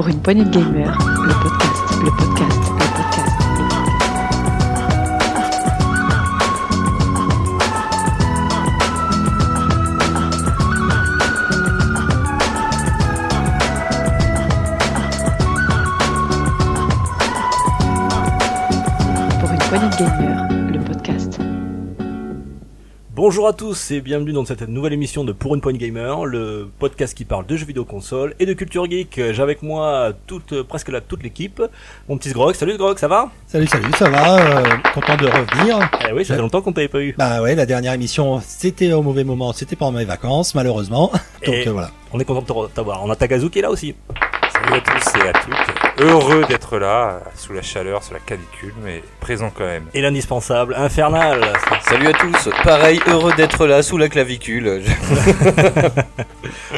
Pour une poignée de gamers, le podcast, le podcast, le podcast. Pour une poignée de gamers. Bonjour à tous et bienvenue dans cette nouvelle émission de Pour une Point Gamer, le podcast qui parle de jeux vidéo console et de culture geek. J'ai avec moi toute, presque là, toute l'équipe. Mon petit Grog, salut Grog, ça va? Salut, salut, ça va euh, Content de revenir. Eh oui, ça fait longtemps qu'on t'avait pas eu. Bah ouais, la dernière émission, c'était au mauvais moment, c'était pendant mes vacances, malheureusement. Donc Et- euh, voilà. On est content de t'avoir. On a Tagazu qui est là aussi. Salut à tous et à toutes. Heureux d'être là, sous la chaleur, sous la canicule, mais présent quand même. Et l'indispensable, Infernal. Salut à tous, pareil, heureux d'être là sous la clavicule.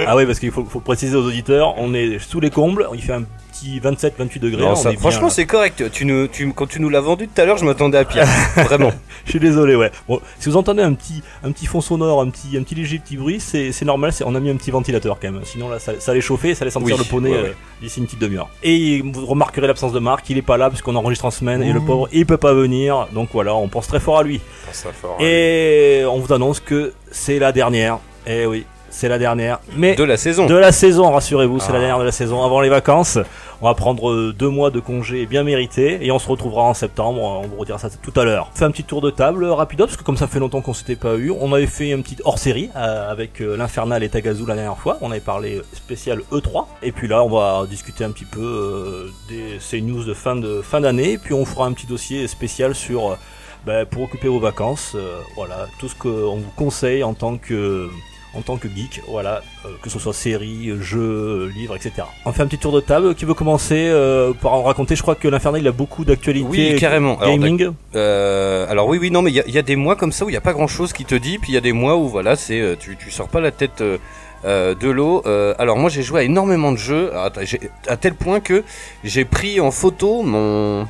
Ah oui, parce qu'il faut, faut préciser aux auditeurs, on est sous les combles, il fait un petit 27-28 degrés. Non, on ça- est bien, franchement, c'est correct. Tu nous, tu, quand tu nous l'as vendu tout à l'heure, je m'attendais à pire. Vraiment. Je suis désolé, ouais. Bon, si vous entendez un petit, un petit fond sonore, un petit, un petit léger petit bruit, c'est, c'est normal. C'est, on a mis un petit ventilateur quand même. Sinon là, ça, ça allait chauffer, ça allait sentir Oui, le poney ouais, euh, d'ici une petite demi-heure. Et vous remarquerez l'absence de Marc. Il est pas là parce qu'on enregistre en semaine et le Mmh. pauvre, il peut pas venir. Donc voilà, on pense très fort à lui. Fort. Et on vous annonce que c'est la dernière. Eh oui, c'est la dernière. Mais De la saison. de la saison, rassurez-vous, c'est la Ah. dernière de la saison. Avant les vacances, on va prendre euh, deux mois de congé bien mérités et on se retrouvera en septembre. On vous redira ça tout à l'heure. Fait un petit tour de table euh, rapido parce que comme ça fait longtemps qu'on s'était pas eu, on avait fait une petite hors-série euh, avec l'Infernal et Tagazu la dernière fois. On avait parlé spécial E3 et puis là on va discuter un petit peu des ces news de fin de fin d'année. Puis on fera un petit dossier spécial sur ben, pour occuper vos vacances. voilà tout ce qu'on vous conseille en tant que en tant que geek, voilà, euh, que ce soit séries, jeux, livres, etc. On fait un petit tour de table. Qui veut commencer euh, par en raconter? Je crois que l'Infernal il a beaucoup d'actualités. Oui, carrément. Alors, Gaming. Euh, alors oui, oui, non, mais il y, a- il y a des mois comme ça où il n'y a pas grand-chose qui te dit, puis il y a des mois où voilà, c'est tu, tu sors pas la tête euh, de l'eau. Euh, alors moi, j'ai joué à énormément de jeux, à tel point que j'ai pris en photo mon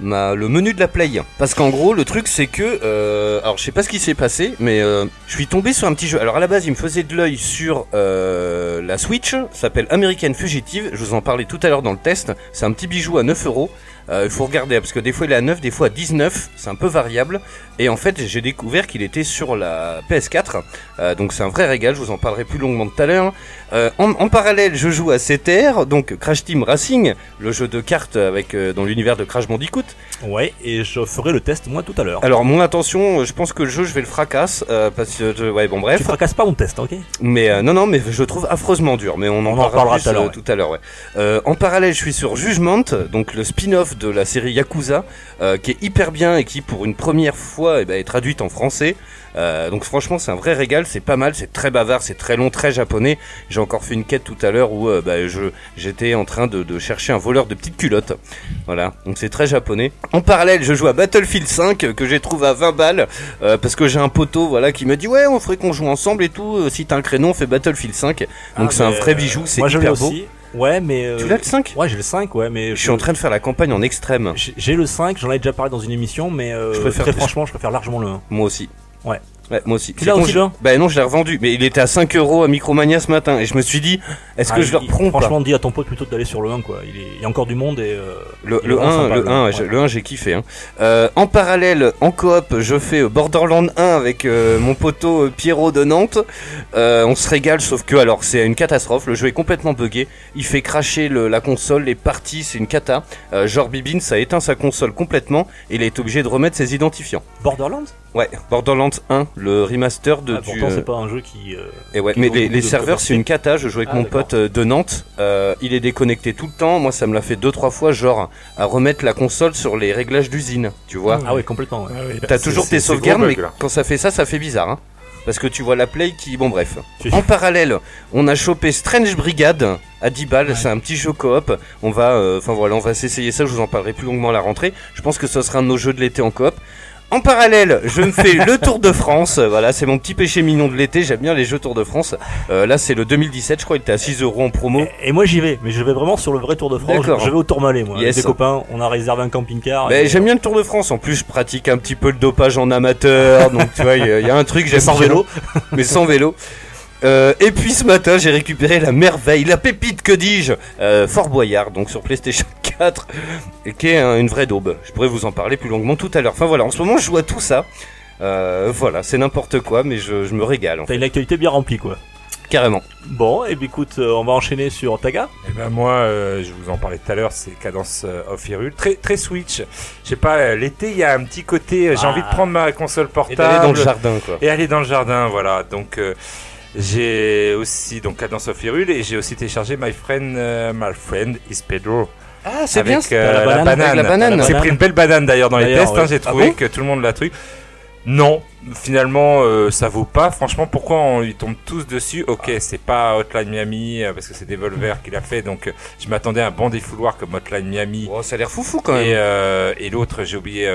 ma, le menu de la Play. Parce qu'en gros, le truc c'est que, euh, alors je sais pas ce qui s'est passé, mais euh, je suis tombé sur un petit jeu. Alors à la base, il me faisait de l'œil sur euh, la Switch, ça s'appelle American Fugitive. Je vous en parlais tout à l'heure dans le test. C'est un petit bijou à 9 euros. Euh, Il faut regarder parce que des fois il est à 9, des fois à 19, c'est un peu variable. Et en fait, j'ai découvert qu'il était sur la PS4, Euh, donc c'est un vrai régal. Je vous en parlerai plus longuement tout à l'heure. Euh, en, en parallèle, je joue à CTR, donc Crash Team Racing, le jeu de cartes avec dans l'univers de Crash Bandicoot. Ouais, et je ferai le test moi tout à l'heure. Alors mon attention, je pense que le jeu, je vais le fracasse parce que je- ouais bon bref. Tu fracasses pas mon test, ok? Mais non, non, mais je le trouve affreusement dur. Mais on en, On en parlera, tout à l'heure, ouais. tout à l'heure. Ouais. Euh, en parallèle, je suis sur Judgment, donc le spin-off de la série Yakuza, euh, qui est hyper bien et qui, pour une première fois, eh ben, est traduite en français. Euh, donc franchement, c'est un vrai régal. C'est pas mal. C'est très bavard, c'est très long, très japonais. J'ai encore fait une quête tout à l'heure où euh, bah, je j'étais en train de, de chercher un voleur de petites culottes. Voilà. Donc c'est très japonais. En parallèle, je joue à Battlefield 5 euh, que j'ai trouvé à 20 balles euh, parce que j'ai un poteau voilà qui me dit ouais on ferait qu'on joue ensemble et tout. Si t'as un créneau, on fait Battlefield 5. Donc Ah, c'est un vrai bijou, c'est hyper beau. aussi. Ouais, mais. euh, Tu l'as le 5 Ouais, j'ai le 5, ouais, mais. Je suis en train de faire la campagne en extrême. J'ai j'ai le 5, j'en ai déjà parlé dans une émission, mais euh, Je préfère- très franchement, je préfère largement le 1. Moi aussi. Ouais. Ouais, moi aussi. Tu C'est l'as aussi, je- Bah non, je l'ai revendu, mais il était à 5 euros à Micromania ce matin et je me suis dit, est-ce que Ah, je le reprends Franchement, dis à ton pote plutôt d'aller sur le 1, quoi. Il, est- il y a encore du monde et. euh, Le, il est le vraiment 1, sympa, le le 1, un, j'ai- ouais. le 1, j'ai kiffé. Hein. Euh, en parallèle, en coop, je fais Borderland 1 avec euh, mon poteau Pierrot de Nantes. On se régale, sauf que alors c'est une catastrophe. Le jeu est complètement buggé. Il fait cracher la console, les parties, c'est une cata. Genre Bibin, ça a éteint sa console complètement et il été obligé de remettre ses identifiants. Borderlands? Ouais, Borderlands 1, le remaster de ah, du. Pourtant, euh, c'est pas un jeu qui. euh, Et ouais, qui mais les, serveurs, c'est une cata. Je jouais avec Ah, mon pote euh, de Nantes. Euh, il est déconnecté tout le temps. Moi, ça me l'a fait deux, trois fois, genre à remettre la console sur les réglages d'usine. Tu vois Ah ouais, complètement. ouais. T'as toujours tes sauvegardes, mais là. quand ça fait ça, ça fait bizarre. Hein parce que tu vois la play qui. Bon, bref. En parallèle, on a chopé Strange Brigade à 10 balles. C'est un petit jeu coop. On va. euh, Enfin voilà, on va s'essayer ça. Je vous en parlerai plus longuement à la rentrée. Je pense que ce sera un de nos jeux de l'été en coop. En parallèle, je me fais le Tour de France. Voilà, c'est mon petit péché mignon de l'été. J'aime bien les jeux Tour de France. Euh, là, c'est le 2017. Je crois il était à 6 euros en promo. Et, et moi j'y vais, mais je vais vraiment sur le vrai Tour de France. Je, vais au Tourmalet, moi. Yes. Avec des copains, on a réservé un camping-car. Mais et- j'aime bien le Tour de France. En plus, je pratique un petit peu le dopage en amateur. donc, tu vois, il y, y a un truc, j'aime sans vélo. mais sans vélo. Euh, et puis ce matin, j'ai récupéré la merveille, la pépite, que dis-je, euh, Fort Boyard, donc sur PlayStation 4, et qui est un- une vraie daube. Je pourrais vous en parler plus longuement tout à l'heure. Enfin voilà, en ce moment, je joue à tout ça. Euh, voilà, c'est n'importe quoi, mais je, je me régale. T'as une actualité bien remplie, quoi. carrément. Bon, et bien écoute, euh, on va enchaîner sur Taga. Eh ben moi, euh, je vous en parlais tout à l'heure, c'est Cadence euh, of Hyrule, très très Switch. Je sais pas, euh, l'été il y a un petit côté, euh, j'ai Ah. envie de prendre ma console Et portable d'aller dans le jardin, quoi. et aller dans le jardin, voilà. Donc euh, j'ai aussi donc Cadence of Hyrule et j'ai aussi téléchargé My Friend, euh, My Friend is Pedro. Ah, c'est avec bien. euh, la la, banane, banane. C'est pris une belle banane d'ailleurs dans les tests. hein, j'ai Ah trouvé bon que tout le monde l'a truc. Non, finalement, euh, ça vaut pas. Franchement, pourquoi on, ils tombent tous dessus? Ok, c'est pas Hotline Miami euh, parce que c'est Devolver qui l'a fait, donc euh, je m'attendais à un bon défouloir comme Hotline Miami. Oh, ça a l'air foufou quand Et, même. euh, et l'autre, j'ai oublié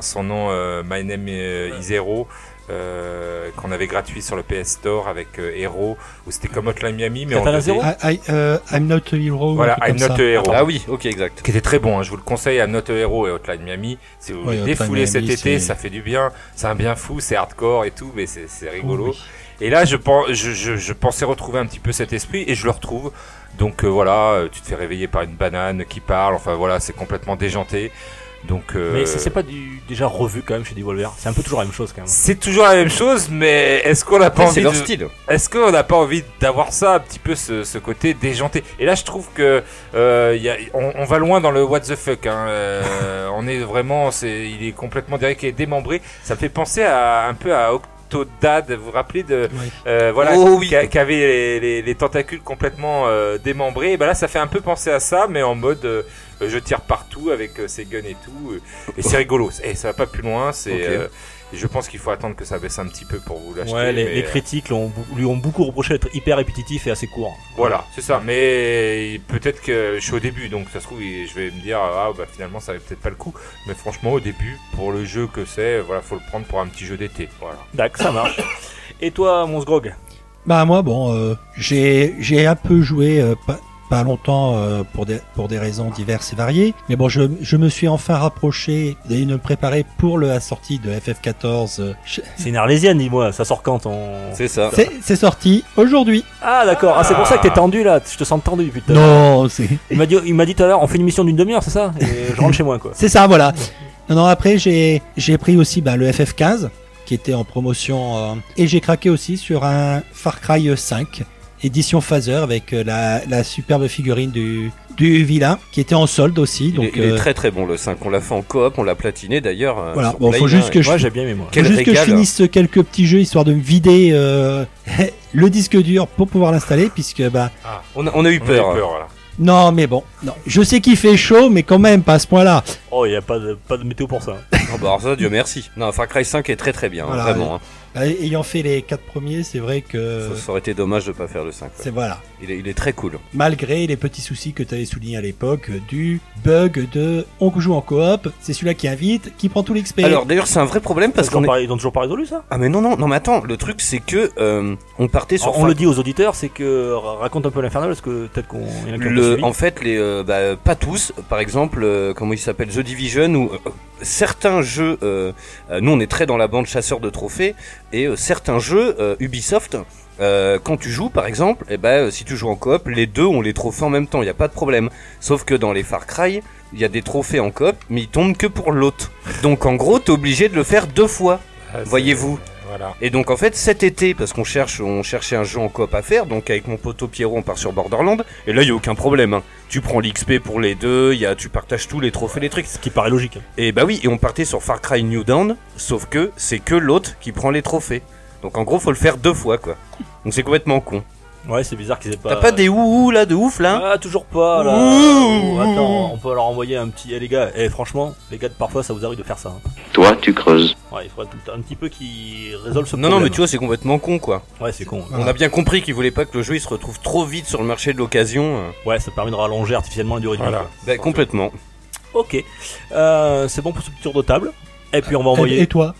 son nom, My Name is Zero, euh, qu'on avait gratuit sur le PS Store avec euh, Hero, où c'était comme Hotline Miami, mais on Zero I, I- euh, I'm not a hero. Voilà, I'm comme Not ça. a Hero. Ah oui, ok, exact. Qui était très bon, hein, je vous le conseille à Not a Hero et Hotline Miami. Si vous voulez défouler cet été, ça fait du bien. C'est un bien fou, c'est hardcore et tout, mais c'est rigolo. Oui. Et là, je, pense, je, je, je pensais retrouver un petit peu cet esprit et je le retrouve. Donc euh, voilà, tu te fais réveiller par une banane qui parle. Enfin voilà, c'est complètement déjanté. Donc euh, Mais ça, c'est pas du, déjà revu quand même chez Devolver. C'est un peu toujours la même chose quand même. c'est toujours la même chose, mais est-ce qu'on n'a pas C'est envie leur de... style. Est-ce qu'on n'a pas envie d'avoir ça, un petit peu ce, ce côté déjanté? Et là, je trouve que euh, y a, on, on va loin dans le what the fuck. Hein. Euh, on est vraiment, il est complètement direct et démembré. Ça me fait penser à un peu à Octodad. Vous vous rappelez de euh, voilà, Oh oui. qui, a- qui avait les, les- les tentacules complètement euh, démembrés. Et ben là, ça fait un peu penser à ça, mais en mode euh, je tire partout avec euh, ces guns et tout. et c'est rigolo. Et ça va pas plus loin. C'est. Je pense qu'il faut attendre que ça baisse un petit peu pour vous l'acheter. Ouais, les, mais, les euh, critiques lui ont beaucoup reproché d'être hyper répétitif et assez court. Voilà, c'est ça. Mais peut-être que je suis au début, donc ça se trouve, je vais me dire, ah bah finalement ça va peut-être pas le coup. Mais franchement, au début, pour le jeu que c'est, voilà, faut le prendre pour un petit jeu d'été. Voilà. D'accord, ça marche. Et toi, mon Sgrog Bah moi bon, euh, j'ai j'ai un peu joué euh, pas, pas longtemps euh, pour des pour des raisons diverses et variées, mais bon je je me suis enfin rapproché et me préparer pour le- la sortie de FF14. euh, je- C'est une arlésienne, dis-moi. Ça sort quand ton... C'est ça. C'est c'est sorti aujourd'hui. Ah d'accord, ah, c'est pour ça que t'es tendu là. Je te sens tendu depuis tout à l'heure. Non, c'est Il m'a dit, il m'a dit tout à l'heure, on fait une mission d'une demi-heure, c'est ça? Et je rentre chez moi quoi. c'est ça voilà. Non non après j'ai j'ai pris aussi bah, le FF15 qui était en promotion euh, et j'ai craqué aussi sur un Far Cry 5 édition Phaser avec euh, la la superbe figurine du du vilain qui était en solde aussi Il, donc est, il est euh, très très bon le 5. On l'a fait en coop, on l'a platiné d'ailleurs. euh, Voilà, bon, faut juste hein, que je- bien. Faut que régal. finisse quelques petits jeux histoire de me vider euh, le disque dur pour pouvoir l'installer puisque bah On a, on a eu On a peur. eu peur, voilà. non mais bon non je sais qu'il fait chaud mais quand même pas à ce point là Oh, il y a pas de, pas de météo pour ça. Oh, bah, alors ça, Dieu merci. Non, Far Cry 5 est très très bien, hein, Voilà, vraiment. hein. Ayant fait les quatre premiers c'est vrai que Ça, ça aurait été dommage de pas faire le 5. ouais. c'est voilà Il, est, il est très cool. malgré les petits soucis que tu avais soulignés à l'époque du bug de on joue en coop c'est celui-là qui invite qui prend tout l'XP Alors d'ailleurs, c'est un vrai problème parce qu'on est. ils ont toujours pas résolu ça? Ah mais non non non mais attends, le truc c'est que euh, on partait sur On le dit aux auditeurs, c'est que ra- raconte un peu l'infernal parce que peut-être qu'on Le, en fait, les, euh, bah, pas tous. Par exemple, euh, comment il s'appelle, The Division ou certains jeux. euh, euh, nous, on est très dans la bande chasseur de trophées et euh, certains jeux euh, Ubisoft. quand tu joues, par exemple, eh ben, si tu joues en coop, les deux ont les trophées en même temps. Il y a pas de problème. Sauf que dans les Far Cry, il y a des trophées en coop, mais ils tombent que pour l'autre. Donc, en gros, t'es obligé de le faire deux fois. Ah, Voyez-vous. Voilà. Et donc en fait cet été, parce qu'on cherche, on cherchait un jeu en coop à faire, donc avec mon poteau Pierrot on part sur Borderland, et là il y a aucun problème. hein. Tu prends l'XP pour les deux, y a, tu partages tous les trophées, les trucs. Ce qui paraît logique. Et bah oui, et on partait sur Far Cry New Dawn, sauf que c'est que l'autre qui prend les trophées. Donc en gros faut le faire deux fois quoi. Donc c'est complètement con. Ouais, c'est bizarre qu'ils aient pas. T'as pas des ouhou là de ouf là Ah, toujours pas là. Ouh. Attends, on peut leur envoyer un petit. Eh les gars, eh franchement, les gars, parfois ça vous arrive de faire ça. hein. Toi, tu creuses. Ouais, il faudrait tout le temps- un petit peu qu'ils résolvent ce Non problème. non mais tu vois c'est complètement con quoi. Ouais, c'est con. Voilà. On a bien compris qu'ils voulaient pas que le jeu il se retrouve trop vite sur le marché de l'occasion. euh. Ouais, ça permet de rallonger artificiellement la durée du Voilà. jeu. Bah, complètement. Ok. Euh, c'est bon pour ce petit tour de table. Et puis on va et, envoyer. et toi?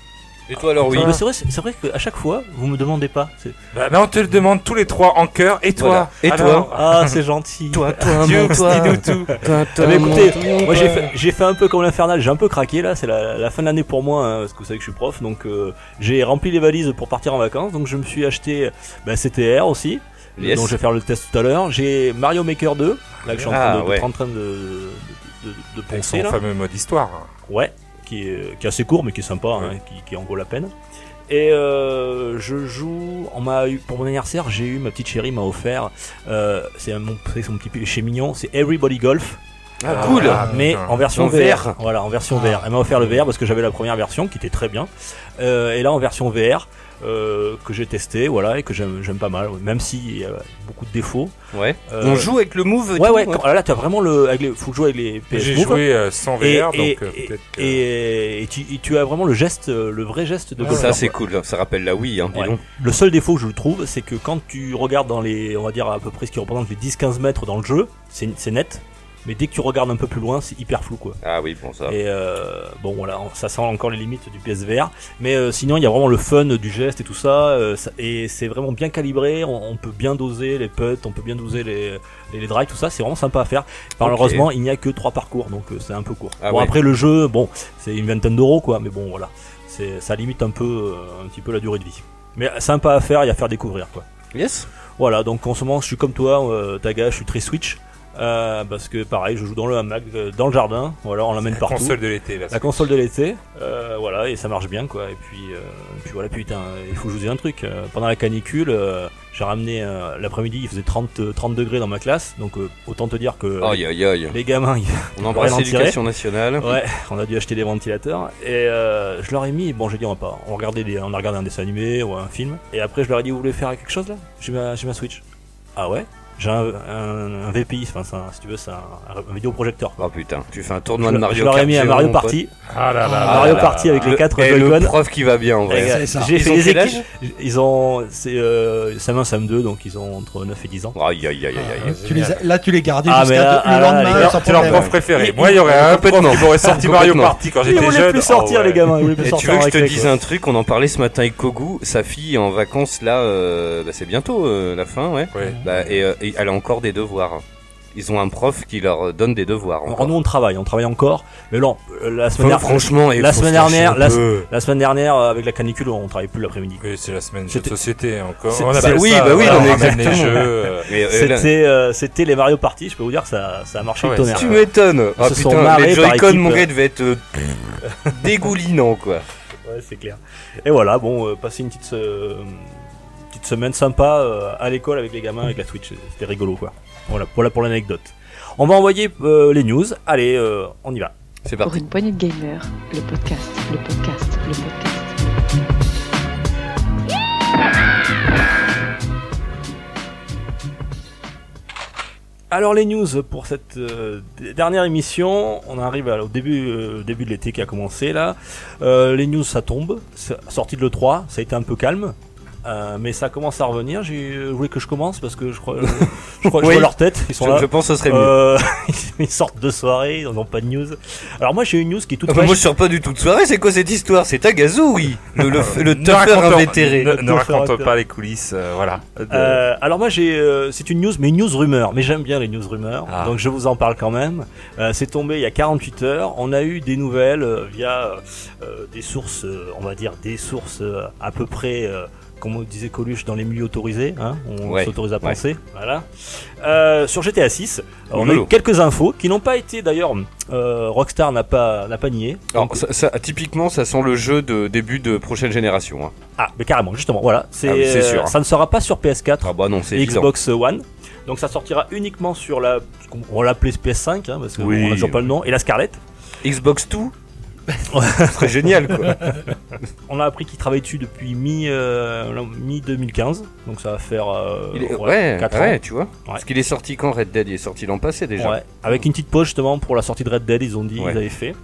Et toi alors oui Mais c'est vrai, c'est vrai qu'à chaque fois, vous me demandez pas. C'est- Bah, mais on te le demande tous les trois en cœur. Et toi Voilà. Et Alors, Ah, c'est gentil. Toi, toi, Dieu, toi. dis-nous tout. Toi, Ah, toi, mais écoutez, toi. moi j'ai fait, j'ai fait un peu comme l'infernal, j'ai un peu craqué là, c'est la, la fin de l'année pour moi, hein, parce que vous savez que je suis prof, donc euh, j'ai rempli les valises pour partir en vacances, donc je me suis acheté bah, CTR aussi, Yes. dont je vais faire le test tout à l'heure. J'ai Mario Maker 2, là que je suis en train, Ah, de, de- ouais. en train de, de, Avec son là. fameux mode histoire. Ouais, qui est, qui est assez court mais qui est sympa, hein, qui, qui en vaut la peine. Et euh, je joue, on m'a eu pour mon anniversaire, j'ai eu ma petite chérie m'a offert, euh, c'est mon, c'est son petit péché mignon, c'est Everybody Golf, Ah, cool. Ah, mais putain. en version En VR. VR. Voilà, en version VR. Elle m'a offert le VR parce que j'avais la première version qui était très bien, Euh, et là en version VR euh, que j'ai testé, voilà, et que j'aime j'aime pas mal, même s'il y a beaucoup de défauts. Ouais. Euh, On joue avec le move. Ouais, tout, ouais. quand- là, t'as vraiment le, avec les, faut jouer avec les PS J'ai joué euh, sans VR, Et, donc et, euh, et, peut-être que... et- et tu, et tu as vraiment le geste, euh, le vrai geste de Ah, Ça c'est cool. Ça rappelle la Wii. Hein, dis Ouais. donc. Le seul défaut que je trouve, c'est que quand tu regardes dans les, on va dire à peu près ce qui représente les 10-15 mètres dans le jeu, c'est c'est net. Mais dès que tu regardes un peu plus loin, c'est hyper flou quoi. Ah oui, bon ça. Et euh, bon voilà, ça sent encore les limites du PSVR. Mais euh, sinon, il y a vraiment le fun du geste et tout ça. euh, ça- et c'est vraiment bien calibré. On, on peut bien doser les putts, on peut bien doser les, les, les drives, tout ça. C'est vraiment sympa à faire. Malheureusement, il n'y a que trois parcours, donc euh, c'est un peu court. Ah bon ouais. après le jeu, bon, c'est une vingtaine d'euros quoi. Mais bon voilà, c'est ça limite un peu, euh, un petit peu la durée de vie. Mais sympa à faire et à faire découvrir quoi. Yes. Voilà, donc en ce moment, je suis comme toi, euh, Taga, je suis très Switch. Euh, parce que pareil, je joue dans le hamac, euh, dans le jardin, voilà, on l'amène partout. console de l'été, là. La console de l'été, euh, voilà, et ça marche bien quoi. Et puis, euh, puis voilà, putain, il faut que je vous dise un truc. pendant la canicule, j'ai ramené l'après-midi, il faisait 30, euh, 30 degrés dans ma classe, donc autant te dire que Aïe aïe aïe. les gamins, ils- On embrasse l'éducation nationale. ouais, on a dû acheter des ventilateurs et je leur ai mis, bon, j'ai dit on va pas, on regardait des, on a regardé un dessin animé ou un film, et après je leur ai dit vous voulez faire quelque chose là? J'ai ma, j'ai ma Switch. Ah ouais? J'ai un, un, un VPI, enfin, si tu veux, c'est un, un vidéoprojecteur. Oh putain, tu fais un tournoi Je, de Mario je leur ai Kart mis un géant, Mario. Party, Ah là là. Ah, Mario là Party avec les Le- 4 et le Joy-Con. prof qui va bien en vrai. Et, c'est ça. J'ai Ils fait ont les quel équipes. Ils ont, c'est euh, Sam 1, Sam 2, donc ils ont entre 9 et 10 ans. Aïe aïe aïe aïe aïe. Tu les as- là, tu les gardais Ah, jusqu'à là- le ah, là, lendemain les C'est leur prof préféré. Moi, il y aurait un prof Complètement. qui m'aurait sorti Mario. Party quand Ils j'étais voulaient jeune. plus sortir Oh, les gamins, ils voulaient plus Et tu veux que je te dise un truc On en parlait ce matin avec Kogu. Sa fille en vacances là, euh, bah, c'est bientôt euh, la fin, ouais. Ouais. Bah, et, euh, et elle a encore des devoirs. Ils ont un prof qui leur donne des devoirs. Alors, encore. nous on travaille, on travaille encore, mais non, euh, la semaine, dernière, franchement, la semaine dernière, la- semaine dernière euh, avec la canicule, on travaille plus l'après-midi. Oui, c'est la semaine de C'était- société encore. On oui, ça, bah oui, voilà, non, on les exactement. jeux. euh, euh, C'était, euh, c'était les Mario Party, je peux vous dire, ça, ça a marché Ah le ouais, tonnerre. Tu m'étonnes. Ah se putain, les Joy-Con, mon euh. gars, devaient être euh, dégoulinants, quoi. Ouais, c'est clair. Et voilà, bon, euh, passer une petite semaine sympa euh, à l'école avec les gamins avec la Switch, c'était rigolo quoi. Voilà, voilà pour l'anecdote. On va envoyer euh, les news. Allez, euh, on y va. C'est Pour parti. une poignée de gamers, le podcast, le podcast, le podcast. Alors les news pour cette euh, dernière émission, on arrive à- au début, euh, début de l'été qui a commencé là. Euh, les news ça tombe, C'est- sortie de l'E3, ça a été un peu calme. Euh, mais ça commence à revenir. J'ai euh, voulu que je commence parce que je crois, je crois que je Oui. vois leur tête. Ils sont Je, là. je pense que ce serait mieux. Euh, ils sortent de soirée, ils n'ont pas de news. Alors moi j'ai une news qui est toute Ah bah, fraîche. moi je sors pas du tout de soirée, c'est quoi cette histoire? C'est Tagazu, oui Le, le, le tougher raconte- invétéré. Ne, ne raconte invétéré. pas les coulisses, euh, voilà. De- Euh, alors moi j'ai, euh, c'est une news, mais une news rumeur. Mais j'aime bien les news rumeurs, Ah. donc je vous en parle quand même. Euh, c'est tombé il y a 48 heures. On a eu des nouvelles euh, via euh, des sources, euh, on va dire des sources euh, à peu près, comme disait Coluche, dans les milieux autorisés. Hein, on Ouais, s'autorise à ouais. penser. Voilà. Euh, sur GTA 6, on a eu quelques infos qui n'ont pas été d'ailleurs. euh, Rockstar n'a pas n'a pas nié. Alors, Donc, ça, ça- typiquement, ça sent le jeu de début de prochaine génération. hein. ah, mais carrément, justement, voilà. C'est, Ah c'est sûr. euh, ça ne sera pas sur PS4. Ah bah non, c'est et évident. Xbox One. Donc ça sortira uniquement sur la, on l'appelait PS5 hein, parce qu'on Oui. n'a toujours pas le nom, et la Scarlett. Xbox 2 Ce serait génial, quoi. On a appris qu'il travaille dessus depuis mi, euh, mi 2015, donc ça va faire euh, Il est- ouais, ouais, quatre ouais, ans. tu vois. Parce qu'il est sorti quand Red Dead? Il est sorti l'an passé déjà. Ouais, avec une petite pause justement pour la sortie de Red Dead, ils ont dit, Ouais. ils avaient fait.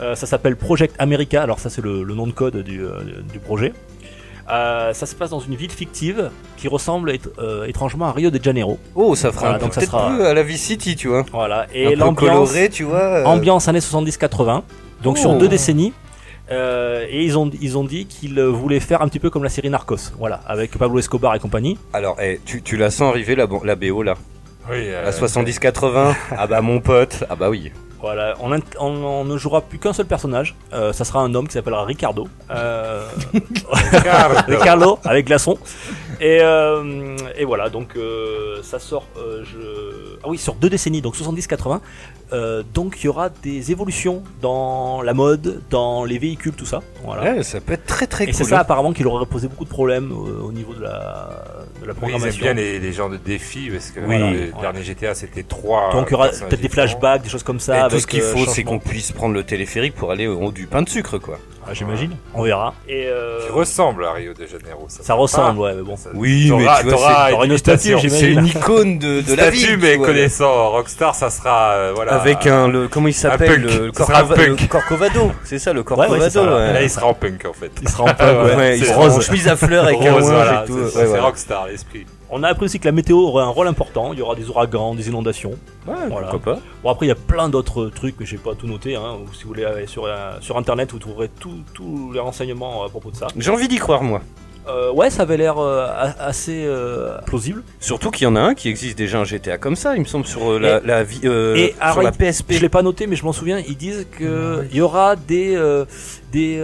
Euh, ça s'appelle Project America, alors ça c'est le, le nom de code du, euh, du projet. Euh, ça se passe dans une ville fictive qui ressemble étr- euh, étrangement à Rio de Janeiro. Oh, ça fera Voilà, un peu donc ça peut-être sera- plus à la Vice City, tu vois. Voilà, un et peu l'ambiance coloré, tu vois. euh, ambiance années 70-80, donc sur Oh. deux décennies. Euh, et ils ont, ils ont dit qu'ils voulaient faire un petit peu comme la série Narcos, voilà, avec Pablo Escobar et compagnie. Alors, eh, tu, tu la sens arriver la, la BO là? Oui, euh, La 70-80 Ah bah mon pote Ah bah oui Voilà, on, int- on- on ne jouera plus qu'un seul personnage. Euh, ça sera un homme qui s'appellera Ricardo. Euh, Ricardo. Ricardo avec glaçon. Et, euh, et voilà, donc euh, ça sort. euh, je... Ah oui, sur deux décennies, donc 70-80. Euh, donc il y aura des évolutions dans la mode, dans les véhicules, tout ça. Voilà. Ouais, ça peut être très très Et cool. c'est ça hein. apparemment qui leur aurait posé beaucoup de problèmes euh, au niveau de la, de la Oui, ils aiment programmation. bien les, les genres de défis parce que Oui. le Ouais. dernier GTA c'était trois. donc il y aura peut-être des flashbacks, des choses comme ça. Et tout ce qu'il euh, faut, c'est qu'on puisse prendre le téléphérique pour aller au haut du pain de sucre, quoi. Ah, J'imagine, on verra. Et euh, Qui ressemble à Rio de Janeiro. Ça, ça ressemble, ouais, mais bon. Ça- Oui, mais tu vois, c'est- une statue. C'est une icône de, de la vie. statue, tu mais vois. connaissant Rockstar, ça sera euh, voilà. Avec un, le, comment il s'appelle, le, Corcova-. Corcovado. C'est ça, le ouais, Corcovado. c'est ça. ouais. Là, il sera en punk en fait. Il sera en punk, ouais. Ouais, il sera en chemise à fleurs avec un Rose, et tout. c'est-. Rockstar l'esprit. On a appris aussi que la météo aurait un rôle important. Il y aura des ouragans, des inondations. Ouais, Voilà. pourquoi pas. Bon, après, il y a plein d'autres trucs, mais j'ai pas tout noté. Hein. Ou Si vous voulez aller sur, euh, sur internet, vous trouverez tous les renseignements à propos de ça. J'ai envie d'y croire, moi. Euh, ouais, ça avait l'air euh, assez euh, plausible. Surtout qu'il y en a un qui existe déjà un GTA comme ça, il me semble, sur la, Et- la vie, et sur la PSP. Je l'ai pas noté, mais je m'en souviens. Ils disent que il y aura des des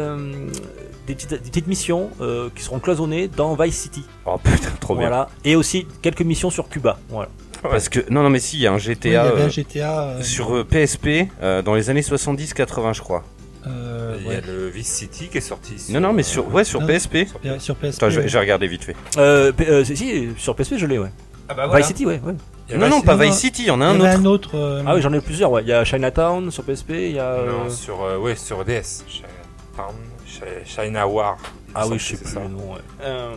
des petites, des petites missions euh, qui seront cloisonnées dans Vice City. Oh putain, trop bien. Voilà. Et aussi quelques missions sur Cuba. Voilà. Parce que, non, non, mais si, il y a un Oui, il y GTA avait euh, un GTA. euh, sur euh, PSP euh, dans les années 70-80, je crois. euh, Il y ouais. a le Vice City qui est sorti. Non, non, mais sur, ouais, sur Non. PSP. Sur- Sur PSP. Attends, ouais. j'ai regardé vite fait. Euh, euh, si, sur PSP, je l'ai, ouais. Ah bah Vice City, ouais. Non, Vice non, pas Vice. City, il y en a y un autre. un autre. euh, Ah oui, j'en ai plusieurs, ouais. Il y a Chinatown sur PSP, il y a. Non, sur, euh, ouais, sur DS. Chinatown, Chi- China War. Ah oui, je sais c'est plus ouais. Euh,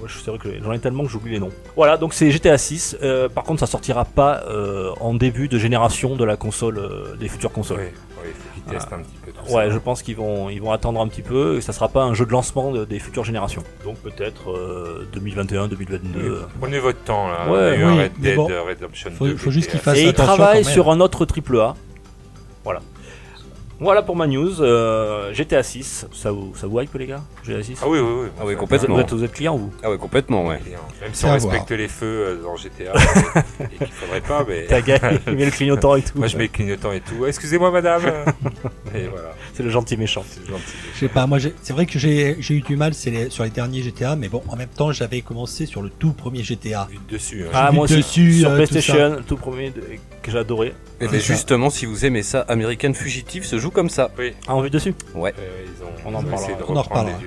ouais, je sais vrai que j'en ai tellement que j'oublie les noms. Voilà, donc c'est GTA 6. Euh, par contre, ça sortira pas euh, en début de génération de la console, euh, des futures consoles. Oui, oui, il faut qu'ils testent un petit peu tout Ouais, ça. je pense qu'ils vont, ils vont attendre un petit peu et ça sera pas un jeu de lancement de- des futures générations. Donc peut-être euh, 2021, 2022. Oui, euh. Prenez votre temps là. Ouais, oui, Red Dead bon, Redemption faut- 2 faut juste GTA. qu'il fasse Et ils travaillent sur un autre triple A. Voilà. Voilà pour ma news. Euh, GTA 6. Ça vous, ça vous hype les gars GTA 6 Ah oui, oui, oui. Ah oui, vous, êtes, complètement. vous êtes- vous êtes client vous Ah ouais, complètement, ouais. Même si on respecte les feux euh, dans GTA et qu'il faudrait pas, mais. T'as gagné, il met le clignotant et tout. Moi je mets le clignotant et tout. Excusez-moi madame. et voilà, C'est le gentil méchant. c'est gentil. Je sais pas, moi c'est vrai que j'ai eu du mal les- sur les derniers GTA, mais bon, en même temps j'avais commencé sur le tout premier GTA. Vu dessus. hein. Ah, vu moi aussi, dessus, sur euh, PlayStation, le tout premier de- que j'ai adoré. Et C'est ben justement, si vous aimez ça, American Fugitive se joue comme ça. Oui, Ah, en vue dessus Ouais. euh, ils ont, On en parlera. On reparlera.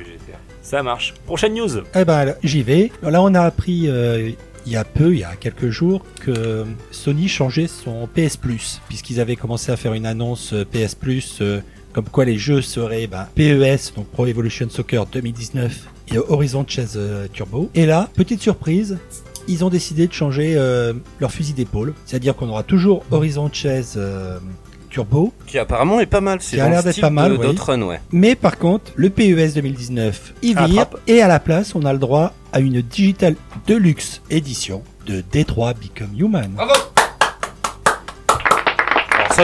Ça marche. Prochaine news. Eh ben j'y vais. Là on a appris euh, il y a peu, il y a quelques jours, que Sony changeait son PS Plus, puisqu'ils avaient commencé à faire une annonce euh, PS Plus, euh, comme quoi les jeux seraient ben, PES, donc Pro Evolution Soccer 2019, et Horizon Chase Turbo. Et là, petite surprise, ils ont décidé de changer euh, leur fusil d'épaule, c'est-à-dire qu'on aura toujours Horizon Chase euh, Turbo, Qui apparemment est pas mal. C'est Qui a l'air d'être pas mal, oui. ouais. Mais par contre, le PES 2019, il vire, Attrape. et à la place, on a le droit à une Digital Deluxe édition de D3 Become Human.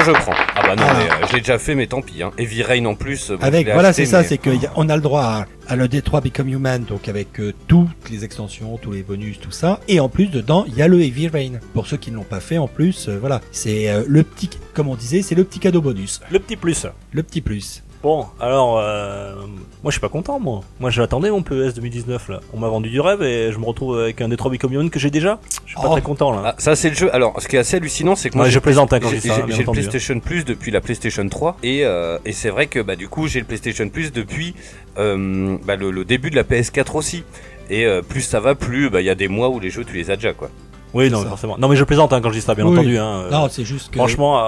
Ça, je prends. Ah bah non, Ah. mais euh, je l'ai déjà fait, mais tant pis. Hein. Heavy Rain en plus. bon, je avec, voilà, c'est ça, mais- c'est qu'on a le droit à, à le D3 Become Human, donc avec euh, toutes les extensions, tous les bonus, tout ça. Et en plus, dedans, il y a le Heavy Rain. Pour ceux qui ne l'ont pas fait, en plus, euh, voilà. C'est euh, le petit, comme on disait, c'est le petit cadeau bonus. Le petit plus. Le petit plus. Bon, alors, euh, moi je suis pas content, moi. Moi j'attendais mon PES 2019 là. On m'a vendu du rêve et je me retrouve avec un Detroit Become Human que j'ai déjà. Je suis pas Oh. très content là. Ah, ça c'est le jeu. Alors, ce qui est assez hallucinant, c'est que moi Ouais, je plaisante hein, quand je j'ai dis ça, j'ai- bien j'ai le entendu. hein. PlayStation Plus depuis la PlayStation 3 et, euh, et c'est vrai que bah du coup j'ai le PlayStation Plus depuis euh, bah, le, le début de la PS4 aussi. Et euh, plus ça va, plus bah il y a des mois où les jeux tu les as déjà quoi. Oui, non, ça. forcément. Non, mais je plaisante hein, quand je dis ça, bien Oui. entendu. Hein, euh, Non, c'est juste que. Franchement, euh,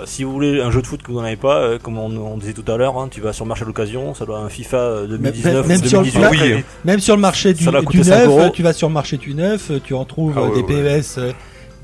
euh, si vous voulez un jeu de foot que vous n'en avez pas, euh, comme on, on disait tout à l'heure, hein, tu vas sur le marché d'occasion, ça doit un FIFA euh, 2019 même ou sur le 2018. plat- oui. Même sur le marché du, du coûter 5 neuf, euros. tu vas sur le marché du neuf, tu en trouves Ah des. PES euh,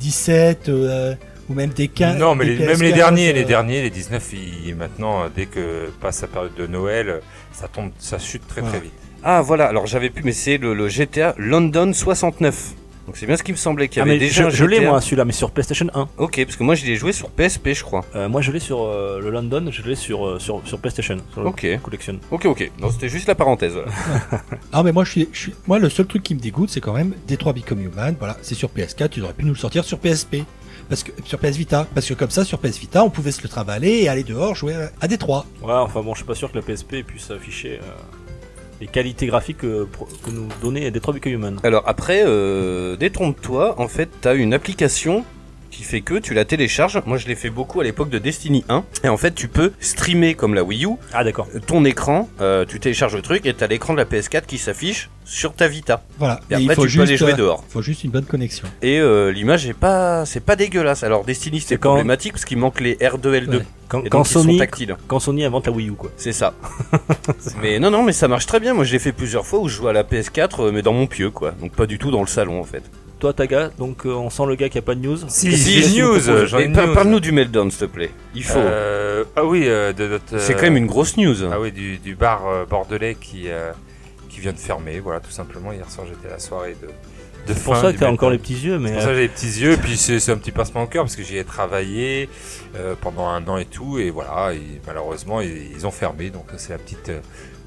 17 euh, ou même des 15. Non, mais les- même les PS15, derniers, euh, les derniers, les 19, ils- maintenant, dès que passe la période de Noël, ça tombe, ça chute très très vite. Ah voilà, alors j'avais pu, mais c'est le, le GTA London 69. Donc c'est bien ce qui me semblait qu'il y Ah, avait mais déjà je, un je l'ai moi celui-là, mais sur PlayStation 1. Ok, parce que moi je l'ai joué sur PSP, je crois. Euh, moi je l'ai sur euh, le London, je l'ai sur, euh, sur, sur PlayStation. Sur le Ok. Collection. Ok, ok. Non, c'était juste la parenthèse. voilà. Ah mais moi je suis, je suis- moi le seul truc qui me dégoûte c'est quand même Detroit Become Human. Voilà, c'est sur PS4, ils auraient pu nous le sortir sur PSP. Parce que sur PS Vita, parce que comme ça sur PS Vita, on pouvait se le travailler et aller dehors jouer à, à Détroit. Ouais, enfin bon, je suis pas sûr que la PSP puisse afficher euh, les qualités graphiques euh, que nous donnait Detroit Become Human. Alors après, euh, détrompe-toi, en fait, t'as une application qui fait que tu la télécharges. Moi, je l'ai fait beaucoup à l'époque de Destiny 1. Et en fait, tu peux streamer comme la Wii U Ah d'accord. ton écran. euh, tu télécharges le truc et t'as l'écran de la PS4 qui s'affiche sur ta Vita. Voilà. Et Mais après, tu peux aller jouer euh, dehors. faut juste une bonne connexion. Et euh, l'image est pas, c'est pas dégueulasse. Alors Destiny, c'est quand- problématique parce qu'il manque les R2L2. Ouais. Quand, Et quand donc, Sony, tactiles. quand Sony invente la Wii U quoi. C'est ça. mais non, non, mais ça marche très bien. Moi, je l'ai fait plusieurs fois où je joue à la PS4, euh, mais dans mon pieu, quoi. Donc pas du tout dans le salon, en fait. Toi Taga, donc euh, on sent le gars qui a pas de news. Si, Si, news, j'en ai par-. Parle-nous du Meltdown, s'il te plaît. Il faut. Euh, ah oui, euh, de notre. c'est quand même une grosse news. Ah oui, du, du bar euh, bordelais qui, euh, qui vient de fermer, voilà, tout simplement. Hier soir, j'étais à la soirée de. de C'est pour ça que t'as encore les petits yeux, mais C'est pour ça que j'ai les petits yeux, et puis c'est c'est un petit pincement au cœur parce que j'y ai travaillé euh, pendant un an et tout, et voilà, et malheureusement ils, ils ont fermé, donc c'est la petite euh,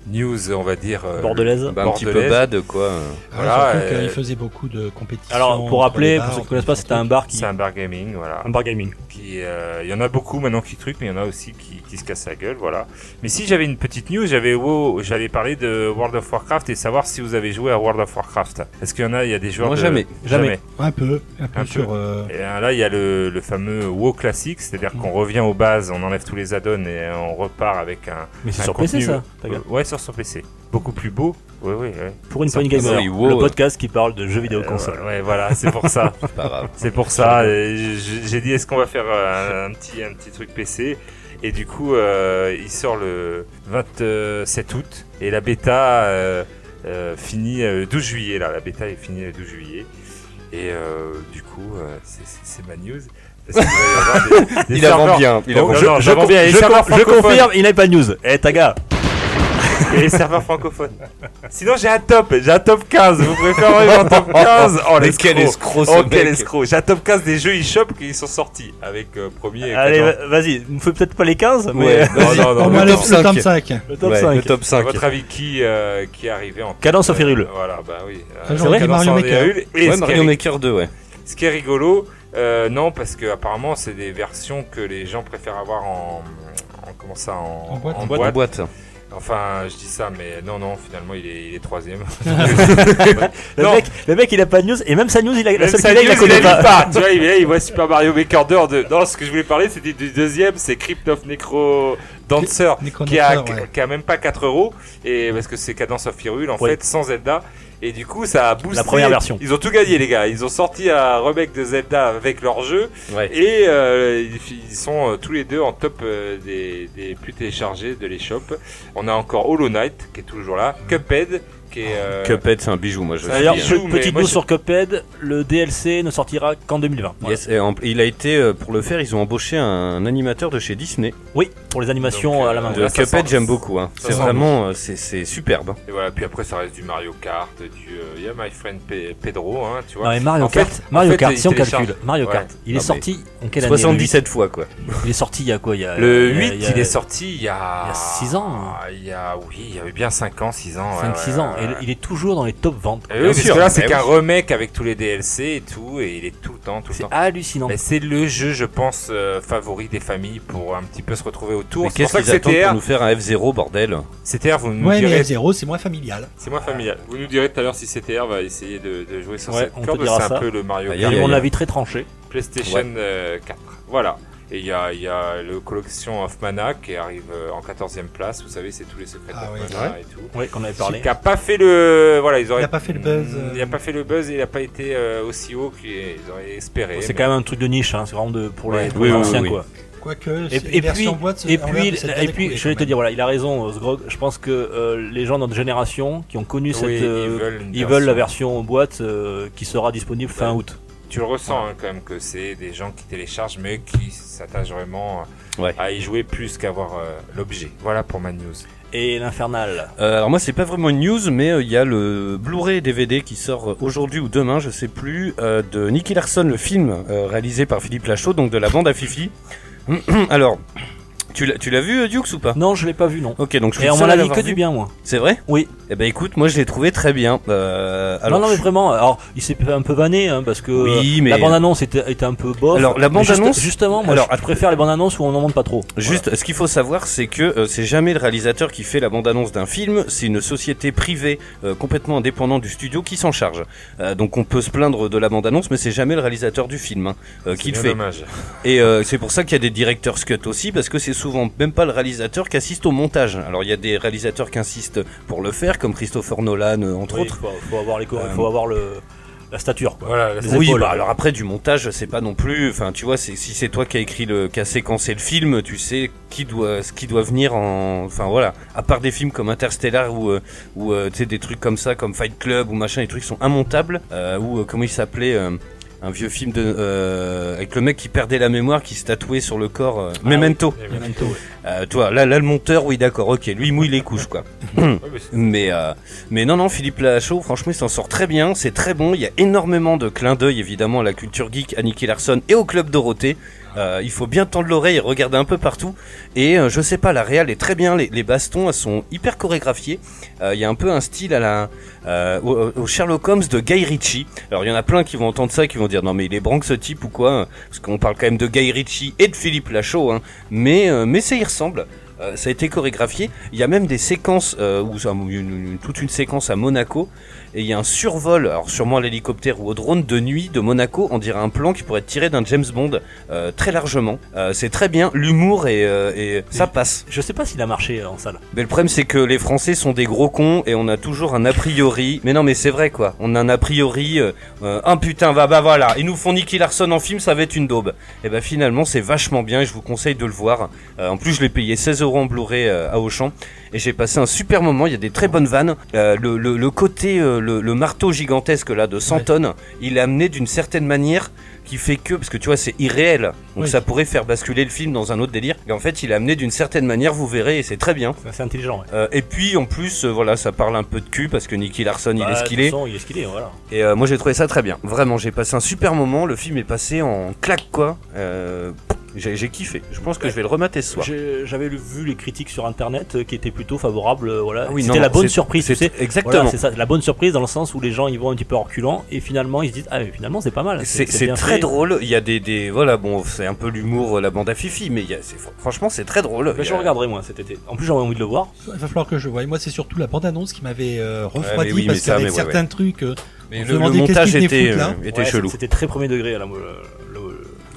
news, on va dire. euh, bordelaise. Bah, un petit peu bordelaise. bad, quoi. Voilà, surtout euh, qu'il faisait beaucoup de compétitions. Alors pour rappeler, bars, pour ceux qui entre connaissent pas, c'était un bar qui, C'est un bar gaming, voilà. un bar gaming. Qui, euh, il y en a beaucoup maintenant qui truquent, mais il y en a aussi qui, qui se cassent la gueule, voilà. Mais si j'avais une petite news, j'avais wow, j'allais parler de World of Warcraft et savoir si vous avez joué à World of Warcraft. Est-ce qu'il y en a, il y a des joueurs Moi, de- jamais. Jamais. Un peu, un peu Un sur. peu. euh, Et là, il y a le, le fameux WoW classique, c'est-à-dire qu'on revient aux bases, on enlève tous les add-ons et on repart avec un. Mais c'est un sur PC contenu- ça. Taga. Euh, ouais, sur son PC. Beaucoup plus beau. Ouais, ouais. Pour une Sur point PC. gamer, Oui, wow. le podcast qui parle de jeux vidéo Euh, console. ouais, ouais, voilà, c'est pour ça. C'est pour ça. J'ai dit, est-ce qu'on va faire euh, un petit, un petit truc PC Et du coup, euh, il sort le 27 août et la bêta euh, euh, finit euh, le 12 juillet. Là, la bêta est finie le 12 juillet. Et euh, du coup, euh, c'est- ma news. Parce avoir des- des Il avant bien. Il Oh, avant je- bien, je, confirme, il n'a pas de news. Eh Taga, et les serveurs francophones. Sinon, j'ai un top. J'ai un top 15. Vous préférez un top 15 Oh, Mais quel escroc ce Oh, quel mec. escroc. J'ai un top 15 des jeux eShop qui sont sortis. Avec euh, premier. et allez, 14. va- vas-y, ne fais peut-être pas les 15, mais Ouais, Non, non, non, Au le top le 5. top 5. le top Ouais, 5. Le top À 5. votre avis, qui, euh, qui est arrivé en Cadence Hyrule. Euh, Voilà, bah oui. Ah, j'aurais dit Cadence Mario Maker. Hyrule. Et Ouais, ce, Mario qui est, Maker 2, ouais. ce qui est rigolo, euh, non, parce que apparemment, c'est des versions que les gens préfèrent avoir en. en comment ça En, En boîte. en En boîte. Enfin, je dis ça, mais non, non, finalement, il est, il est troisième. Le Non. mec, le mec, il a pas de news et même sa news, il a, la Même seule sa qu'il a, il la news, connaît il la pas. pas. Tu vois, il, voit Super Mario Maker 2 en deux. Non, ce que je voulais parler, c'était du deuxième, c'est Crypt of Necro Dancer, qui a, ouais. qui a même pas 4 euros, et parce que c'est Cadence of Hyrule, en Ouais. fait, sans Zelda. Et du coup, ça a boosté. La première version. Ils ont tout gagné, les gars. Ils ont sorti un remake de Zelda avec leur jeu, Ouais. et euh, ils, sont euh, tous les deux en top euh, des, des plus téléchargés de l'eShop. On a encore Hollow Knight, qui est toujours là, Cuphead, qui est. euh, Cuphead, c'est un bijou, moi je D'ailleurs, bijou, pe- mais petite moi, news je- sur Cuphead, le DLC ne sortira qu'en 2020. Voilà. Yes, et en- il a été, euh, pour le faire, ils ont embauché un animateur de chez Disney. Oui, pour les animations Donc, à la main. euh, De là, ça Cuphead, sent- j'aime beaucoup. Hein. ça C'est sent vraiment, euh, c'est c'est superbe. hein. Et voilà, puis après ça reste du Mario Kart, du euh, il y a My Friend Pe- Pedro, hein, tu vois. Non mais Mario En fait- Kart, Mario en fait, Kart, il si on télécharge. calcule, Mario Ouais. Kart, il est Non, mais sorti en quelle année 77 fois, quoi. huit Il est sorti il y a quoi il y a, Le il y a- 8, il y a- il est sorti il y a... il y a six ans. Il y a, oui, il y avait bien 5 ans, 6 ans. 5-6 ans. Et il est toujours dans les top ventes. Et oui, Bien parce sûr, que là, c'est mais qu'un oui. remake avec tous les DLC et tout, et il est tout le temps, tout le C'est hallucinant. Mais c'est le jeu, je pense, euh, favori des familles pour un petit peu se retrouver autour. Qu'est-ce qu'ils attendent pour CTR, nous faire un F0, bordel CTR, vous nous Ouais, mais direz, F0, c'est moins familial. c'est moins familial. Vous nous direz tout à l'heure si CTR va essayer de, de jouer sur Ouais, cette on te corde, c'est un peu le Mario Kart à mon y a- avis très tranché. PlayStation euh, 4. Voilà. Et il y a, il y a le collection of Mana qui arrive euh, en 14e place. Vous savez, c'est tous les secrets Ah de oui. Mana et tout. Oui, qu'on avait parlé. Qui a pas fait le. Voilà, ils auraient. Il a pas fait le buzz, Il a pas fait le buzz et il a pas été euh, aussi haut qu'ils auraient espéré. C'est mais- quand même un truc de niche, hein, c'est vraiment de, pour les, Ouais. pour Oui, les oui, anciens oui. quoi. Quoique, Et, puis, version boîte, et puis, et puis, je vais te dire, voilà, il a raison, euh, Sgrog. Je pense que euh, les gens de notre génération qui ont connu Oui, cette, ils euh, veulent une ils veulent la version boîte euh, qui sera disponible fin août. Tu le ressens hein, quand même que c'est des gens qui téléchargent mais qui s'attachent vraiment Ouais. à y jouer plus qu'avoir euh, l'objet. Voilà pour ma news. Et l'Infernal. Euh, alors moi c'est pas vraiment une news mais euh, il y a le Blu-ray DVD qui sort euh, aujourd'hui ou demain je sais plus euh, de Nicky Larson le film euh, réalisé par Philippe Lachaud donc de la bande à Fifi. alors tu l'as tu l'as vu euh, Dukes ou pas? Non, je l'ai pas vu, non. Ok donc je suis Et le on seul m'en à a dit l'avoir que vu. du bien, moi. C'est vrai? Oui. Eh ben écoute moi je l'ai trouvé très bien. Euh, alors non, non, mais vraiment. Alors, il s'est fait un peu vanné, hein, parce que Oui, euh, mais- la bande-annonce était, était un peu bof. Alors, la Mais juste- bande-annonce- justement, moi, alors, je, je préfère les bandes-annonces où on n'en montre pas trop. Juste, ce qu'il faut savoir, c'est que euh, c'est jamais le réalisateur qui fait la bande-annonce d'un film, c'est une société privée euh, complètement indépendante du studio qui s'en charge. Euh, donc on peut se plaindre de la bande-annonce, mais c'est jamais le réalisateur du film hein, euh, qui le C'est fait. dommage. Et euh, c'est pour ça qu'il y a des directeurs cut aussi, parce que c'est souvent même pas le réalisateur qui assiste au montage. Alors il y a des réalisateurs qui insistent pour le faire, comme Christopher Nolan euh, entre Oui, autres. Faut, faut avoir les, Euh, faut avoir le, la stature. Quoi. Voilà, Les Oui, bah alors après du montage, c'est pas non plus. Enfin, tu vois, c'est si c'est toi qui a écrit le, qui a séquencé le film, tu sais qui doit, ce qui doit venir en. Enfin voilà. À part des films comme Interstellar ou euh, ou euh, tu sais des trucs comme ça, comme Fight Club ou machin, des trucs qui sont immontables. Euh, ou comment il s'appelait euh, un vieux film de euh, avec le mec qui perdait la mémoire, qui se tatouait sur le corps. euh, Memento. Memento, ouais. Euh, toi, là, là, le monteur, oui, d'accord, ok, lui, il mouille les couches, quoi. Mais, euh, mais non, non, Philippe Lachaud, franchement, il s'en sort très bien, c'est très bon. Il y a énormément de clins d'œil, évidemment, à la culture geek, à Nicky Larson et au Club Dorothée. Euh, il faut bien tendre l'oreille et regarder un peu partout. Et euh, je sais pas, la réal est très bien. Les, bastons, sont hyper chorégraphiées. Euh, Il y a un peu un style à la au, Sherlock Holmes de Guy Ritchie. Alors il y en a plein qui vont entendre ça et qui vont dire non mais il est branque ce type ou quoi? Parce qu'on parle quand même de Guy Ritchie et de Philippe Lachaud. Hein. Mais mais ça y ressemble. Ça a été chorégraphié. Il y a même des séquences, une- toute une séquence à Monaco, et il y a un survol, alors sûrement à l'hélicoptère ou au drone de nuit de Monaco, on dirait un plan qui pourrait être tiré d'un James Bond, euh, très largement. Euh, c'est très bien, l'humour et, euh, et ça passe. Je sais pas s'il a marché en salle. Mais le problème c'est que les Français sont des gros cons et on a toujours un a priori. Mais non mais c'est vrai quoi. On a un a priori. Un putain bah bah voilà. Ils nous font Nicky Larson en film, ça va être une daube. Et bah finalement c'est vachement bien et je vous conseille de le voir. Euh, en plus je l'ai payé 16 euros en Blu-ray à Auchan et j'ai passé un super moment. Il y a des très bonnes vannes. Euh, le, le, le côté euh, le, le marteau gigantesque là de 100 Ouais. tonnes, il est amené d'une certaine manière qui fait que parce que tu vois c'est irréel donc Oui. ça pourrait faire basculer le film dans un autre délire et en fait il est amené d'une certaine manière vous verrez et c'est très bien C'est intelligent. Ouais. euh, et puis en plus, voilà, ça parle un peu de cul parce que Nicky Larson, il Bah, est ce de qu'il toute est. façon, il est ce qu'il est, voilà. Et moi, j'ai trouvé ça très bien. Vraiment, j'ai passé un super moment. Le film est passé en claque quoi. Euh, j'ai kiffé. Je pense que je vais le remater ce soir. J'avais vu les critiques sur internet euh, qui étaient plutôt favorables. euh, Voilà. Ah oui, C'était la bonne surprise, tu sais. Exactement. Voilà, c'est ça, la bonne surprise dans le sens où les gens y vont un petit peu en reculant et finalement ils se disent ah mais finalement c'est pas mal. c'est très fait. drôle. Il y a des, des voilà, bon, c'est un peu l'humour, la bande à Fifi, mais il y a, franchement, c'est très drôle. Bah, y je a- regarderai moi cet été. En plus j'aurais envie de le voir. Il va falloir que je voie. Moi, c'est surtout la bande-annonce qui m'avait euh, refroidi mais oui, mais parce ça, qu'avec mais ouais, certains trucs. euh, Mais le, montage était, euh, était Ouais, chelou. C'était très premier degré le, le-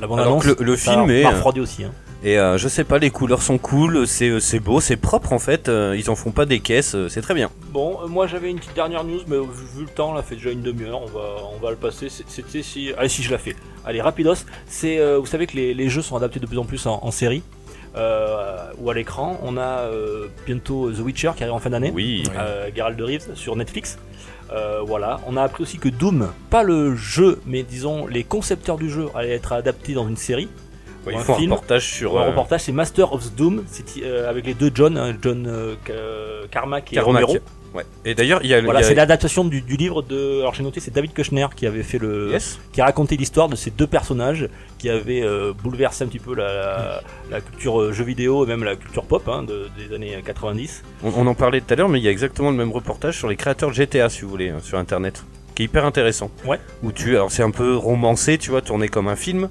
la bande Alors annonce. que le, film est. refroidi aussi. Hein. Et euh, je sais pas, les couleurs sont cool, c'est euh, beau, c'est propre en fait. euh, ils en font pas des caisses, euh, c'est très bien. Bon, euh, moi j'avais une petite dernière news, mais vu, le temps, là fait déjà une demi-heure, on va, on va le passer. C'était si. Allez, si je la fais. Allez, rapidos. C'est, euh, vous savez que les, les jeux sont adaptés de plus en plus en, en série euh, ou à l'écran. On a euh, bientôt The Witcher qui arrive en fin d'année. Oui. euh, Geralt de Reeves sur Netflix. Euh, voilà, on a appris aussi que Doom, pas le jeu, mais disons les concepteurs du jeu, allaient être adaptés dans une série. Ouais, ou ils un font un film. reportage sur. Un euh, reportage, c'est Master of the Doom, euh, avec les deux John, hein, John Ca- Carmack et. Romero. Ouais. Et d'ailleurs, il y a. Voilà, a- c'est l'adaptation du, du livre de. Alors j'ai noté, c'est David Kushner qui avait fait le. Yes. qui a raconté l'histoire de ces deux personnages qui avaient euh, bouleversé un petit peu la, la, la culture euh, jeu vidéo et même la culture pop hein, de- des années 90. On, on en parlait tout à l'heure, mais il y a exactement le même reportage sur les créateurs de GTA, si vous voulez, hein, sur internet, qui est hyper intéressant. Ouais. Où tu, alors c'est un peu romancé, tu vois, tourné comme un film,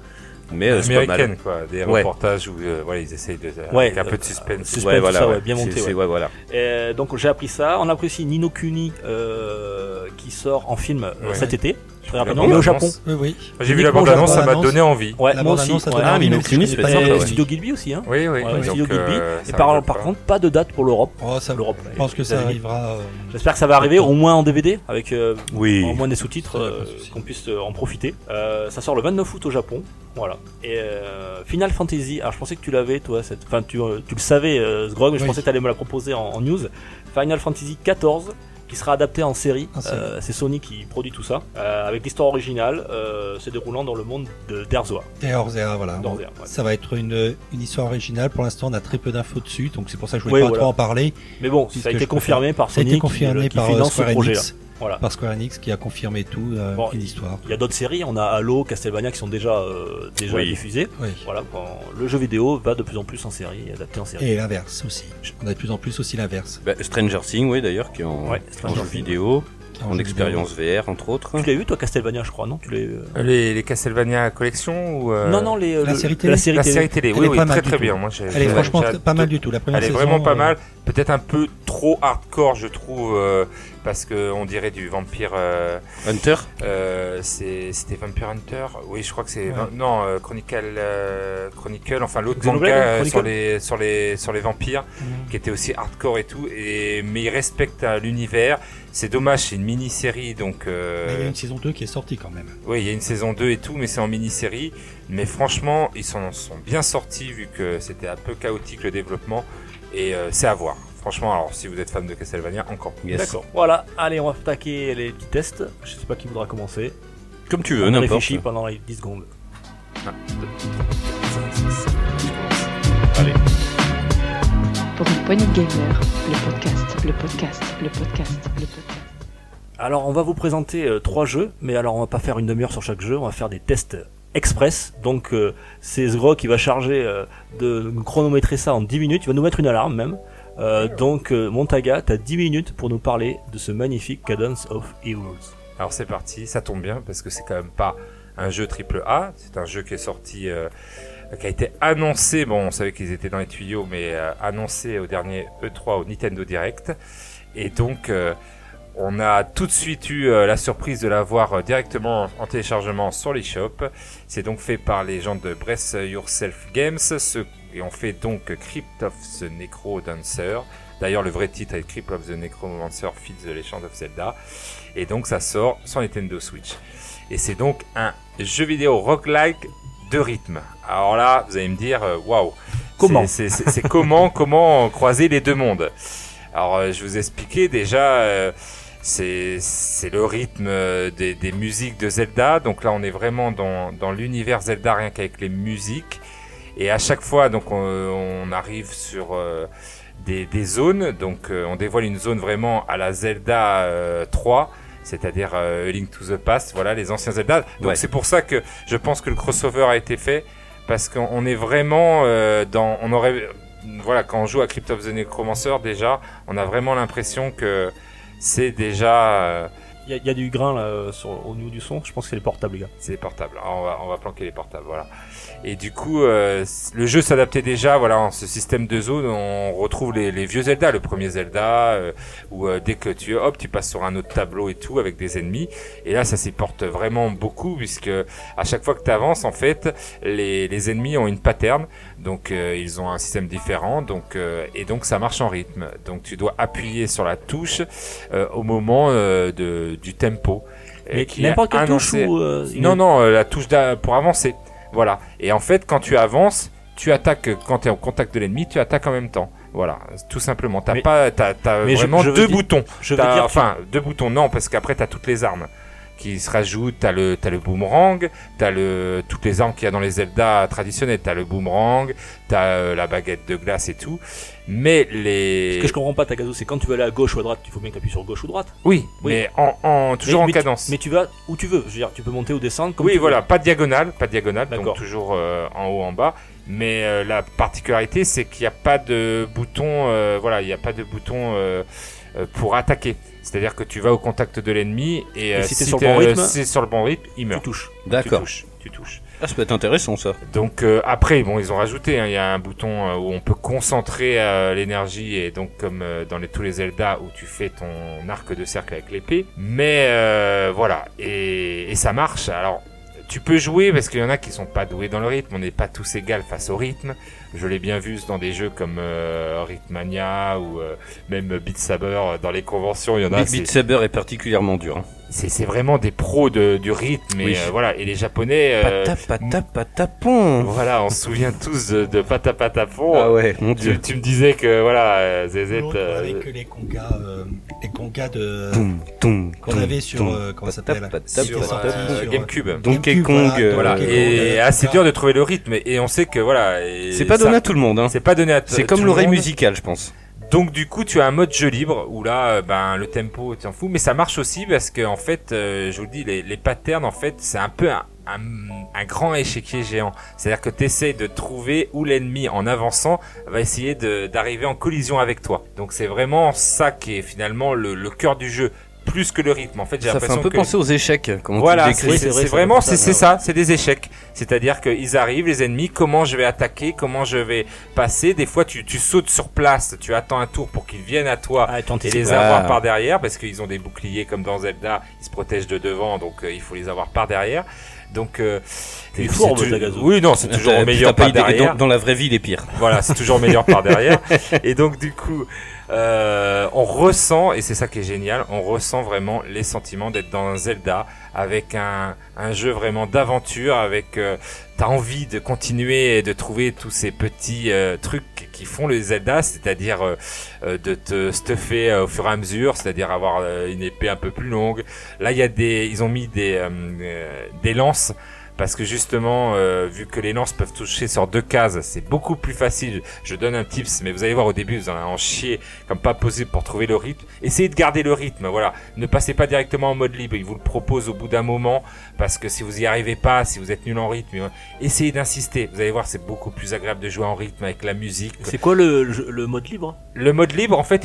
mais euh, c'est pas mal. américaine, quoi. Des Ouais. reportages où euh, voilà, ils essayent de. Ouais, avec un peu euh, de suspense. suspense, Ouais, voilà, tout ça, ouais. ouais, bien monté, c'est- ouais. ouais, voilà. Et donc j'ai appris ça. On a appris aussi Nino Kuni euh, qui sort en film euh, Ouais. cet été. Très La rapidement, mais au Japon. Oui, oui. J'ai vu la Uniquement bande-annonce, la ça m'a donné envie. Ouais, La moi aussi. Ah, envie, Nino même si je Kuni, connais c'est sympa, Et. Studio Ghibli aussi. Hein. Oui, oui. Studio euh, et ça par, contre, pas de date pour l'Europe. Oh, ça, L'Europe. je pense que ça arrivera. euh, J'espère que ça va arriver au moins en DVD avec euh, Oui. au moins des sous-titres, euh, qu'on puisse euh, en profiter. Euh, ça sort le 29 août au Japon, voilà. Et euh, Final Fantasy, alors je pensais que tu l'avais toi, cette... enfin tu, euh, tu le savais, euh, Sgrog, mais je pensais que tu allais me la proposer en, en news. Final Fantasy 14 qui sera adapté en série. Euh, c'est Sony qui produit tout ça, euh, avec l'histoire originale, euh, se déroulant dans le monde de d'Erzoa. Voilà. Ouais. Ça va être une, une histoire originale. Pour l'instant, on a très peu d'infos dessus, donc c'est pour ça que je voulais Oui, pas voilà. trop en parler. Mais bon, ça a été préfère- confirmé par Ça a Sony été confirmé qui, qui par finance ce. Enix, Voilà. par Square Enix qui a confirmé tout, euh, Bon, une histoire. Il y a d'autres séries, on a Halo, Castlevania qui sont déjà, euh, déjà Oui. diffusées. Oui. Voilà, bon, le jeu vidéo va de plus en plus en série, adapté en série. Et l'inverse aussi. On a de plus en plus aussi l'inverse. Bah, Stranger Things, oui, d'ailleurs, qui est en, Ouais, en Stranger jeu vidéo, en expérience VR, entre autres. Tu l'as vu toi Castlevania, je crois, non? Tu l'as euh, Les, les Castlevania collection ou euh, Non, non, les, la le- série télé La série la télé. série télé. Elle Oui, oui, très très tout. bien. Moi, j'ai- Elle est j'ai- franchement j'ai pas mal du tout. La première Elle est vraiment pas euh, mal. Peut-être un peu trop hardcore, je trouve, euh, parce que on dirait du vampire. euh, Hunter euh, c'est- C'était Vampire Hunter. Oui, je crois que c'est Ouais. non euh, Chronicle, euh, Chronicle. Enfin, l'autre manga Chronicle sur les sur les sur les vampires, Mhm. qui était aussi hardcore et tout. Et mais il respecte euh, l'univers. C'est dommage, c'est une mini-série, donc. euh, mais il y a une saison 2 qui est sortie quand même. oui, il y a une saison 2 et tout, mais c'est en mini-série. Mais franchement, ils s'en sont bien sortis vu que c'était un peu chaotique le développement. Et euh, c'est à voir. Franchement, alors si vous êtes fan de Castlevania, encore. Yes. D'accord. Voilà, allez, on va attaquer les petits tests. Je sais pas qui voudra commencer. Comme tu veux, on n'importe. réfléchit pendant les 10 secondes. Allez. Pour une poignée de gamers, le podcast, le podcast, le podcast, le podcast. Alors, on va vous présenter euh, trois jeux, mais alors on va pas faire une demi-heure sur chaque jeu, on va faire des tests express. Donc, euh, c'est Zgro qui va charger euh, de chronométrer ça en 10 minutes. Il va nous mettre une alarme même. Euh, donc, euh, Montaga, t'as 10 minutes pour nous parler de ce magnifique Cadence of Heroes. Alors c'est parti, ça tombe bien parce que c'est quand même pas un jeu triple A, c'est un jeu qui est sorti, euh, qui a été annoncé, bon on savait qu'ils étaient dans les tuyaux, mais euh, annoncé au dernier E3 au Nintendo Direct. Et donc on a tout de suite eu la surprise de l'avoir directement en téléchargement sur l'eShop. C'est donc fait par les gens de Breath Yourself Games, et on fait donc Crypt of the Necro Dancer. D'ailleurs, le vrai titre est Crypt of the Necromancer Feeds the Legend of Zelda. Et donc, ça sort sur Nintendo Switch. Et c'est donc un jeu vidéo roguelike de rythme. Alors là, vous allez me dire, euh, waouh. Comment C'est comment, comment croiser les deux mondes Alors, euh, je vous expliquais déjà, euh, c'est le rythme des, des musiques de Zelda. Donc là, on est vraiment dans, dans l'univers Zelda, rien qu'avec les musiques. Et à chaque fois, donc, on, on arrive sur euh, des, des zones. Donc, euh, on dévoile une zone vraiment à la Zelda euh, 3, c'est-à-dire euh, Link to the Past. Voilà, les anciens Zelda. Donc, Ouais. c'est pour ça que je pense que le crossover a été fait parce qu'on on est vraiment euh, dans. On aurait, voilà, quand on joue à Crypt of the Necromancer, déjà, on a vraiment l'impression que c'est déjà. euh, Il y, a- il y a du grain là, euh, sur, au niveau du son, je pense que c'est les portables, les gars. c'est les portables. Alors, on va, on va planquer les portables, voilà. Et du coup, euh, le jeu s'adaptait déjà, voilà, en ce système de zone. On retrouve les, les vieux Zelda, le premier Zelda, euh, où euh, dès que tu hop, tu passes sur un autre tableau et tout avec des ennemis. Et là, ça s'y porte vraiment beaucoup, puisque à chaque fois que tu avances, en fait, les, les ennemis ont une pattern, donc euh, ils ont un système différent, donc euh, et donc ça marche en rythme. Donc tu dois appuyer sur la touche euh, au moment euh, de, du tempo. Mais qui n'importe quelle touche ou. euh, une- Non, non, euh, la touche pour avancer. Voilà. Et en fait, quand tu avances, tu attaques, quand tu es en contact de l'ennemi, tu attaques en même temps. Voilà, tout simplement. T'as pas, t'as, je- vraiment je veux deux dire- boutons. Je veux dire, enfin, deux boutons, non, parce qu'après t'as toutes les armes qui se rajoutent. T'as le, t'as le boomerang, t'as le, toutes les armes qu'il y a dans les Zelda traditionnels. T'as le boomerang, t'as euh, la baguette de glace et tout. Mais les, Ce que je comprends pas, Tagazu, c'est quand tu veux aller à gauche ou à droite, il faut bien que tu sur gauche ou droite. oui, Oui. mais en, en toujours Mais- en mais tu- cadence. Mais tu vas où tu veux. Je veux dire, tu peux monter ou descendre. Comme Oui, tu veux. voilà, pas de diagonale, pas de diagonale, donc toujours euh, en haut, en bas. Mais euh, la particularité, c'est qu'il n'y a pas de bouton, euh, voilà, il n'y a pas de bouton pour attaquer. C'est-à-dire que tu vas au contact de l'ennemi et, euh, si t'es sur le t'es- bon rythme, c'est sur le bon rythme, il Tu meurt. touches. Tu D'accord. touches, tu touches. Ah, ça peut être intéressant ça. Donc euh, après, bon, ils ont rajouté, hein, il y a un bouton euh, où on peut concentrer euh, l'énergie et donc comme euh, dans les, tous les Zelda où tu fais ton arc de cercle avec l'épée. Mais euh, voilà, et, et ça marche. Alors tu peux jouer parce qu'il y en a qui sont pas doués dans le rythme. On n'est pas tous égales face au rythme. Je l'ai bien vu dans des jeux comme euh, Rhythmania ou euh, même Beat Saber euh, dans les conventions. Il y en a. Beat, Saber est particulièrement dur. hein. C'est c'est vraiment des pros de, du rythme et Oui. euh, voilà et les japonais euh, Pata pata patapon. voilà on se souvient tous de, de Pata Patapon Ah ouais, mon tu, dieu. tu me disais que voilà euh, ZZ euh, avec les congas, euh, les congas de Toum, toum, qu'on toum, avait sur toum. euh, comment ça s'appelle sur, euh, GameCube Donkey Kong, voilà, voilà Donkey Kong, et assez dur de trouver le rythme et on sait que voilà C'est pas donné à tout le monde, hein. c'est pas donné à t- C'est comme le l'oreille musicale, je pense. Donc du coup, tu as un mode jeu libre où là, euh, ben le tempo, t'en fous, mais ça marche aussi parce que en fait, euh, je vous le dis, les, les patterns, en fait, c'est un peu un, un, un grand échiquier géant. C'est-à-dire que tu essayes de trouver où l'ennemi, en avançant, va essayer d'arriver en collision avec toi. Donc c'est vraiment ça qui est finalement le, le cœur du jeu, plus que le rythme. En fait, j'ai Ça fait un peu que penser aux échecs, comment voilà, tu c'est vrai, vraiment, c'est ça, c'est ouais. ça, c'est des échecs. C'est-à-dire qu'ils arrivent, les ennemis, comment je vais attaquer, comment je vais passer. Des fois, tu, tu sautes sur place, tu attends un tour pour qu'ils viennent à toi Ah, et les Ah. avoir par derrière, parce qu'ils ont des boucliers comme dans Zelda, ils se protègent de devant, donc euh, il faut les avoir par derrière. Donc, euh, T'es fourbe. Oui, non, c'est toujours T'as- au meilleur par derrière. dans, dans la vraie vie, il est pire. Voilà, c'est toujours meilleur par derrière. Et donc du coup, euh, on ressent, et c'est ça qui est génial, on ressent vraiment les sentiments d'être dans un Zelda avec un, un jeu vraiment d'aventure, avec euh, t'as envie de continuer et de trouver tous ces petits euh, trucs qui font le Zelda, c'est-à-dire euh, euh, de te stuffer euh, au fur et à mesure, c'est-à-dire avoir euh, une épée un peu plus longue. Là, il y a des, ils ont mis des euh, euh, des lances parce que justement, euh, vu que les lances peuvent toucher sur deux cases, c'est beaucoup plus facile. Je donne un tips, mais vous allez voir au début, vous allez en chier comme pas possible pour trouver le rythme. Essayez de garder le rythme, voilà. Ne passez pas directement en mode libre. Il vous le propose au bout d'un moment, parce que si vous y arrivez pas, si vous êtes nul en rythme, euh, essayez d'insister. Vous allez voir, c'est beaucoup plus agréable de jouer en rythme avec la musique. C'est quoi le, mode libre Le mode libre, en fait,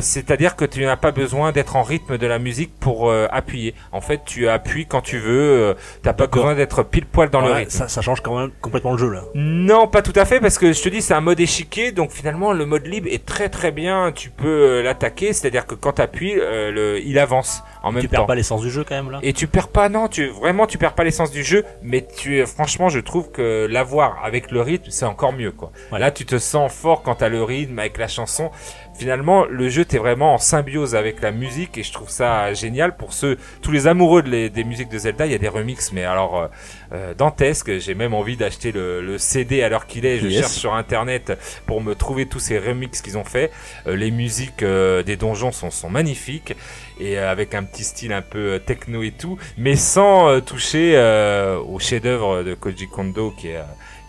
c'est-à-dire que tu n'as pas besoin d'être en rythme de la musique pour euh, appuyer. En fait, tu appuies quand tu veux. euh, T'as pas besoin d'être pile poil dans le rythme. ça, ça change quand même complètement le jeu là. Non, pas tout à fait, parce que je te dis, c'est un mode échiquier, donc finalement, le mode libre est très très bien. Tu peux euh, l'attaquer, c'est-à-dire que quand t'appuies, euh, le, il avance en même tu temps. perds pas l'essence du jeu quand même là Et tu perds pas, non, tu vraiment tu perds pas l'essence du jeu, mais tu franchement je trouve que l'avoir avec le rythme c'est encore mieux quoi. Ouais. Là tu te sens fort quand t'as le rythme avec la chanson. Finalement le jeu t'es vraiment en symbiose avec la musique et je trouve ça génial pour ceux tous les amoureux de les- des musiques de Zelda. Il y a des remixes mais alors euh, euh, dantesques. J'ai même envie d'acheter le, le CD à l'heure qu'il est. Je Yes. cherche sur internet pour me trouver tous ces remixes qu'ils ont fait. Euh, les musiques euh, des donjons sont, sont magnifiques et avec un petit style un peu techno et tout, mais sans toucher euh, au chef-d'œuvre de Koji Kondo qui est euh,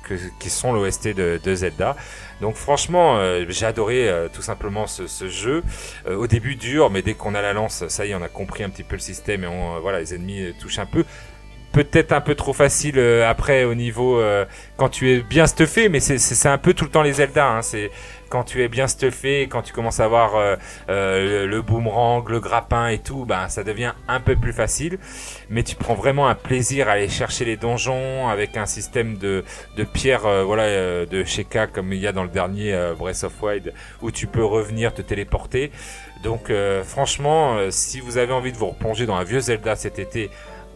que, qui sont l'OST de, de Zelda. Donc franchement, euh, j'ai adoré euh, tout simplement ce, jeu. Euh, au début dur, mais dès qu'on a la lance, ça y est, on a compris un petit peu le système et on, euh, voilà, les ennemis touchent un peu. Peut-être un peu trop facile après au niveau quand tu es bien stuffé, mais c'est un peu tout le temps les Zelda. Hein, c'est quand tu es bien stuffé, quand tu commences à avoir euh, euh, le, le boomerang, le grappin et tout, ben ça devient un peu plus facile. Mais tu prends vraiment un plaisir à aller chercher les donjons avec un système de, de pierres, euh, voilà, euh, de Sheka comme il y a dans le dernier euh, Breath of Wild, où tu peux revenir te téléporter. Donc euh, franchement, euh, si vous avez envie de vous replonger dans un vieux Zelda cet été,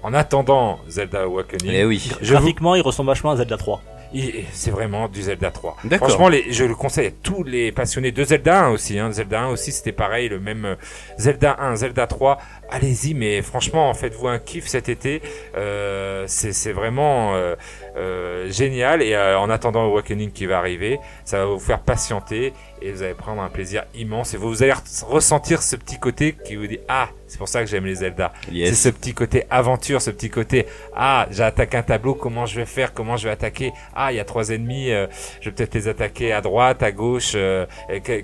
en attendant Zelda Awakening, Eh oui. je vous Graphiquement, il ressemble vachement à Zelda 3. C'est vraiment du Zelda 3. D'accord. Franchement, les, je le conseille à tous les passionnés de Zelda 1 aussi. Hein. Zelda 1 aussi, c'était pareil, le même euh, Zelda 1, Zelda 3. Allez-y, mais franchement, faites-vous un kiff cet été. Euh, c'est vraiment euh, euh, génial. Et euh, en attendant Awakening qui va arriver, ça va vous faire patienter et vous allez prendre un plaisir immense. Et vous, vous allez re- ressentir ce petit côté qui vous dit ah, c'est pour ça que j'aime les Zelda. C'est ce petit côté aventure, ce petit côté ah j'ai attaqué un tableau, comment je vais faire, comment je vais attaquer? Ah il y a trois ennemis, euh, je vais peut-être les attaquer à droite, à gauche. euh,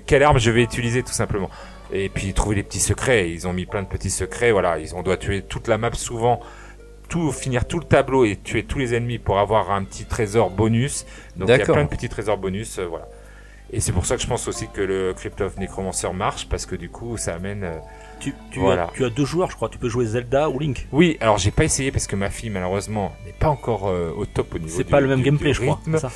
quelle arme je vais utiliser tout simplement. Et puis trouver les petits secrets. Ils ont mis plein de petits secrets. Voilà, ils on doit tuer toute la map souvent. Tout, finir tout le tableau et tuer tous les ennemis pour avoir un petit trésor bonus. Donc il y a plein de petits trésors bonus, euh, voilà. Et c'est pour ça que je pense aussi que le Crypt of Necromancer marche parce que du coup ça amène euh, Tu, tu, Voilà. as, tu as deux joueurs, je crois. Tu peux jouer Zelda ou Link. Oui, alors j'ai pas essayé parce que ma fille malheureusement n'est pas encore euh, au top au niveau C'est pas le même du- gameplay, du je crois. ça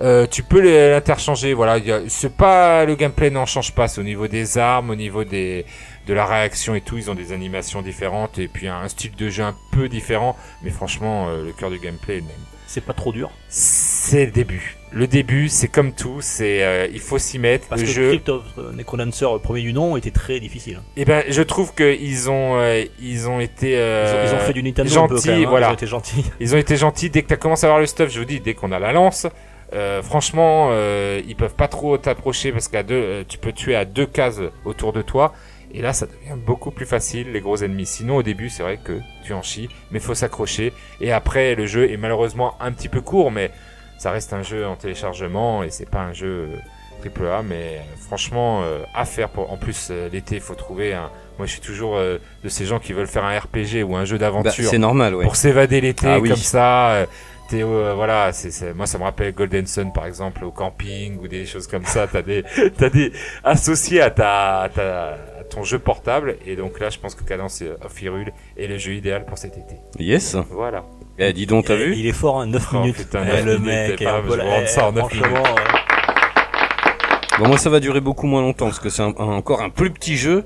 Euh, tu peux l'interchanger, voilà. C'est pas le gameplay n'en change pas, c'est au niveau des armes, au niveau des de la réaction et tout. Ils ont des animations différentes et puis un style de jeu un peu différent, mais franchement euh, le cœur du gameplay est le même. C'est pas trop dur? C'est le début. Le début, c'est comme tout, c'est euh, il faut s'y mettre. Parce le que jeu, Crypt of Necrodancer, euh, premier du nom, était très difficile. eh ben, je trouve que ils ont, euh, ils ont été, Ils, ont, ils ont fait du Nintendo un peu, gentil, quand même, hein. voilà. Ils ont été gentils. Ils ont été gentils dès que t'as commencé à avoir le stuff. Je vous dis, dès qu'on a la lance, euh, franchement, euh, ils peuvent pas trop t'approcher parce qu'à deux, euh, tu peux tuer à deux cases autour de toi. Et là, ça devient beaucoup plus facile les gros ennemis. Sinon, au début, c'est vrai que tu en chies, mais faut s'accrocher. Et après, le jeu est malheureusement un petit peu court, mais ça reste un jeu en téléchargement et c'est pas un jeu euh, triple A. Mais euh, franchement, euh, à faire. Pour... En plus, euh, l'été, il faut trouver un. Moi, je suis toujours euh, de ces gens qui veulent faire un RPG ou un jeu Bah, d'aventure c'est normal, ouais. pour s'évader l'été Ah oui. comme ça. t'es, euh, voilà, c'est, c'est- moi ça me rappelle Golden Sun par exemple au camping ou des choses comme ça. T'as des, t'as des associés à ta, à ta, à ton jeu portable et donc là je pense que Cadence of Hyrule est le jeu idéal pour cet été. Yes. Voilà. Eh, dis donc, t'as vu Il est fort, hein, 9 Oh, minutes. putain, Eh, 9 le minutes, mec, est pas- un peu je rendre ça en eh, 9 franchement, minutes. euh, Bon, moi, ça va durer beaucoup moins longtemps parce que c'est encore un plus petit jeu,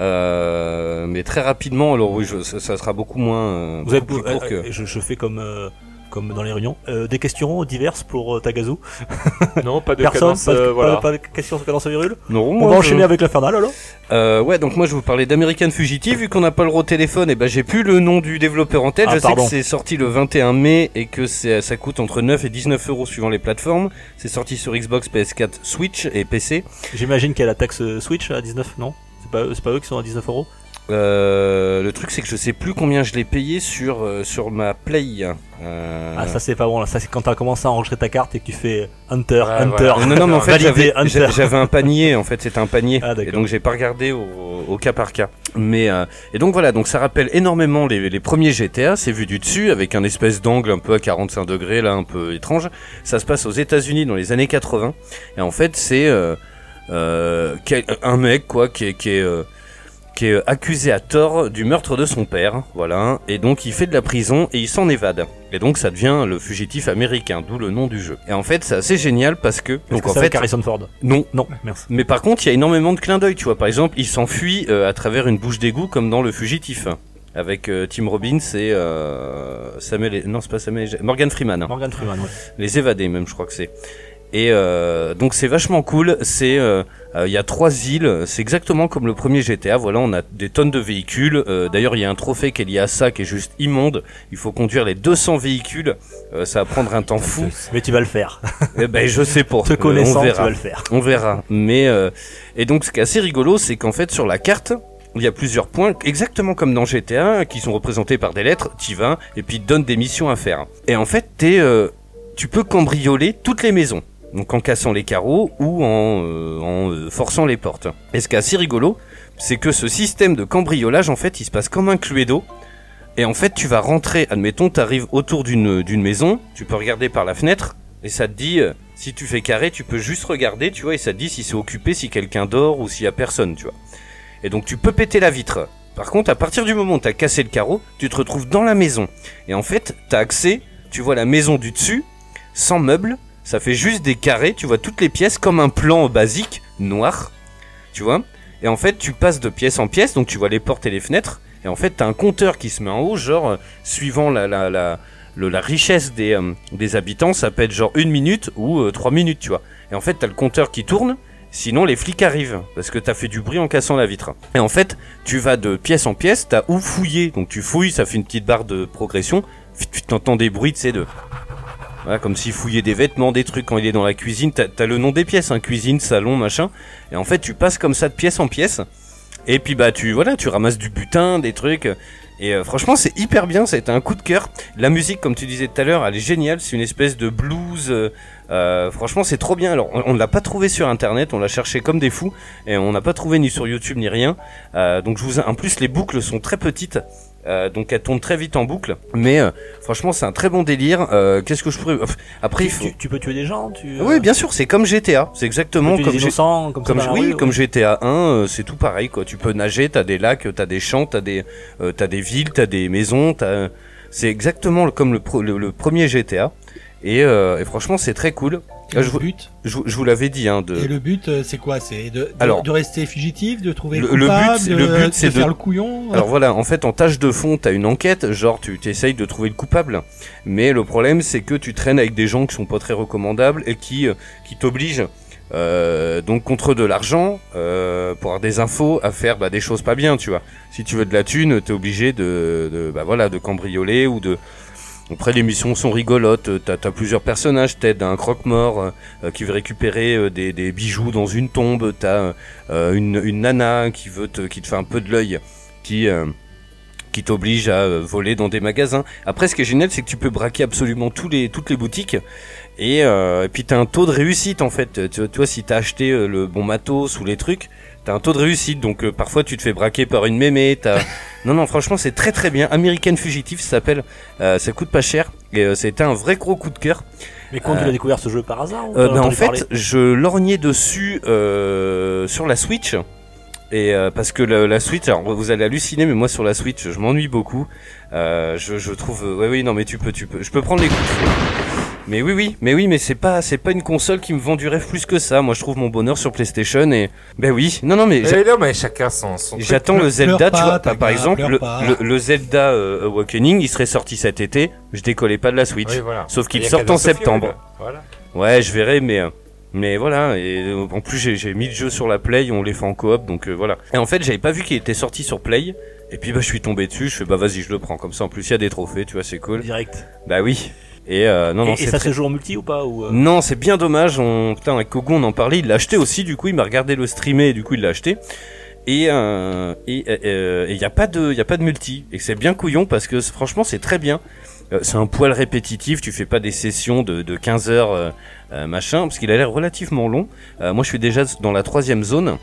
euh, mais très rapidement. Alors oui, je- ça, ça sera beaucoup moins. euh, Vous avez, beaucoup plus euh, court que. euh, je, je fais comme, euh, comme dans les réunions. Euh, des questions diverses pour euh, Tagazu Non, pas de Personne cadence, pas, euh, pas- de questions sur Cadence of Hyrule Non, On va enchaîner avec l'Infernal alors ouais, donc moi je vous parlais d'American Fugitive, vu qu'on n'a pas le au téléphone, et ben j'ai plus le nom du développeur en tête. Ah, je sais que c'est sorti le 21 mai et que ça coûte entre 9 et 19 euros suivant les plateformes. C'est sorti sur Xbox, PS4, Switch et PC. J'imagine qu'il y a la taxe Switch à 19, non? C'est pas, pas eux qui sont à 19 euros? Euh, le truc c'est que je sais plus combien je l'ai payé sur euh, sur ma Play. Euh, Ah, ça c'est pas bon là. Ça c'est quand t'as commencé à enregistrer ta carte et que tu fais Hunter, Ouais, Hunter. voilà. Non, non, mais en fait, j'avais un panier, en fait, c'était un panier. Ah, et donc, j'ai pas regardé au, au cas par cas. Mais, euh, et donc voilà, donc ça rappelle énormément les, les premiers GTA, c'est vu du dessus, avec un espèce d'angle un peu à 45 degrés, là, un peu étrange. Ça se passe aux États-Unis dans les années 80. Et en fait, c'est, euh, un mec, quoi, qui est, qui est, euh, qui est accusé à tort du meurtre de son père, voilà, et donc il fait de la prison et il s'en évade. Et donc ça devient le fugitif américain, d'où le nom du jeu. Et en fait, c'est assez génial parce que, donc que en c'est fait, Harrison Ford? Non. Non, merci. Mais par contre, il y a énormément de clins d'œil, tu vois. Par exemple, il s'enfuit euh, à travers une bouche d'égout comme dans Le Fugitif, avec euh, Tim Robbins et euh, Samuel, non c'est pas Samuel, Morgan Freeman. hein. Morgan Freeman, ouais. Les évadés même, je crois que c'est. Et euh, donc c'est vachement cool. C'est euh, euh, il y a trois îles. C'est exactement comme le premier GTA. Voilà, on a des tonnes de véhicules. Euh, D'ailleurs, il y a un trophée qui est lié à ça, qui est juste immonde. Il faut conduire les 200 véhicules. Euh, ça va prendre un temps fou. Mais tu vas le faire. Eh ben, je sais pas. Te Euh, connaissant, on tu verra. vas le faire. On verra. Mais euh, et donc ce qui est assez rigolo, c'est qu'en fait sur la carte, il y a plusieurs points, exactement comme dans GTA, qui sont représentés par des lettres. T'y vas et puis te donnent des missions à faire. Et en fait, t'es, euh, tu peux cambrioler toutes les maisons. Donc en cassant les carreaux ou en, euh, euh, forçant les portes. Et ce qui est assez rigolo, c'est que ce système de cambriolage, en fait, il se passe comme un Cluedo. Et en fait, tu vas rentrer, admettons, t'arrives autour d'une d'une maison, tu peux regarder par la fenêtre, et ça te dit, euh, si tu fais carré, tu peux juste regarder, tu vois, et ça te dit si c'est occupé, si quelqu'un dort ou s'il y a personne, tu vois. Et donc tu peux péter la vitre. Par contre, à partir du moment où t'as cassé le carreau, tu te retrouves dans la maison. Et en fait, t'as accès, tu vois la maison du dessus, sans meubles, ça fait juste des carrés, tu vois toutes les pièces comme un plan basique, noir, tu vois. Et en fait, tu passes de pièce en pièce, donc tu vois les portes et les fenêtres, et en fait, t'as un compteur qui se met en haut, genre, euh, suivant la, la, la, la richesse des, euh, des habitants, ça peut être genre une minute ou euh, trois minutes, tu vois. Et en fait, t'as le compteur qui tourne, sinon les flics arrivent, parce que t'as fait du bruit en cassant la vitre. Et en fait, tu vas de pièce en pièce, t'as où fouiller, donc tu fouilles, ça fait une petite barre de progression, fit, t'entends des bruits, tu sais, de... Comme s'il fouillait des vêtements, des trucs quand il est dans la cuisine, t'as as le nom des pièces, hein, cuisine, salon, machin. Et en fait, tu passes comme ça de pièce en pièce. Et puis bah tu voilà, tu ramasses du butin, des trucs. Et euh, franchement, c'est hyper bien, ça a été un coup de cœur. La musique, comme tu disais tout à l'heure, elle est géniale, c'est une espèce de blues. euh, euh, franchement, c'est trop bien. Alors, on, ne l'a pas trouvé sur internet, on l'a cherché comme des fous, et on n'a pas trouvé ni sur YouTube ni rien. Donc, je vous, en plus, les boucles sont très petites. Euh, donc elles tournent très vite en boucle, mais euh, franchement c'est un très bon délire. Euh, Qu'est-ce que je pourrais après il Tu, faut tu- tu peux tuer des gens tu, oui bien sûr c'est comme GTA, c'est tu exactement peux tuer comme des innocents comme, comme ça oui, rue, comme GTA 1, euh, c'est tout pareil quoi. Tu peux nager, t'as des lacs, t'as des champs, t'as des, euh, t'as des villes, t'as des maisons, c'est exactement comme le, pro- le, le premier GTA. Et, euh, et franchement, c'est très cool. Et Ah, le je vous- but, Je, vous- je vous l'avais dit, hein, de. et le but, euh, c'est quoi? C'est de, de, Alors, de rester fugitif, de trouver le- le, le but, coupable, c'est- de, le but, de c'est de- faire le couillon? Alors voilà, en fait, en tâche de fond, t'as une enquête, genre tu t'essayes de trouver le coupable, mais le problème c'est que tu traînes avec des gens qui sont pas très recommandables et qui euh, qui t'obligent euh, donc contre de l'argent euh, pour avoir des infos à faire bah, des choses pas bien, tu vois. Si tu veux de la thune, t'es obligé de, de bah voilà de cambrioler ou de après les missions sont rigolotes, t'as as plusieurs personnages, t'aides un croque-mort euh, qui veut récupérer euh, des, bijoux dans une tombe, t'as euh, une, nana qui veut te, qui te fait un peu de l'œil, qui euh, t'oblige à euh, voler dans des magasins. Après, ce qui est génial, c'est que tu peux braquer absolument toutes les boutiques. Et, euh, puis t'as un taux de réussite en fait. Tu, vois, si t'as acheté euh, le bon matos ou les trucs, t'as un taux de réussite. Donc euh, parfois tu te fais braquer par une mémé. T'as... non non, franchement c'est très très bien. American Fugitive, ça s'appelle. Euh, ça coûte pas cher et euh, c'était un vrai gros coup de cœur. Mais quand tu Euh, as découvert ce jeu par hasard ou Euh, ben, en fait, je lorgnais dessus euh, sur la Switch. Et euh, parce que la, la Switch, alors vous allez halluciner, mais moi sur la Switch, je m'ennuie beaucoup. Euh, je, je trouve, euh, ouais, oui, non, mais tu peux, tu peux, je peux prendre les coups. Mais oui, oui, mais oui, mais c'est pas, c'est pas une console qui me vend du rêve plus que ça. Moi, je trouve mon bonheur sur PlayStation et, ben oui, non, non, mais j'a- Eh non, mais chacun son, son truc. j'attends le Zelda, tu vois, par, exemple, le, le, le Zelda euh, Awakening, il serait sorti cet été, je décollais pas de la Switch. Oui, voilà. Sauf qu'il sort en Sophie, septembre. ouais, Voilà. Ouais, je verrai, mais euh, mais voilà. Et euh, en plus, j'ai j'ai mis le jeu sur la Play, on les fait en coop, donc euh, voilà. Et en fait, j'avais pas vu qu'il était sorti sur Play. Et puis bah, je suis tombé dessus. Je fais bah vas-y, je le prends. Comme ça, en plus, il y a des trophées, tu vois, c'est cool. direct. Bah oui. Et euh, non, non, et, et c'est ça très- se joue en multi ou pas ou, euh, non, c'est bien dommage. On... Putain, avec Kogo, on en parlait. Il l'a acheté aussi. Du coup, il m'a regardé le streamer. Et du coup, il l'a acheté. Et euh, et euh, et il y a pas de il y a pas de multi. Et c'est bien couillon parce que franchement, c'est très bien. Euh, c'est un poil répétitif. Tu fais pas des sessions de, de 15 heures machin parce qu'il a l'air relativement long. Euh, moi, je suis déjà dans la troisième zone.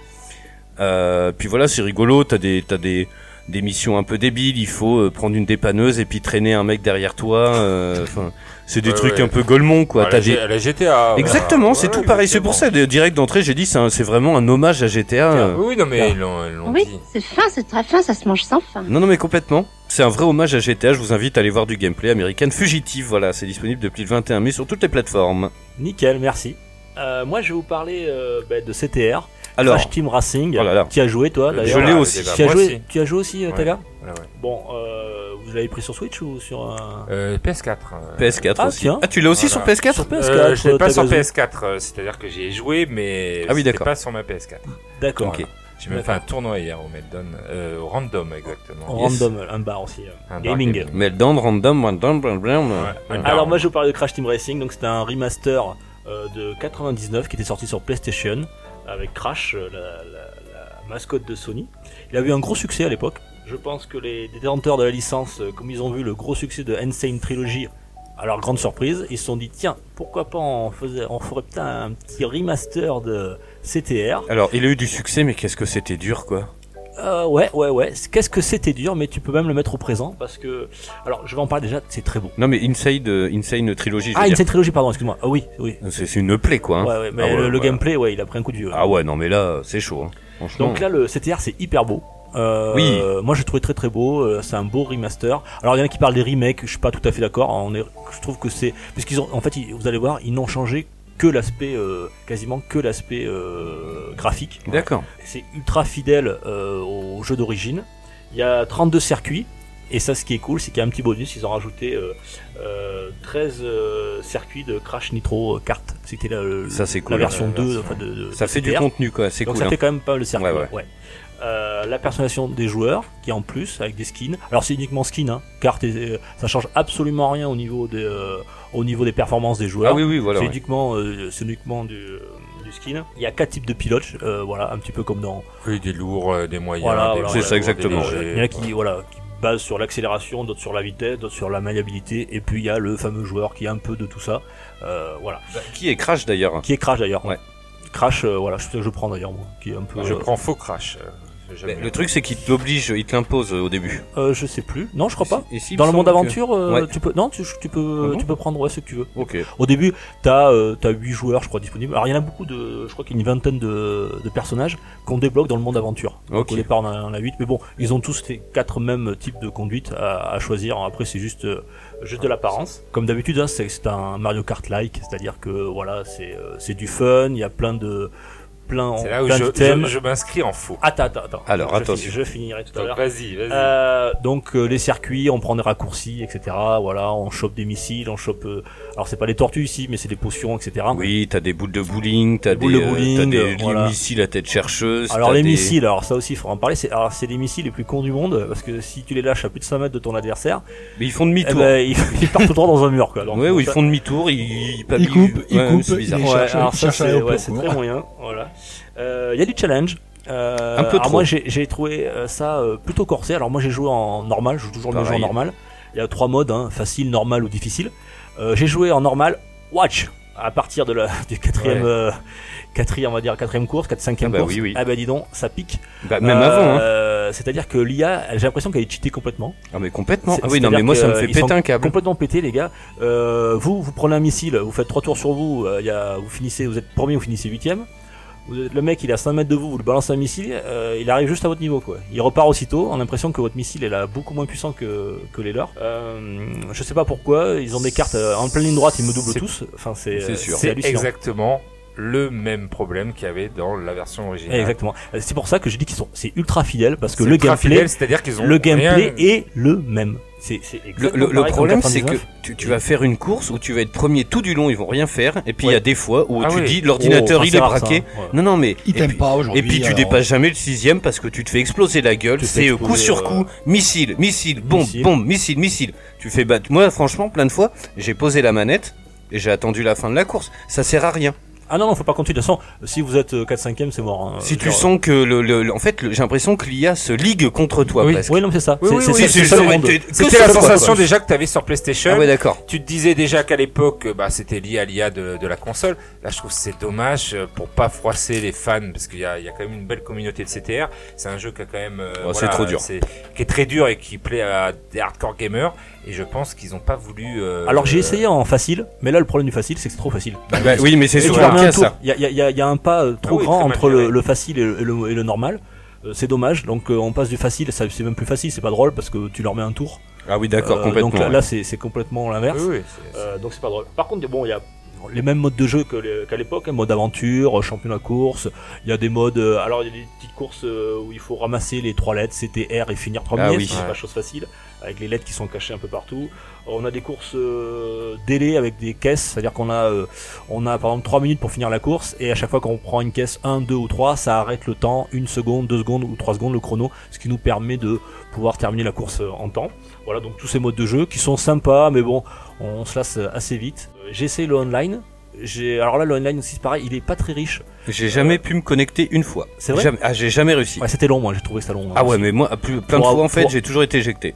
Euh, puis voilà, c'est rigolo. T'as des t'as des des missions un peu débiles. Il faut prendre une dépanneuse et puis traîner un mec derrière toi. euh, Enfin, c'est des Ouais, trucs ouais. un peu golemont quoi. À T'as la, des G- à la GTA. Exactement, c'est Ouais, tout pareil. C'est pour ça, direct d'entrée, j'ai dit c'est vraiment un hommage à GTA. euh. Oui, non, mais ils l'ont Oui, c'est fin, c'est très fin, ça se mange sans fin. Non, non, mais complètement. C'est un vrai hommage à GTA. Je vous invite à aller voir du gameplay American Fugitive. Voilà, c'est disponible depuis le 21 mai sur toutes les plateformes. Nickel, merci. Euh, moi, je vais vous parler euh, bah, de CTR, Alors, Crash Team Racing. Oh là là. Qui a joué toi Je l'ai Ah, aussi. déjà, Tu as moi joué, aussi. tu as joué aussi, euh, Ouais. Taga Ouais, ouais. Bon, euh, vous l'avez pris sur Switch ou sur un... Euh, PS4. euh, PS4 Ah, aussi. tiens. Ah, tu l'as aussi Voilà. sur PS4 Sur PS4 Euh, je l'ai pas sur Tagazu. PS4, euh, c'est-à-dire que j'y ai joué, mais Ah oui, c'était d'accord. pas sur ma PS4. D'accord. J'ai même fait un tournoi hier au Meltdown, euh, au Random exactement. Yes. Random, un bar aussi. euh, Un bar gaming. gaming. Meltdown, random, random, random. Ouais, bar. Alors moi je vais vous parler de Crash Team Racing, donc c'était un remaster euh, de 99 qui était sorti sur PlayStation avec Crash, euh, la, mascotte de Sony. Il a eu un gros succès à l'époque. Je pense que les détenteurs de la licence, euh, comme ils ont vu le gros succès de Insane Trilogy, à leur grande surprise, ils se sont dit tiens, pourquoi pas on, faisait, on ferait peut-être un petit remaster de CTR. Alors, il a eu du succès, mais qu'est-ce que c'était dur, quoi. Euh, ouais, ouais, ouais. Qu'est-ce que c'était dur, mais tu peux même le mettre au présent parce que. Alors, je vais en parler déjà. C'est très beau. Non, mais Inside, euh, Insane Trilogy, je veux Ah, dire. Insane Trilogy, pardon, excuse-moi. Ah oui, oui. C'est une plaie, quoi. hein. Ouais, ouais, mais Ah ouais, le, gameplay, ouais, il a pris un coup de vieux. Ah ouais, non, mais là, c'est chaud. hein. Franchement. Donc là, le CTR, c'est hyper beau. Euh, Oui. Moi, j'ai trouvé très très beau. euh, C'est un beau remaster. Alors, il y en a qui parlent des remakes. Je suis pas tout à fait d'accord. On est, je trouve que c'est, puisqu'ils ont, en fait, ils- vous allez voir, ils n'ont changé que l'aspect, euh, quasiment que l'aspect euh, graphique. D'accord. C'est ultra fidèle euh, au jeu d'origine. Il y a 32 circuits. Et ça, ce qui est cool, c'est qu'il y a un petit bonus. Ils ont rajouté euh, euh, 13 euh, circuits de Crash Nitro euh, Kart. C'était la, le- Ça, c'est la cool. version Ouais, 2 la enfin, de, de- Ça de fait du contenu, quoi. C'est Donc ça hein. fait quand même pas le circuit. Ouais, ouais. ouais. Euh, la personnalisation des joueurs qui est en plus avec des skins. Alors c'est uniquement skin, hein, car t'es- ça change absolument rien au niveau des euh, au niveau des performances des joueurs. Ah oui, oui, voilà. c'est ouais. uniquement euh, c'est uniquement du, euh, du skin. Il y a quatre types de pilotes, euh, voilà, un petit peu comme dans. Oui, des lourds, euh, des moyens. Voilà, des C'est ça, des exactement. légers. Il y en a qui voilà qui basent sur l'accélération, d'autres sur la vitesse, d'autres sur la maniabilité, et puis il y a le fameux joueur qui est un peu de tout ça. Euh, voilà. Qui est Crash d'ailleurs Qui est Crash d'ailleurs. Ouais. Crash, euh, voilà, je, je prends d'ailleurs moi, qui est un peu. Je euh, prends faux crash. Mais le truc, c'est qu'il t'oblige, il te l'impose au début. Euh, je sais plus. Non, je crois pas. Et si, il Dans le monde que- aventure, euh, Ouais. tu peux non, tu, tu peux Ah bon tu peux prendre ouais, ce que tu veux. Ok. Au début, t'as euh, t'as huit joueurs, je crois, disponibles. Alors il y en a beaucoup de, je crois qu'il y a une vingtaine de, de personnages qu'on débloque dans le monde aventure. Donc, Ok. Au départ, on a, on a huit, mais bon, ils ont tous les quatre mêmes types de conduite à, à choisir. Après, c'est juste euh, juste de l'apparence. Comme d'habitude, hein, c'est c'est un Mario Kart-like, c'est-à-dire que voilà, c'est euh, c'est du fun. Il y a plein de plein C'est là où plein je, je, je m'inscris en faux. Attends, attends, attends. Alors, je attention. je finirai tout à l'heure. vas-y, vas-y. Euh, donc euh, les circuits, on prend des raccourcis, etc. Voilà, on chope des missiles, on chope. Euh, alors c'est pas les tortues ici, mais c'est des potions, etc. Oui, t'as des boules de bowling, t'as des, Boules de euh, bowling, t'as des euh, voilà. missiles à tête chercheuse. Alors les des- missiles, alors ça aussi il faut en parler. C'est alors c'est les missiles les plus cons du monde parce que si tu les lâches à plus de 5 mètres de ton adversaire, Mais ils font eh demi-tour. ben, ils, ils partent tout droit dans un mur quoi. Donc, ouais, ils font demi-tour, ils, ils Il papillent. coupe, il Ouais, coupe, c'est bizarre. Ouais, alors ça c'est ouais, très moyen. Voilà. Euh, Il y a du challenge. Euh, Un peu alors trop. moi j'ai j'ai trouvé euh, ça euh, plutôt corsé. Alors moi j'ai joué en normal, je joue toujours le jeu en normal. Il y a trois modes, hein, facile, normal ou difficile. Euh, j'ai joué en normal, watch à partir de la du quatrième, Ouais. euh, quatrième on va dire quatrième course, quatre cinquième Ah bah course. oui, oui. Ah bah dis donc, ça pique. Bah, même avant, hein. Euh, C'est-à-dire que l'IA, j'ai l'impression qu'elle est cheatée complètement. Ah, mais complètement. Ah oui, non, mais moi, ça me fait péter un câble. Complètement pété les gars. Euh, vous, vous prenez un missile, vous faites trois tours sur vous, il y a, vous finissez, vous êtes premier, vous finissez huitième. Vous êtes- Le mec il est à 5 mètres de vous, vous le balancez un missile, euh, il arrive juste à votre niveau quoi. Il repart aussitôt, on a l'impression que votre missile est là beaucoup moins puissant que, que les leurs. Euh, je sais pas pourquoi, ils ont des cartes euh, en pleine ligne droite, ils me doublent tous. Enfin c'est exactement le même problème qu'il y avait dans la version originale. Exactement. C'est pour ça que je dis qu'ils sont c'est ultra fidèle parce que le ultra gameplay fidèle, c'est-à-dire qu'ils ont le gameplay rien- est le même. Le, problème, c'est que 99. tu, tu vas faire une course où tu vas être premier tout du long, ils vont rien faire. Et puis il y a des fois où Ah tu oui. dis l'ordinateur Oh, il est braqué. Ouais. Non, non, mais. Il et t'aime puis- pas aujourd'hui. Et puis tu dépasses jamais le sixième parce que tu te fais exploser la gueule. C'est euh, coup sur euh, coup, missile, missile, bombe, Missile. bombe, missile, missile. Tu fais battre. Moi, franchement, plein de fois, j'ai posé la manette et j'ai attendu la fin de la course. Ça sert à rien. Ah non, non, faut pas continuer. De toute façon, si vous êtes 4-5ème, c'est mort. hein. si tu Genre, sens que le, le- le- en fait, j'ai l'impression que l'IA se ligue contre toi Oui. presque. Oui, non, c'est ça. Oui, c'est oui, oui, C'était la sensation déjà que tu avais sur PlayStation. Ah ouais, d'accord. Tu te disais déjà qu'à l'époque, euh, bah, c'était lié à l'IA de, de la console. Là, je trouve que c'est dommage euh, pour pas froisser les fans, parce qu'il y a, il y a quand même une belle communauté de CTR. C'est un jeu qui a quand même, euh, Ouais, c'est trop dur. c'est- qui est très dur et qui plaît à des hardcore gamers. Et je pense qu'ils ont pas voulu. euh, Alors j'ai essayé en facile, mais là le problème du facile, c'est que c'est trop facile. Bah oui, mais c'est Et y y a- y un pas euh, trop Ah oui, grand entre le, facile et le, et le- et le normal. Euh, c'est dommage. Donc euh, on passe du facile, ça c'est même plus facile, c'est pas drôle parce que tu leur mets un tour. Ah oui, d'accord, Euh, complètement. Donc là, ouais. là, c'est c'est complètement l'inverse. Oui, oui, c'est- Euh, donc c'est pas drôle. Par contre, bon, il y a les mêmes modes de jeu que les- qu'à l'époque, hein, mode aventure, championnat course. Il y a des modes. euh, alors il y a des petites courses euh, où il faut ramasser les trois lettres, CTR et finir premier. Ah oui. C'est Ouais. pas chose facile avec les lettres qui sont cachées un peu partout. On a des courses euh, délai avec des caisses, c'est-à-dire qu'on a euh, on a par exemple 3 minutes pour finir la course et à chaque fois qu'on prend une caisse 1, 2 ou 3, ça arrête le temps, une seconde, deux secondes ou trois secondes le chrono, ce qui nous permet de pouvoir terminer la course euh, en temps. Voilà donc tous ces modes de jeu qui sont sympas mais bon, on se lasse assez vite. Euh, J'ai essayé le online. J'ai alors là le online aussi c'est pareil, il est pas très riche. J'ai jamais pu me connecter une fois. C'est vrai? Jamais- Ah, j'ai jamais réussi. Ouais, c'était long moi, j'ai trouvé ça long. hein, Ah ouais, aussi. mais moi, plus- plein de fois en fait, pour- j'ai toujours été éjecté.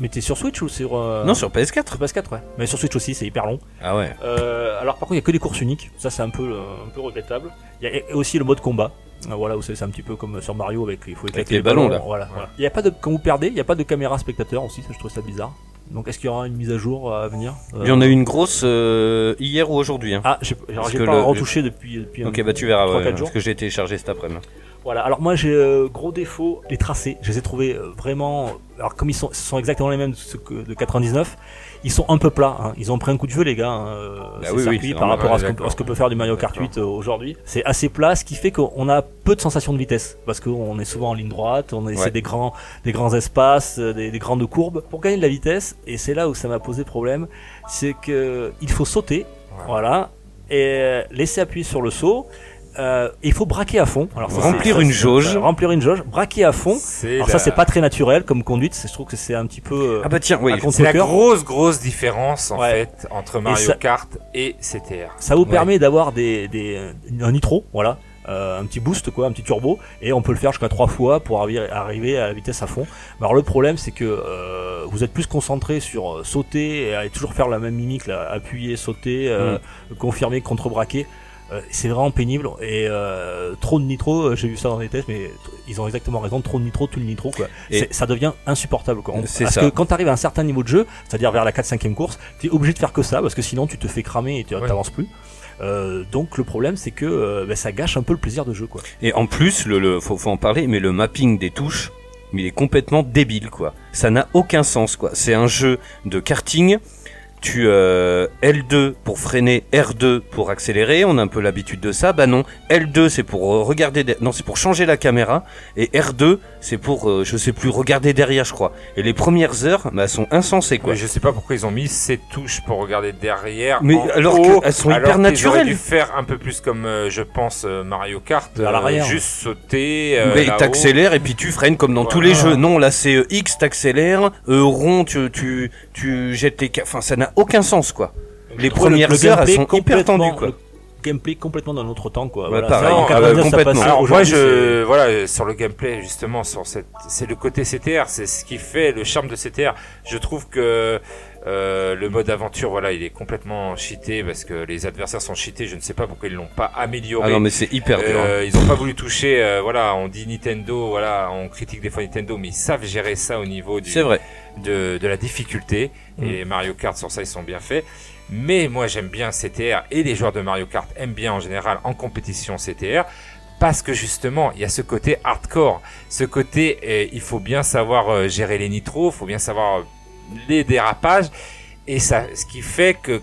Mais t'es sur Switch ou sur euh, Non, sur PS4. sur PS4 ouais. Mais sur Switch aussi, c'est hyper long. Ah ouais. Euh, alors par contre, il y a que des courses uniques. Ça, c'est un peu, euh, un peu regrettable. Il y a aussi le mode combat. Euh, Voilà, où c'est c'est un petit peu comme sur Mario avec il faut éclater les ballons, là. Voilà, voilà. Il y a pas de quand vous perdez, il y a pas de caméra spectateur aussi. Ça, je trouve ça bizarre. Donc, est-ce qu'il y aura une mise à jour à venir Euh, Il y en a eu une grosse euh, hier ou aujourd'hui. Hein. Ah, j'ai alors, Parce j'ai que pas le- retouché depuis, depuis un- ok, bah tu verras, trois, ouais, quatre jours. parce que j'ai téléchargé cet après-midi. Voilà, alors moi j'ai euh, gros défaut, les tracés, je les ai trouvés euh, vraiment, alors comme ils sont, ce sont exactement les mêmes que de 99, ils sont un peu plats, hein. ils ont pris un coup de vieux les gars, hein, Bah ces oui, oui, circuits c'est par normal, rapport à ce, à que peut faire du Mario Kart 8 euh, aujourd'hui. C'est assez plat, ce qui fait qu'on a peu de sensations de vitesse, parce qu'on est souvent en ligne droite, on c'est Ouais. des grands, des grands espaces, des, des grandes courbes. Pour gagner de la vitesse, et c'est là où ça m'a posé problème, c'est que il faut sauter, Ouais. voilà, et laisser appuyer sur le saut. Euh, il faut braquer à fond. Alors ça, Remplir une jauge. euh, Remplir une jauge, braquer à fond. C'est Alors la- ça c'est pas très naturel comme conduite. Je trouve que c'est un petit peu. euh, Ah bah tiens, oui. C'est la grosse, grosse différence en Ouais. fait entre Mario ça- Kart et CTR. Ça vous Ouais. permet d'avoir des, des un nitro, voilà, euh, un petit boost quoi, un petit turbo, et on peut le faire jusqu'à trois fois pour arriver, à la vitesse à fond. Mais alors le problème c'est que euh, vous êtes plus concentré sur euh, sauter et aller toujours faire la même mimique, là, appuyer, sauter, euh, confirmer, contre-braquer. Euh, c'est vraiment pénible et euh, trop de nitro, euh, j'ai vu ça dans les tests, mais ils ont exactement raison. Trop de nitro, tout le nitro, quoi. Et- ça devient insupportable, quoi. On- C'est parce ça. que quand tu arrives à un certain niveau de jeu, c'est-à-dire vers la 4-5e course, tu es obligé de faire que ça, parce que sinon tu te fais cramer et tu Ouais. t'avances plus. Euh, donc le problème, c'est que euh, ben, ça gâche un peu le plaisir de jeu, quoi. Et en plus, le, le faut, faut en parler, mais le mapping des touches, mais il est complètement débile, quoi. Ça n'a aucun sens, quoi. C'est un jeu de karting. Tu euh, L2 pour freiner, R2 pour accélérer. On a un peu l'habitude de ça. Bah non, L2 c'est pour euh, regarder, de- non c'est pour changer la caméra et R2 c'est pour euh, je sais plus regarder derrière, je crois. Et les premières heures, bah, elles sont insensées, quoi. Ouais, je sais pas pourquoi ils ont mis ces touches pour regarder derrière. Mais en alors haut, qu'elles sont alors hyper naturelles. dû faire un peu plus comme euh, je pense euh, Mario Kart, À l'arrière. juste sauter. euh, Mais t'accélères et puis tu freines comme dans tous les jeux. Non, là c'est euh, X t'accélères, euh, rond tu, tu, tu jettes les... Enfin ça n'a aucun sens quoi. Les Je premières le heures elles sont hyper complètement- tendues quoi. le gameplay complètement d'un autre temps, quoi. Ouais, Voilà, pareil. ça, en Non, 99, ça complètement. Alors moi je voilà sur le gameplay justement sur cette c'est le côté CTR c'est ce qui fait le charme de CTR je trouve que euh, le mode aventure voilà il est complètement cheaté parce que les adversaires sont cheatés je ne sais pas pourquoi ils l'ont pas amélioré Ah non mais c'est hyper dur. hein. Euh, ils ont pas voulu toucher euh, voilà on dit Nintendo voilà on critique des fois Nintendo mais ils savent gérer ça au niveau du vrai. de, de la difficulté et Mario Kart sur ça ils sont bien faits mais moi j'aime bien CTR et les joueurs de Mario Kart aiment bien en général en compétition CTR parce que justement il y a ce côté hardcore ce côté euh, il faut bien savoir euh, gérer les nitros faut bien savoir les dérapages. Et ça ce qui fait que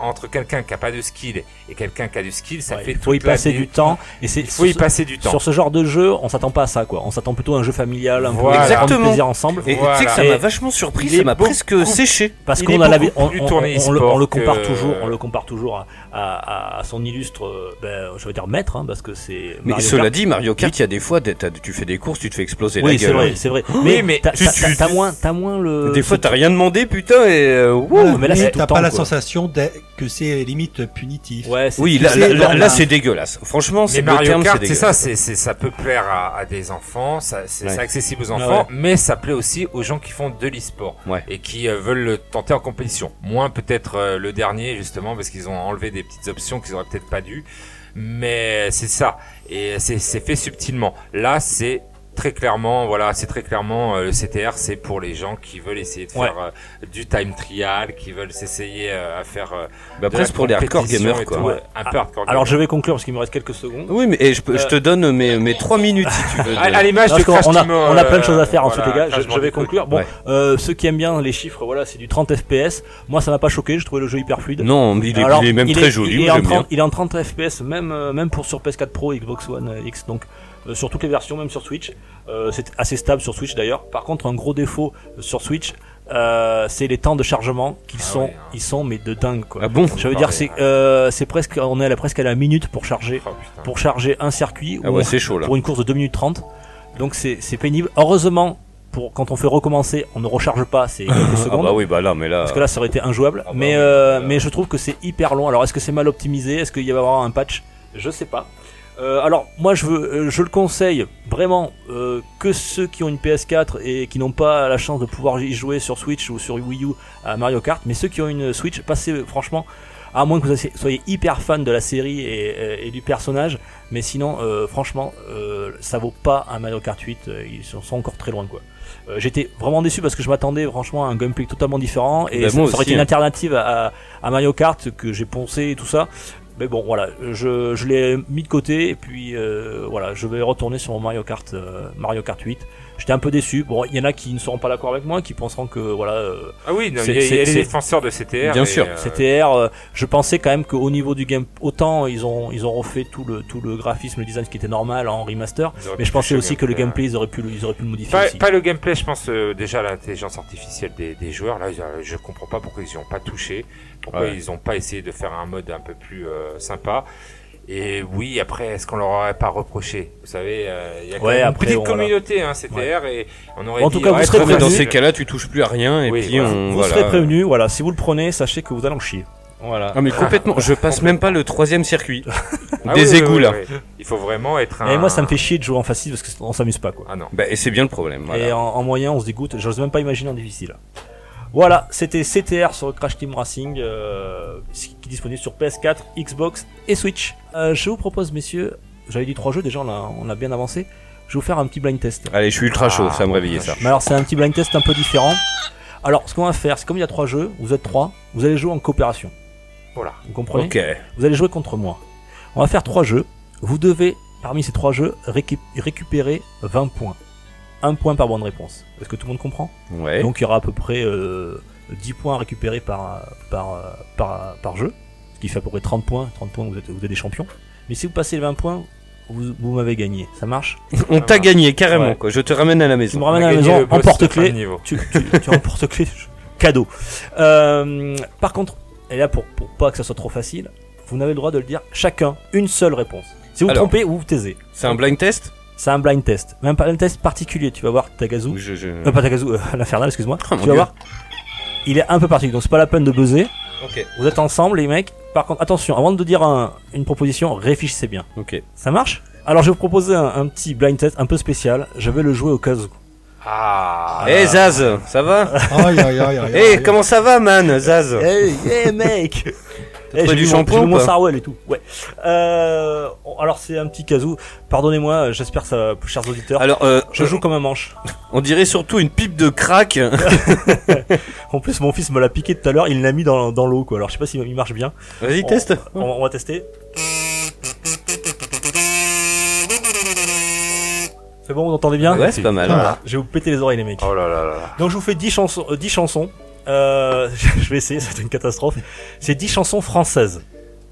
entre quelqu'un qui a pas de skill et quelqu'un qui a du skill ça Ouais, fait il faut y passer du temps. Et c'est il faut y sur- passer du temps Sur ce genre de jeu, on s'attend pas à ça, quoi. On s'attend plutôt à un jeu familial, un Voilà. Exactement. plaisir ensemble. Et tu sais que ça m'a vachement surpris, ça m'a presque séché. Parce qu'on a la, on, on- on le, on le compare que- toujours, on le compare toujours à, à, à son illustre, euh, ben, je veux dire maître, hein, parce que c'est. Mais Mario cela Kart. dit, Mario Kart, il y a des fois, tu fais des courses, tu te fais exploser la oui, c'est gueule. vrai, c'est vrai. Oui, Mais, mais t'as, moins, t'as moins le. Des fois, t'as rien demandé, putain, et euh, mais là, t'as pas la sensation d'être- que c'est limite punitif. Ouais, Oui, là, c'est dégueulasse. Franchement, c'est Mario terme, Kart, c'est ça, c'est, ça peut plaire à, à des enfants, c'est, Ouais. accessible aux enfants, ouais. mais ça plaît aussi aux gens qui font de l'e-sport Ouais. et qui euh, veulent le tenter en compétition. Moins peut-être euh, le dernier justement parce qu'ils ont enlevé des petites options qu'ils auraient peut-être pas dû, mais c'est ça et c'est fait subtilement. Là, c'est très clairement, voilà, c'est très clairement euh, le CTR, c'est pour les gens qui veulent essayer de Ouais. faire euh, du time trial, qui veulent s'essayer euh, à faire euh, Bah, après, c'est pour les hardcore gamers, quoi. tout, Ouais. ouais. Un peu hardcore. Alors, gamer. je vais conclure parce qu'il me reste quelques secondes. Oui, mais et je, peux- je te donne mes, mes 3 minutes si tu veux. de- À, à l'image de Crash on a, on a plein de choses à faire ensuite, voilà, les gars. Je, je vais conclure. Bon, Ouais. euh, ceux qui aiment bien les chiffres, voilà, c'est du 30 FPS. Moi, ça m'a pas choqué. J'ai trouvé le jeu hyper fluide. Non, il est, Alors, il est même il très est- joli, Il est, en j'aime bien. 30, il est en 30 FPS, même, même pour sur PS4 Pro, Xbox One X, donc euh, sur toutes les versions, même sur Switch. Euh, c'est assez stable sur Switch d'ailleurs. Par contre, un gros défaut euh, sur Switch, euh, c'est les temps de chargement qui Ah sont, ouais, hein. ils sont mais de dingue quoi. Ah bon Je veux dire, c'est, euh, c'est presque, on est à la, presque à la minute pour charger, Oh, pour charger un circuit Ah ou ouais, on- c'est chaud là. pour une course de 2 minutes 30. Donc c'est, c'est pénible. Heureusement, pour quand on fait recommencer, on ne recharge pas, c'est quelques Ah secondes. bah oui, bah là, mais là. Parce que là, ça aurait été injouable. Ah bah mais, oui, euh, mais je trouve que c'est hyper long. Alors, est-ce que c'est mal optimisé? Est-ce qu'il va y avoir un patch? Je sais pas. Euh, alors, moi, je, veux, euh, je le conseille vraiment euh, que ceux qui ont une PS4 et qui n'ont pas la chance de pouvoir y jouer sur Switch ou sur Wii U à Mario Kart. Mais ceux qui ont une Switch, passez franchement, à moins que vous soyez hyper fan de la série et, et du personnage. Mais sinon, euh, franchement, euh, ça vaut pas un Mario Kart 8. euh, Ils sont encore très loin, quoi. Euh, J'étais vraiment déçu parce que je m'attendais franchement à un gameplay totalement différent et Bah, ça, aurait aussi, été une hein. alternative à, à- à Mario Kart que j'ai poncé et tout ça. Mais bon, voilà, je, l'ai mis de côté et puis euh, voilà, je vais retourner sur Mario Kart, euh, Mario Kart 8. J'étais un peu déçu. Bon, il y en a qui ne seront pas d'accord avec moi, qui penseront que voilà, euh, Ah oui, il y a, y les défenseurs de CTR. Bien sûr, euh, CTR. euh, je pensais quand même qu'au niveau du game, autant ils ont ils ont refait tout le tout le graphisme, le design, ce qui était normal en remaster. Mais je pensais aussi que le gameplay, ils auraient pu le- ils auraient pu le modifier Pas, aussi. pas le gameplay, je pense déjà l'intelligence artificielle des, des joueurs. Là, je comprends pas pourquoi ils y ont pas touché, pourquoi Ouais. ils ont pas essayé de faire un mode un peu plus sympa. Et oui, après, est-ce qu'on leur aurait pas reproché Vous savez, euh, il y a quand Ouais, même une petite communauté, hein, CTR, et on aurait En dit, tout cas, vous ouais, serez Mais dans ces cas-là, tu touches plus à rien et Oui, puis voilà. on. Vous voilà. serez prévenus. Voilà, si vous le prenez, sachez que vous allez en chier. Voilà. Ah mais complètement, je passe même pas le troisième circuit. Ah Des oui, oui, égouts oui, là. oui. Il faut vraiment être un. Et moi, ça me fait chier de jouer en facile parce qu'on s'amuse pas quoi. Ah non. Bah, et c'est bien le problème. Voilà. Et en, en moyen, on se dégoûte. J'ose même pas imaginer en difficile. Voilà, c'était CTR sur Crash Team Racing, euh, qui est disponible sur PS4, Xbox et Switch. Euh, je vous propose, messieurs, j'avais dit trois jeux déjà, on a, on a bien avancé. je vais vous faire un petit blind test. Allez, je suis ultra chaud, Ah, ça va me réveiller ça. Mais alors c'est un petit blind test un peu différent. Alors ce qu'on va faire, c'est comme il y a trois jeux, vous êtes trois, vous allez jouer en coopération. Voilà. Vous comprenez Ok. Vous allez jouer contre moi. On va faire trois jeux. Vous devez, parmi ces trois jeux, récu- récupérer 20 points. Un point par bonne réponse. Est-ce que tout le monde comprend? Ouais. Donc il y aura à peu près euh, 10 points récupérés par, par, euh, par, par jeu. Ce qui fait à peu près 30 points. 30 points, vous êtes, vous êtes des champions. Mais si vous passez les 20 points, vous, vous m'avez gagné. Ça marche? On t'a gagné carrément Ouais. quoi. Je te ramène à la Tu maison. me ramènes à la maison en porte-clés. niveau. tu, tu, tu emportes clé cadeau. Euh, par contre, et là pour, pour pas que ça soit trop facile, vous n'avez le droit de le dire chacun une seule réponse. Si vous Alors. trompez, vous vous taisez. C'est un blind test? C'est un blind test, même pas un test particulier. Tu vas voir Tagazu, Ou je, je... euh, pas Tagazu, euh, l'infernal, excuse-moi. Oh, mon tu vas Dieu. voir. Il est un peu particulier, donc c'est pas la peine de buzzer. Ok. Vous êtes ensemble, les mecs. Par contre, attention, avant de dire un- une proposition, réfléchissez bien. Ok. Ça marche? Alors, je vais vous proposer un, un petit blind test un peu spécial. Je vais le jouer au cas où. Ah. Eh Zaz, ça va? Aïe, aïe, aïe, aïe, Eh, aïe. comment ça va man, Zaz? Hey, hey mec Eh, j'ai du shampoing mon Sarwell et tout. Ouais. Euh, alors c'est un petit casou. Pardonnez-moi, j'espère que ça va, chers auditeurs. Alors, euh, je joue comme un manche. on dirait surtout une pipe de crack. En plus, mon fils me l'a piqué tout à l'heure. Il l'a mis dans, dans l'eau, quoi. Alors je sais pas s'il il marche bien. Vas-y, teste. On, on va tester. C'est bon, vous entendez bien? Ouais, c'est pas mal. Voilà. Je vais vous péter les oreilles, les mecs. Oh là là là. Donc je vous fais 10 chansons. euh, 10 chansons. Euh, je vais essayer, c'est une catastrophe. C'est 10 chansons françaises.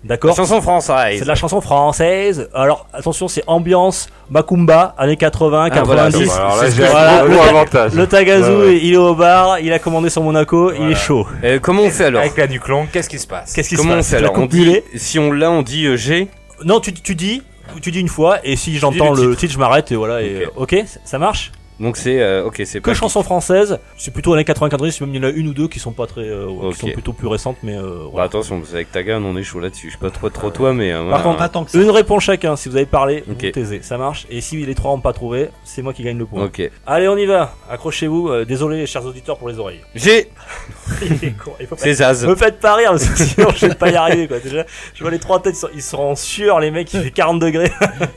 D'accord Chanson C'est française. de la chanson française. Alors attention, c'est ambiance Macumba, années 80, Ah, voilà, 90. donc, alors là, c'est ce j'ai que- un voilà, gros, le avantage. Le Tagazu, Ouais, ouais. il est au bar, il a commandé sur Monaco, il Voilà. est chaud. Euh, comment on fait alors Avec la nuque longue, qu'est-ce qui se passe Qu'est-ce qui se Comment on fait La alors On dit, si on l'a, on dit euh, G. Non, tu, tu dis, tu dis une fois, et si j'entends le le, titre, je m'arrête et voilà. Et, Ok. euh, ok, ça marche. Donc c'est euh, ok, c'est Que pas chansons françaises, c'est plutôt années 90, même il y en a une ou deux qui sont pas très, euh, qui sont plutôt plus récentes, mais euh, Bah, voilà. attention, parce qu'avec ta gamme, on est chaud là-dessus. Je sais pas trop trop toi, mais euh, Par voilà. contre, Pas tant que ça. Une réponse chacun. Si vous avez parlé, vous taisez, ça marche. Et si les trois n'ont pas trouvé, c'est moi qui gagne le point. Ok. Allez, on y va. Accrochez-vous. Euh, désolé, chers auditeurs, pour les oreilles. Pas- C'est Zaz. Me faites pas rire, parce que sinon je vais pas y arriver, quoi. Déjà, je vois les trois têtes, ils sont- ils seront en sueur, les mecs, il fait 40 degrés.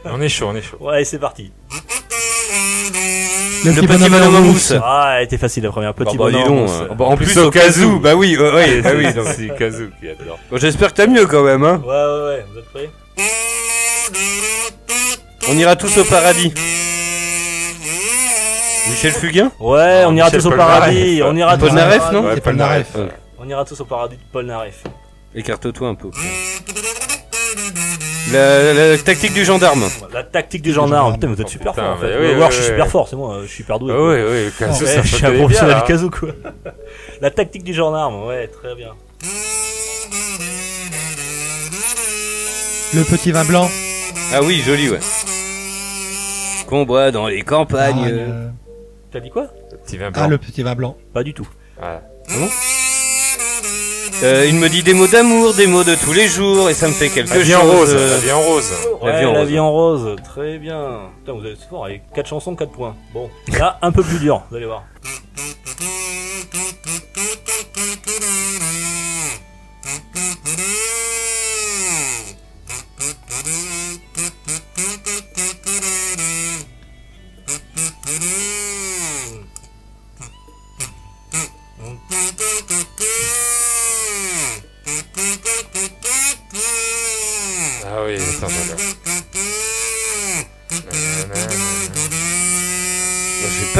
On est chaud, on est chaud. Ouais, c'est parti. Le, Le petit bonhomme mousse. Ah, elle était facile la première. Petit Bah, bah, dis bonhomme. donc. mousse. euh, bah, en plus au cas où. Bah oui, ouais, ouais, bah oui. donc. c'est Kazoo qui adore. Bon, J'espère que t'as mieux quand même, hein. Ouais, ouais, ouais. Vous êtes prêts? On ira tous au paradis. Michel Fugain? Ouais, Ah, on ira Michel tous au paradis. On ira tous au Polnareff, paradis. non C'est Polnareff. Naref. On ira tous au paradis de Paul Naref. Écarte-toi un peu. La, la tactique du gendarme. La tactique du gendarme. Putain, vous êtes Oh, super putain, fort en fait. mais oui, voir, oui, je suis oui, super oui. fort, c'est moi, euh, je suis super doué. Ah quoi. ouais, ouais, Kazoo, Ouais, ça je suis un professionnel bien, du casou quoi. La tactique du gendarme, ouais, très bien. Le petit vin blanc. Ah oui, joli, ouais. Qu'on boit dans les campagnes. Ah, le- T'as dit quoi? Petit vin Ah, blanc. le petit vin blanc. Pas du tout. Voilà. Euh, il me dit des mots d'amour, des mots de tous les jours, et ça me fait quelque La chose. vie en rose, euh, la vie en rose. La vie en la rose. vie en rose, très bien. Putain, vous êtes fort avec 4 chansons, 4 points. Bon, là, un peu plus dur, vous allez voir.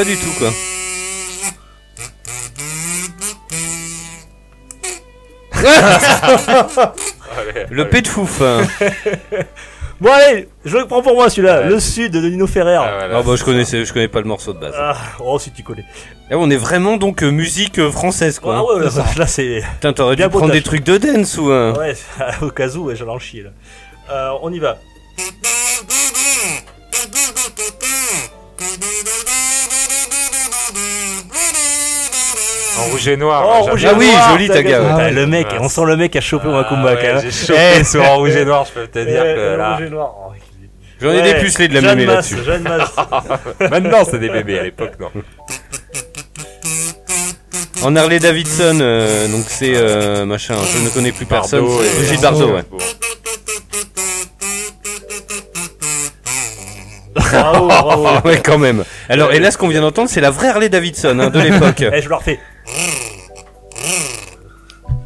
Pas du tout, quoi. Le pet de fouf. hein. Bon, allez, je le prends pour moi celui-là. Ouais. Le Sud de Nino Ferrer. Ah, voilà, Ah bah je c'est connaissais, je connais pas le morceau de base. Ah, oh, si tu connais. Là, on est vraiment donc euh, musique euh, française, quoi. Ah ouais, là, là, c'est. Putain, t'aurais dû Bien prendre potage. des trucs de dance ou un. Ouais, au cas où, ouais, j'allais en chier là. Euh, on y va. En rouge et noir. Oh, moi, rouge et Ah oui, noir, joli, ta Ah ouais. Le mec, Ouais. on sent le mec a chopé au Macumba Ah quand ouais, même. J'ai chopé sur en rouge et noir, je peux te dire Eh, que là. rouge et noir. Oh, J'en ai Ouais, des pucelés de la mémé là-dessus. Maintenant, c'est des bébés, à l'époque, non. En Harley Davidson, euh, donc c'est euh, machin, je ne connais plus personne. Et- Brigitte Bardot, ouais. Bravo, bravo. Ah ouais, quand même. Alors, et là, ce qu'on vient d'entendre, c'est la vraie Harley Davidson hein, de l'époque. Eh, je le refais.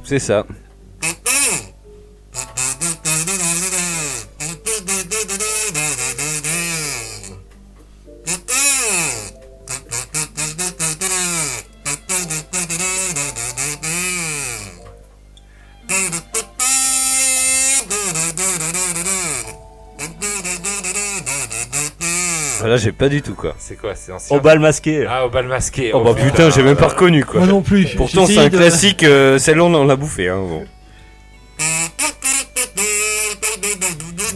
C'est ça. Là, j'ai pas du tout quoi. C'est quoi C'est ancien Au bal masqué. Ah, au bal masqué. Oh bah putain, j'ai même pas reconnu quoi. Moi non plus. Pourtant, c'est un classique, euh, celle-là on l'a bouffé. Hein, bon. Ah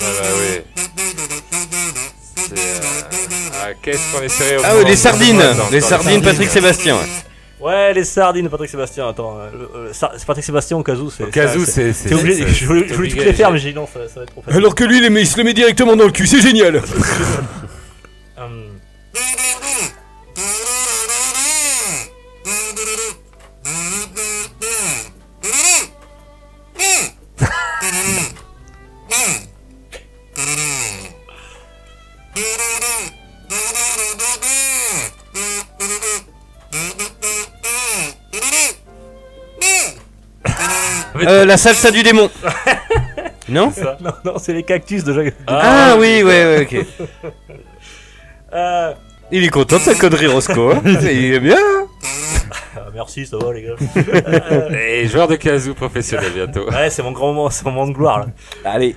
bah oui. C'est, euh, Ah, qu'est-ce qu'on est serré au Ah oui, moment les sardines dans- dans Les sardines Patrick Sébastien. ouais. Ouais, les sardines, Patrick Sébastien. Attends, euh, le- euh, c'est Patrick Sébastien au cas où. c'est- Au cas où, c'est- c'est. T'es obligé. Je voulais, je voulais toutes les faire, mais j'ai dit non, ça, ça va être trop facile. Alors que lui, il, les met- il se le met directement dans le cul, c'est génial Euh, La salsa du démon. non non, non, c'est les cactus de Jacques. Ah oui, ouais, ouais, ok. Euh, Il est content de sa connerie, Roscoe. hein. il est bien. ah, merci, ça va les gars. Et joueur de kazoo professionnel bientôt. Ouais, c'est mon grand moment, c'est mon moment de gloire là. Allez.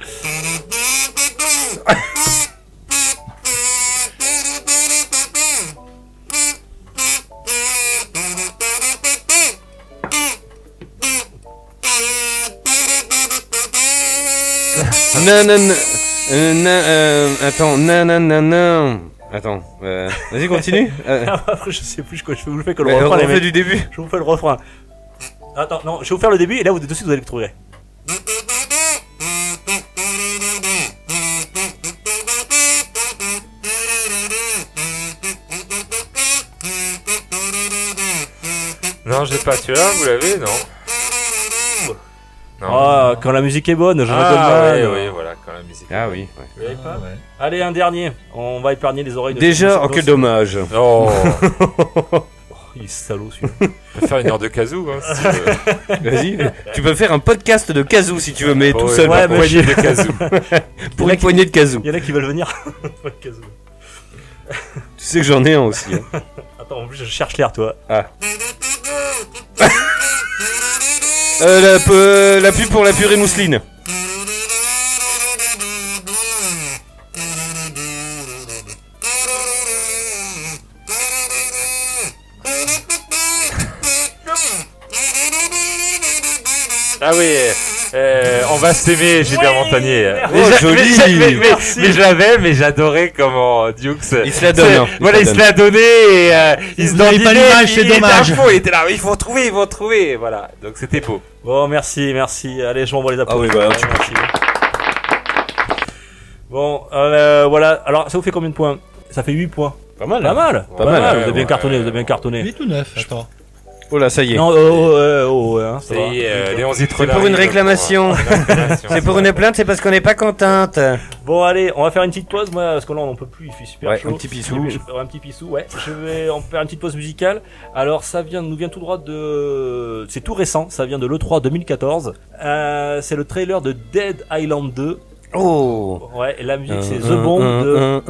Non, non, non. Euh, non, euh, attends, non, non, non, non. Attends, euh, vas-y, continue. Euh, Après, je sais plus quoi je fais. Je vous fais que le euh, refrain, les mecs. du début. Je vous fais le refrain. Attends, non, je vais vous faire le début et là, vous de suite, vous allez le trouver. Non, j'ai pas celui-là, vous l'avez, Non? Ah, quand la musique est bonne, je Ah, oui, oui, voilà, quand la musique. Ah oui. ouais. Vous l'avez pas Allez, un dernier. On va épargner les oreilles de Déjà, oh, quel dommage. Oh, Il est salaud celui-là. on peut faire une heure de kazoo, hein, si tu veux. Vas-y. tu peux faire un podcast de kazoo si tu veux, mais Oh, tout ouais, seul. ouais, par mais poignée de kazoo. pour une poignée de kazoo. Il y en a qui veulent venir. Pas de casou. Tu sais que j'en ai un aussi. hein. Attends, en plus, je cherche l'air, toi. Euh, la, pe- la pub pour la purée mousseline. Ah oui, euh, on va s'aimer, Gilbert Oui, Montagnier. Mais Oh, j'a- joli. Mais, mais- mais- Merci. mais je l'avais, mais j'adorais comment Dukes. Il se la donne, c'est- hein, il voilà, se il la se l'a donné et euh, il se Vous pas l'image, c'est il était à dommage. fond, il était là, ils vont trouver, ils vont trouver, voilà. Donc c'était beau. Bon, merci, merci. Allez, je m'envoie les applaudissements. Ah oui, bah, tu merci. Bon, euh, voilà. Alors, ça vous fait combien de points? Ça fait 8 points. Pas mal. Pas mal. Pas mal, Vous ouais, avez bien ouais. cartonné, vous avez bien cartonné. Il est tout neuf, attends. Oh là, ça y est. Non, oh, oh, ouais, oh, hein, ça va. euh, Léon C'est pour une réclamation. C'est pour une plainte, c'est parce qu'on n'est pas contente. Bon, allez, on va faire une petite pause, moi, parce que là, on n'en peut plus, il fait super Ouais, chaud. un petit pissou. Je vais- Un petit pissou, ouais. Je vais en faire une petite pause musicale. Alors, ça vient, nous vient tout droit de, c'est tout récent, ça vient de l'E3 2014. Euh, c'est le trailer de Dead Island 2. Oh. Ouais, et la musique, c'est Un, The Bomb de,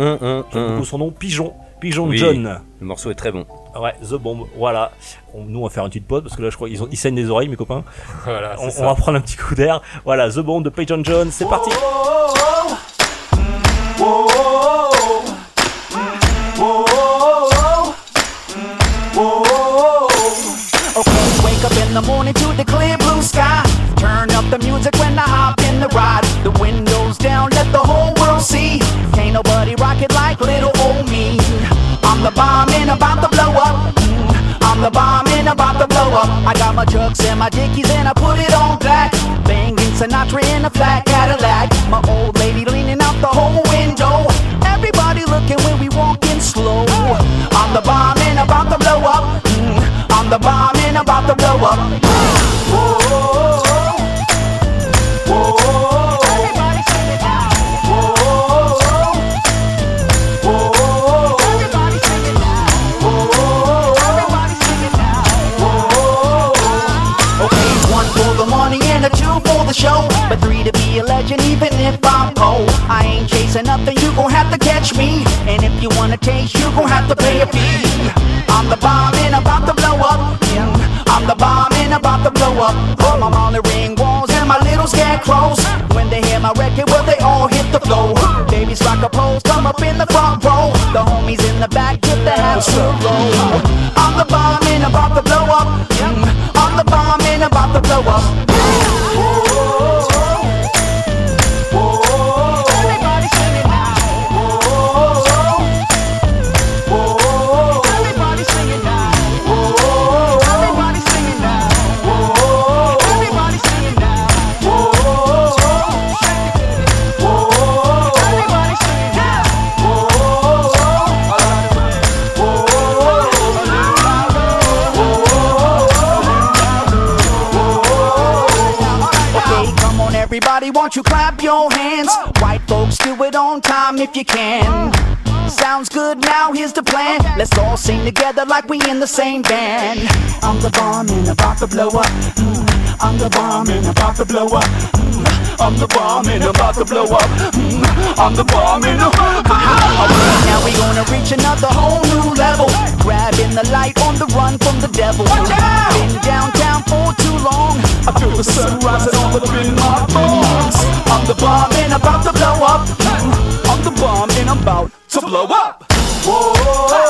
j'aime beaucoup son nom, Pigeon. Pigeon Oui. John. Le morceau est très bon. Ouais, The Bomb, voilà. On- nous, on va faire une petite pause, parce que là, je crois qu'ils ont, ils saignent des oreilles, mes copains. Voilà, On, on va prendre un petit coup d'air. Voilà, The Bomb de Pigeon John, c'est parti. Okay, wake up in the morning to the clear blue sky. Turn up the music when I hop in the ride. The windows down, let the whole world see. Can't nobody rock it like little old me. I'm the bomb and about to blow up. Mm, I'm the bomb and about to blow up. I got my chucks and my dickies and I put it on black. Banging Sinatra in a flat Cadillac. My old lady leaning out the whole window. Everybody looking when we walking slow. I'm the bomb and about to blow up. Mm, I'm the bomb and about to blow up. Show. But three to be a legend, even if I'm poor. I ain't chasing nothing, you gon' have to catch me. And if you wanna taste, you gon' have to pay a fee. I'm the bomb and about to blow up. I'm the bomb and about to blow up. All my Molly ring walls and my little scarecrows. When they hear my record, well, they all hit the floor. Babies rock a pose, come up in the front row. The homies in the back get the house to roll. I'm the bomb and about to blow up. I'm the bomb and about to blow up. You clap your hands? White folks, do it on time if you can. Sounds good, now here's the plan. Let's all sing together like we in the same band. I'm the bomb and about to blow up. Mm, I'm the bomb and about to blow up. Mm, I'm the bomb and about to blow up. Mm, I'm the bomb and Okay, now we gonna reach another whole new level. Grabbing the light on the run from the devil. Been downtown for too long. I feel the sun rising all up in my bones. I'm the bomb and about to blow up. Mm, I'm the bomb and I'm about to blow up. Whoa.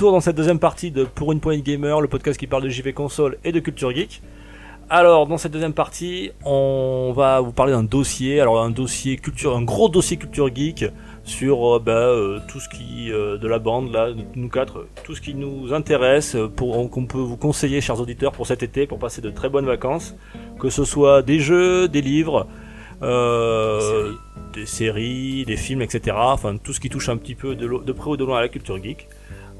Retour dans cette deuxième partie de Pour une poignée gamer, le podcast qui parle de JV console et de culture geek. Alors, dans cette deuxième partie, on va vous parler d'un dossier, alors un dossier culture, un gros dossier culture geek sur euh, bah, euh, tout ce qui euh, de la bande là, nous quatre, tout ce qui nous intéresse, euh, pour qu'on peut vous conseiller, chers auditeurs, pour cet été, pour passer de très bonnes vacances, que ce soit des jeux, des livres, des séries, des films, etc. Enfin, tout ce qui touche un petit peu de près ou de loin à la culture geek.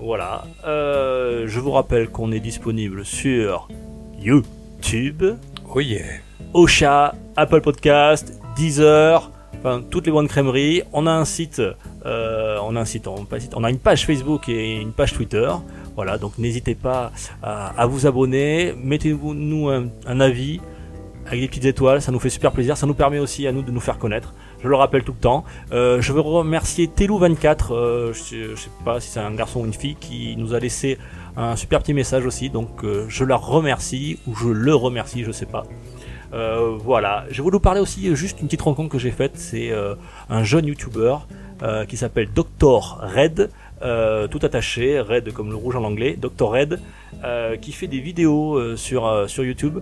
Voilà. Euh, je vous rappelle qu'on est disponible sur YouTube, Oh yeah. Ocha, Apple Podcast, Deezer, enfin toutes les bonnes crèmeries. On a un site, euh, on a un site, on, a une page Facebook et une page Twitter. Voilà, donc n'hésitez pas à, à vous abonner, mettez-vous nous un, un avis avec des petites étoiles, ça nous fait super plaisir, ça nous permet aussi à nous de nous faire connaître. Je le rappelle tout le temps. Euh, je veux remercier Telou24, euh, je, je sais pas si c'est un garçon ou une fille, qui nous a laissé un super petit message aussi. Donc euh, je la remercie ou je le remercie, je sais pas. Voilà, je voulais vous parler aussi juste une petite rencontre que j'ai faite. C'est un jeune YouTuber euh, qui s'appelle Dr Red, tout attaché, Red comme le rouge en anglais, Dr Red, qui fait des vidéos sur sur YouTube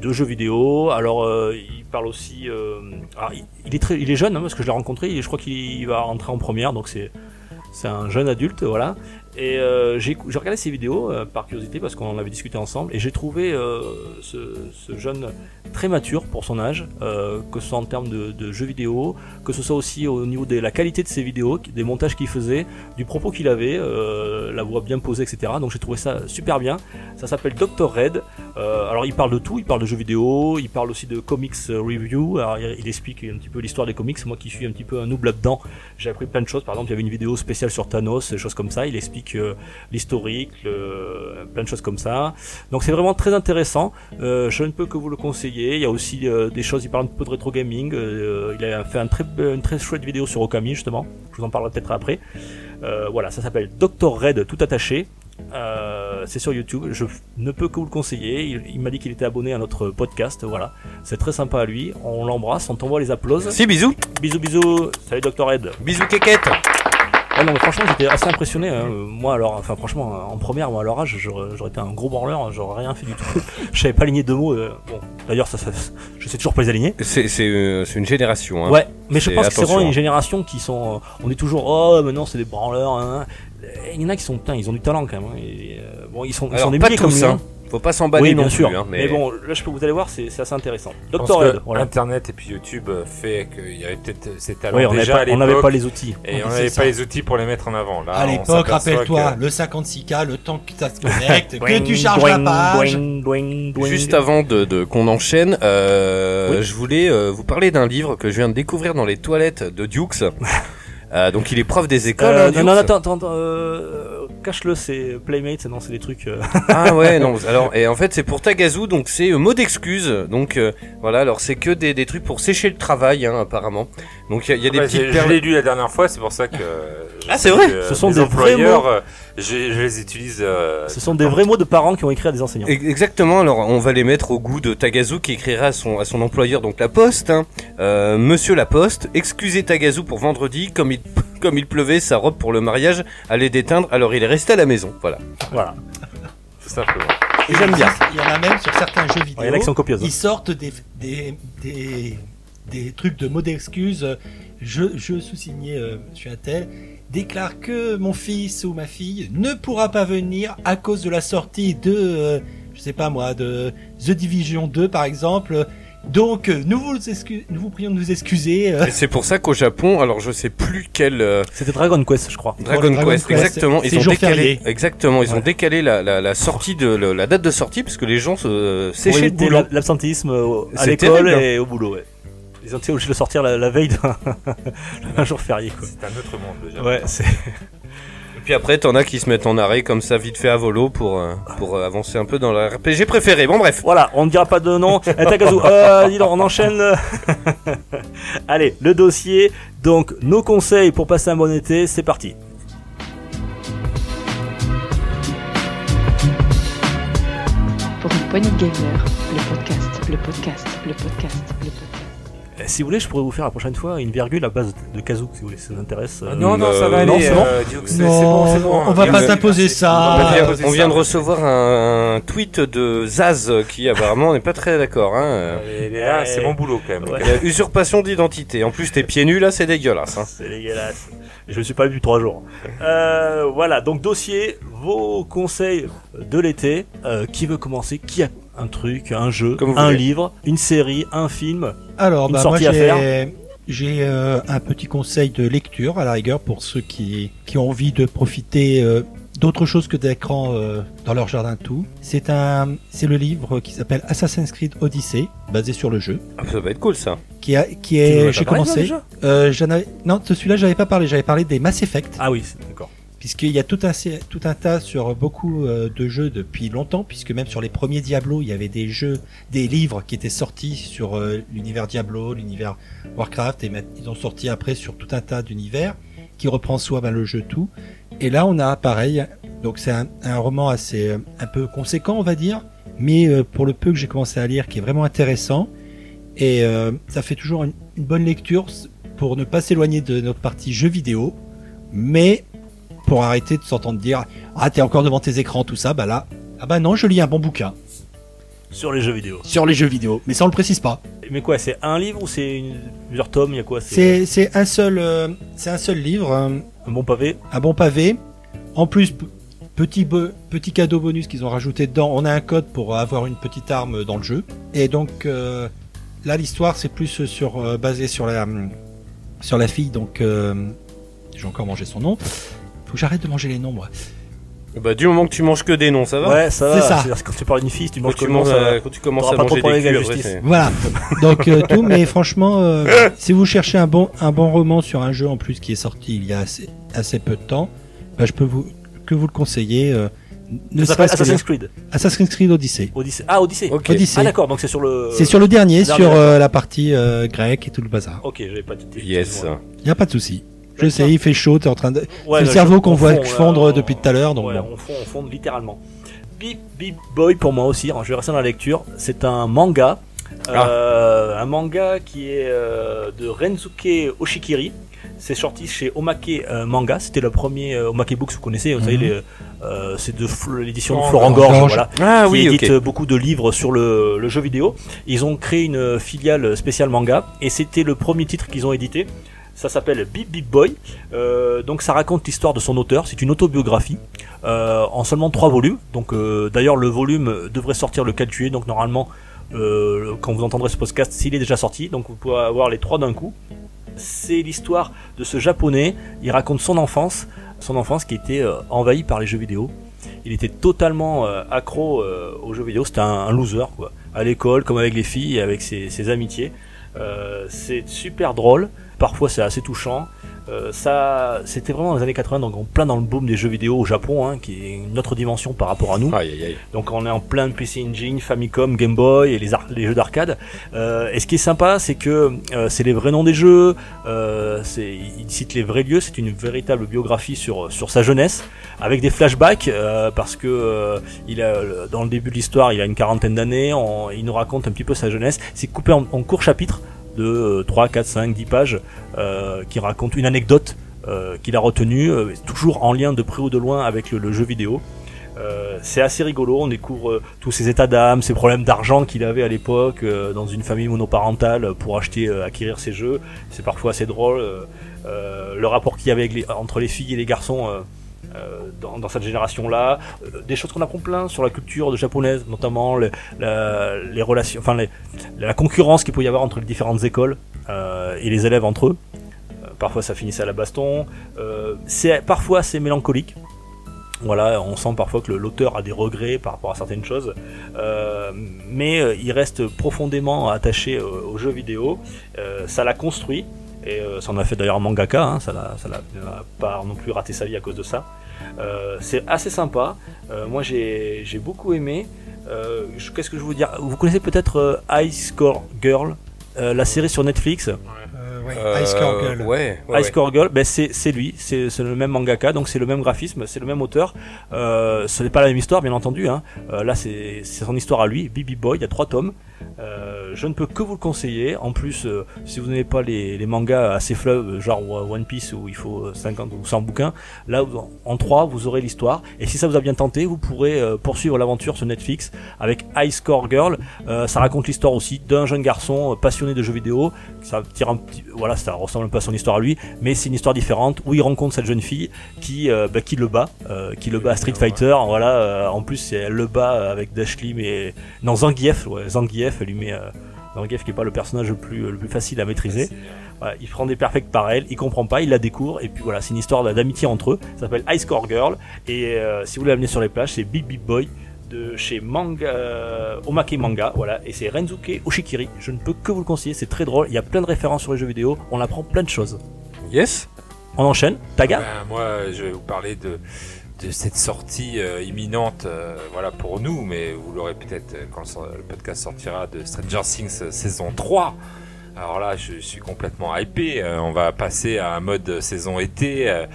de jeux vidéo. Alors euh, il parle aussi, euh, alors, il, il est très, il est jeune hein, parce que je l'ai rencontré. Je crois qu'il va rentrer en première, donc c'est c'est un jeune adulte, voilà. Et euh, j'ai regardé ses vidéos euh, par curiosité parce qu'on en avait discuté ensemble et j'ai trouvé euh, ce, jeune très mature pour son âge, que ce soit en termes de, jeux vidéo, que ce soit aussi au niveau de la qualité de ses vidéos, des montages qu'il faisait, du propos qu'il avait, la voix bien posée, etc. Donc j'ai trouvé ça super bien. Ça s'appelle Dr Red. Alors il parle de tout, il parle de jeux vidéo, il parle aussi de comics review. Alors il, il explique un petit peu l'histoire des comics. Moi qui suis un petit peu un noob là-dedans, j'ai appris plein de choses. Par exemple, il y avait une vidéo spéciale sur Thanos, des choses comme ça. Il explique euh, l'historique, le- plein de choses comme ça. Donc c'est vraiment très intéressant. Euh, je ne peux que vous le conseiller. Il y a aussi euh, des choses. Il parle un peu de rétro gaming. Il a fait un très, une très chouette vidéo sur Okami justement. Je vous en parlerai peut-être après. Voilà, ça s'appelle Dr Red tout attaché. Euh, c'est sur YouTube. Je ne peux que vous le conseiller. Il, il m'a dit qu'il était abonné à notre podcast. Voilà, c'est très sympa à lui. On l'embrasse, on t'envoie les applauses. Si, bisous. Bisous, bisous. Salut, Dr Ed. Bisous, kékette. Ah non, mais franchement, j'étais assez impressionné. hein. Moi, alors, enfin, franchement, en première, moi, à leur âge, j'aurais été un gros branleur. J'aurais rien fait du tout. Je savais pas aligner deux mots. euh, Bon, d'ailleurs, ça, ça, je sais toujours pas les aligner. C'est c'est, euh, une génération. Hein. Ouais, mais je pense que c'est vraiment une hein. génération qui sont. euh, on est toujours, oh, maintenant c'est des branleurs. hein. Il y en a qui sont, putain, ils ont du talent quand même. hein. Et, euh, bon, ils sont, ils Alors, sont des milliers comme hein. Faut pas s'emballer Oui, non bien sûr. plus. hein, mais... bon, là, je peux vous allez voir, c'est assez intéressant. Je pense Dr. que Ed, voilà. Internet et puis YouTube euh, fait qu'il y avait peut-être ces talents Oui, on n'avait déjà pas, à on n'avait pas les outils. et on n'avait pas les outils pour les mettre en avant. Là, à l'époque, rappelle-toi, que- le 56K, le temps que ça se connecte, que tu charges boing, la page. boing, boing, boing. Juste avant de, de- qu'on enchaîne, euh, Oui. je voulais euh, vous parler d'un livre que je viens de découvrir dans les toilettes de Dukes. Euh, donc il est prof des écoles. Euh, hein, non, non, attends, attends, attends, euh, cache-le, c'est Playmate, non, c'est des trucs. euh, Ah ouais, non. Alors, et en fait, c'est pour Tagazu, donc c'est euh, mot d'excuse. Donc euh, voilà, alors c'est que des, des trucs pour sécher le travail, hein, apparemment. Donc il y a, il y a des Ouais, petites j'ai- je perles. l'ai lu la dernière fois, c'est pour ça que. je Ah, c'est vrai que, Ce sont des vrais employeurs, mots. euh, je, je les utilise. euh, Ce sont des vrais mots de parents qui ont écrit à des enseignants. Ex- Exactement. Alors, on va les mettre au goût de Tagazu qui écrira à son à son employeur, donc la Poste. hein. Euh, Monsieur la Poste, excusez Tagazu pour vendredi, comme il comme il pleuvait, sa robe pour le mariage allait déteindre, alors il est resté à la maison. Voilà. Voilà. simplement. Et J'aime bien. Il y en a même sur certains jeux vidéo. sont copieuses. Ils sortent des, des, des, des trucs de mots d'excuse. Je, je sous-signé, euh, Attel, déclare que mon fils ou ma fille ne pourra pas venir à cause de la sortie de, euh, je sais pas moi, de The Division 2 par exemple. Donc, euh, nous vous, excu- nous vous prions de nous excuser. euh, Et c'est pour ça qu'au Japon, alors je sais plus quel euh, C'était Dragon Quest, je crois. Dragon, Dragon Quest, Quest, exactement. c'est Ils ont décalé, férié. exactement. Ils ont décalé la, la, la sortie de le- la date de sortie parce que les gens se euh, séchaient de boulot. la- l'absentéisme euh, à C'est l'école terrible, hein. et au boulot, ouais. Ils ont été obligés de le sortir la, la veille d'un un jour férié, quoi. C'est un autre monde, le Japon. Ouais, c'est. Et puis après, t'en as qui se mettent en arrêt comme ça vite fait à volo pour euh, pour euh, avancer un peu dans leur RPG préféré. Bon bref. Voilà, on ne dira pas de nom. Eh, Takazu, euh, dis donc, on enchaîne. Allez, le dossier. Donc, nos conseils pour passer un bon été, c'est parti. Pour une poignée de gamer, le podcast, le podcast, le podcast, Si vous voulez, je pourrais vous faire la prochaine fois une virgule à base de Kazoo, si vous voulez, ça vous intéresse. Ah, non, non, ça va Euh, aller. non, c'est bon euh, c'est- bon, c'est bon. on va pas Merci, s'imposer merci. ça. On pas vient, on de recevoir un, un tweet de Zaz euh, qui apparemment n'est pas très d'accord. Hein. euh. Et là, c'est mon boulot quand même. Ouais. Il y a usurpation d'identité. En plus, t'es pieds nus là, c'est dégueulasse. Hein. C'est dégueulasse. Je ne suis pas vu depuis trois jours. Euh, voilà, donc dossier, vos conseils de l'été. Euh, qui veut commencer Qui a un truc, un jeu, Comme un voulez. livre, une série, un film Alors, Une bah, moi à j'ai j'ai euh, un petit conseil de lecture à la rigueur pour ceux qui, qui ont envie de profiter euh, d'autre chose que d'écran euh, dans leur jardin tout. C'est un c'est le livre qui s'appelle Assassin's Creed Odyssey, basé sur le jeu, Ah, Ça va être cool ça. qui a qui Tu nous en est as j'ai parlé, commencé. déjà? Euh, j'en avais non de celui-là j'avais pas parlé, j'avais parlé des Mass Effect Ah oui, c'est- d'accord. Puisqu'il y a tout un tas sur beaucoup euh, de jeux depuis longtemps puisque même sur les premiers Diablo il y avait des jeux des livres qui étaient sortis sur euh, l'univers Diablo l'univers Warcraft et ils ont sorti après sur tout un tas d'univers qui reprend soit ben, le jeu tout. Et là on a pareil donc c'est un, roman assez euh, un peu conséquent on va dire mais pour le peu que j'ai commencé à lire qui est vraiment intéressant. Et ça fait toujours une, une bonne lecture pour ne pas s'éloigner de notre partie jeux vidéo mais pour arrêter de s'entendre dire ah t'es encore devant tes écrans tout ça bah là ah bah non je lis un bon bouquin. Sur les jeux vidéo. sur les jeux vidéo mais ça on le précise pas. Mais quoi, c'est un livre ou c'est une... plusieurs tomes Il y a quoi c'est c'est un seul euh, c'est un seul livre un, un bon pavé. un bon pavé. En plus petit petit cadeau bonus qu'ils ont rajouté dedans on a un code pour avoir une petite arme dans le jeu. Et donc euh, là l'histoire c'est plus sur euh, basé sur la hum, sur la fille donc euh, j'ai encore mangé son nom faut que j'arrête de manger les noms moi Bah, du moment que tu manges que des noms, ça va. Ouais, ça va. C'est ça. C'est-à-dire que quand tu parles d'une fille, si tu manges que le manges, nom, ça va. euh, quand tu commences à pas manger des culs, après, c'est- Voilà. Donc euh, tout, mais franchement, euh, si vous cherchez un bon un bon roman sur un jeu en plus qui est sorti il y a assez, assez peu de temps, bah, je peux vous que vous le conseiller. Euh, ne Ça s'appelle serait-ce que Assassin's Creed. Assassin's Creed Odyssey. Odyssey. Ah, Odyssey. Ok. Odyssey. Ah, d'accord, donc c'est sur le. C'est sur le dernier, sur euh, la partie euh, grecque et tout le bazar. Ok, j'avais pas dit. Yes. Il y a pas de souci. Je sais, il fait chaud, t'es en train de. Ouais, c'est le cerveau je- qu'on on voit fond, fondre euh, depuis tout à l'heure, donc ouais, bon. on fond, on fond littéralement. Beep Beep Boy pour moi aussi, hein, je vais rester dans la lecture. C'est un manga. Ah. euh, un manga qui est euh, de Renzuke Oshikiri. C'est sorti chez Omake euh, Manga. C'était le premier euh, Omake Books, vous connaissez, vous savez, Mhm. les, euh, c'est de l'édition de Florent Gorge, Gorge. voilà, Ah qui oui, édite beaucoup de livres sur le, le jeu vidéo. Ils ont créé une filiale spéciale manga et c'était le premier titre qu'ils ont édité. Ça s'appelle Beep Beep Boy. Euh, donc ça raconte l'histoire de son auteur. C'est une autobiographie euh, en seulement trois volumes. Donc euh, d'ailleurs le volume devrait sortir le 4 juillet. Donc normalement quand vous entendrez ce podcast, s'il est déjà sorti, donc vous pouvez avoir les trois d'un coup. C'est l'histoire de ce japonais. Il raconte son enfance, son enfance qui était envahie par les jeux vidéo. Il était totalement accro aux jeux vidéo. C'était un, loser quoi. À l'école, comme avec les filles, avec ses, amitiés. C'est super drôle. Parfois c'est assez touchant. Euh, ça, c'était vraiment dans les années 80, donc en plein dans le boom des jeux vidéo au Japon, hein, qui est une autre dimension par rapport à nous. Aïe, aïe, aïe. Donc on est en plein de PC Engine, Famicom, Game Boy et les, jeux d'arcade. Euh, et ce qui est sympa, c'est que euh, c'est les vrais noms des jeux, c'est- il cite les vrais lieux, c'est une véritable biographie sur, sur sa jeunesse, avec des flashbacks, parce que il a, dans le début de l'histoire, il a une quarantaine d'années, il nous raconte un petit peu sa jeunesse. C'est coupé en, en courts chapitres de euh, 3, 4, 5, 10 pages, euh, qui raconte une anecdote euh, qu'il a retenue, euh, toujours en lien de près ou de loin avec le- jeu vidéo. C'est assez rigolo, on découvre tous ses états d'âme, ses problèmes d'argent qu'il avait à l'époque dans une famille monoparentale pour acheter, acquérir ses jeux. C'est parfois assez drôle. le rapport qu'il y avait entre les filles et les garçons dans, dans cette génération-là. Euh, des choses qu'on apprend plein sur la culture de japonaise, notamment le- la- les relations, enfin les- la concurrence qu'il peut y avoir entre les différentes écoles euh, et les élèves entre eux. Euh, parfois ça finissait à la baston. Euh, c'est parfois assez mélancolique. Voilà, on sent parfois que l'auteur a des regrets par rapport à certaines choses, Euh, mais euh, il reste profondément attaché euh, aux jeux vidéo. Euh, ça l'a construit, et euh, ça en a fait d'ailleurs un mangaka, hein, ça n'a pas non plus raté sa vie à cause de ça. Euh, c'est assez sympa, Euh, moi j'ai beaucoup aimé. Euh, Qu'est-ce que je vous dire? Vous connaissez peut-être High Score Girl, la série sur Netflix? Ouais, Euh, Ice Core Girl. Ouais, ouais, Girl, ben c'est c'est lui, c'est le même mangaka, donc c'est le même graphisme, c'est le même auteur. Euh, ce n'est pas la même histoire, bien entendu. Hein. Euh, là, c'est c'est son histoire à lui, Bibi Boy. Il y a trois tomes. Euh, je ne peux que vous le conseiller. En plus, euh, si vous n'avez pas les, les mangas assez fleuves, genre One Piece où il faut 50 ou 100 bouquins, là, en trois, vous aurez l'histoire. Et si ça vous a bien tenté, vous pourrez euh, poursuivre l'aventure sur Netflix avec High Score Girl. Euh, ça raconte l'histoire aussi d'un jeune garçon passionné de jeux vidéo. Ça tire un petit, voilà, ça ressemble un peu à son histoire à lui, mais c'est une histoire différente où il rencontre cette jeune fille qui, euh, bah, qui le bat, euh, qui le bat à Street Fighter. Voilà, euh, en plus elle le bat avec Dashley, mais non Zangief, ouais, Zangief, elle lui met Zangief qui est pas le personnage le plus le plus facile à maîtriser. Voilà, il prend des perfects par elle, il comprend pas, il la découvre, et puis voilà, c'est une histoire d'amitié entre eux. Ça s'appelle High Score Girl, et si vous voulez l'amener sur les plages, c'est Big Big Boy de chez Manga euh, Omake Manga, voilà, et c'est Renzuke Oshikiri. Je ne peux que vous le conseiller, c'est très drôle. Il y a plein de références sur les jeux vidéo, on apprend plein de choses. Yes. On enchaîne, Taga. Ben, moi, je vais vous parler de, de cette sortie euh, imminente, euh, voilà, pour nous, mais vous l'aurez peut-être quand le, podcast sortira de Stranger Things saison 3. Alors là, je suis complètement hypé. Euh, on va passer à un mode saison été,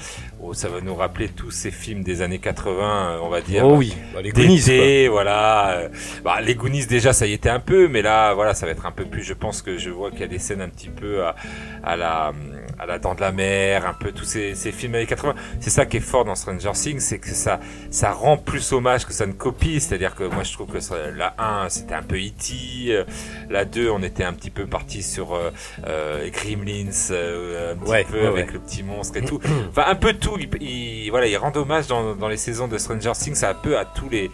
euh, où ça va nous rappeler tous ces films des années 80, euh, on va dire. Oh oui. Bah, les Goonies, d'été, voilà. euh, Bah, les Goonies déjà, ça y était un peu, mais là, voilà, ça va être un peu plus. Je pense que je vois qu'il y a des scènes un petit peu à, à la à la dent de la mer, un peu tous ces, ces films années 80. C'est ça qui est fort dans Stranger Things, c'est que ça ça rend plus hommage que ça ne copie. C'est-à-dire que moi, je trouve que ça- la 1, c'était un peu E.T. euh, La 2, on était un petit peu parti sur euh, euh, Gremlins, euh, un petit Ouais, peu ouais, avec ouais. le petit monstre et tout. Enfin, un peu tout. Il, il- voilà, il rend hommage dans, dans les saisons de Stranger Things un peu à tous les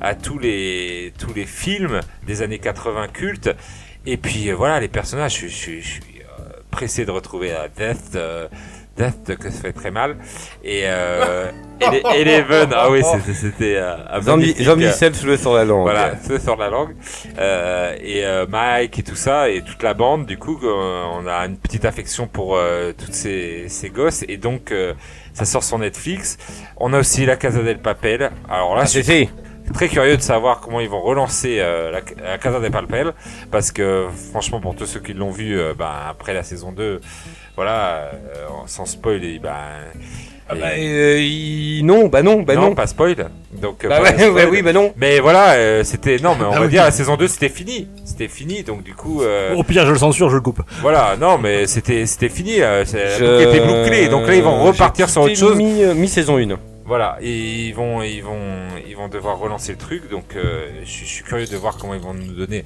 à tous les tous les films des années 80 cultes. Et puis euh, voilà, les personnages, je, je- pressé de retrouver euh, Death. euh, Death que ça fait très mal et euh, Ele- Eleven ah oui c'était euh, Zombie, self joué sur la langue. voilà, feu sur la langue. Euh, et euh, Mike et tout ça, et toute la bande, du coup, on a une petite affection pour euh, toutes ces, ces gosses. Et donc, euh, ça sort sur Netflix. On a aussi La Casa del Papel. Alors là, Ah, je suis très curieux de savoir comment ils vont relancer euh, la, la Casa del Papel. Parce que, franchement, pour tous ceux qui l'ont vu, euh, bah, après la saison 2, voilà, euh, sans spoil, et, ben, Ah et- bah, euh, il- non, bah non, bah non, non. pas spoil. Donc, Bah pas ouais, de spoil. ouais, oui, bah non. Mais voilà, euh, c'était non, mais on Ah va oui. dire la saison 2 c'était fini, c'était fini. Donc du coup, euh, Au pire, je le censure, je le coupe. voilà, non, mais c'était c'était fini. euh, la Je- bouclée. Donc là, ils vont repartir sur autre chose. Mi, euh, mi-saison 1. Voilà, et ils vont, ils vont, ils vont devoir relancer le truc. Donc, euh, je, suis- je suis curieux de voir comment ils vont nous donner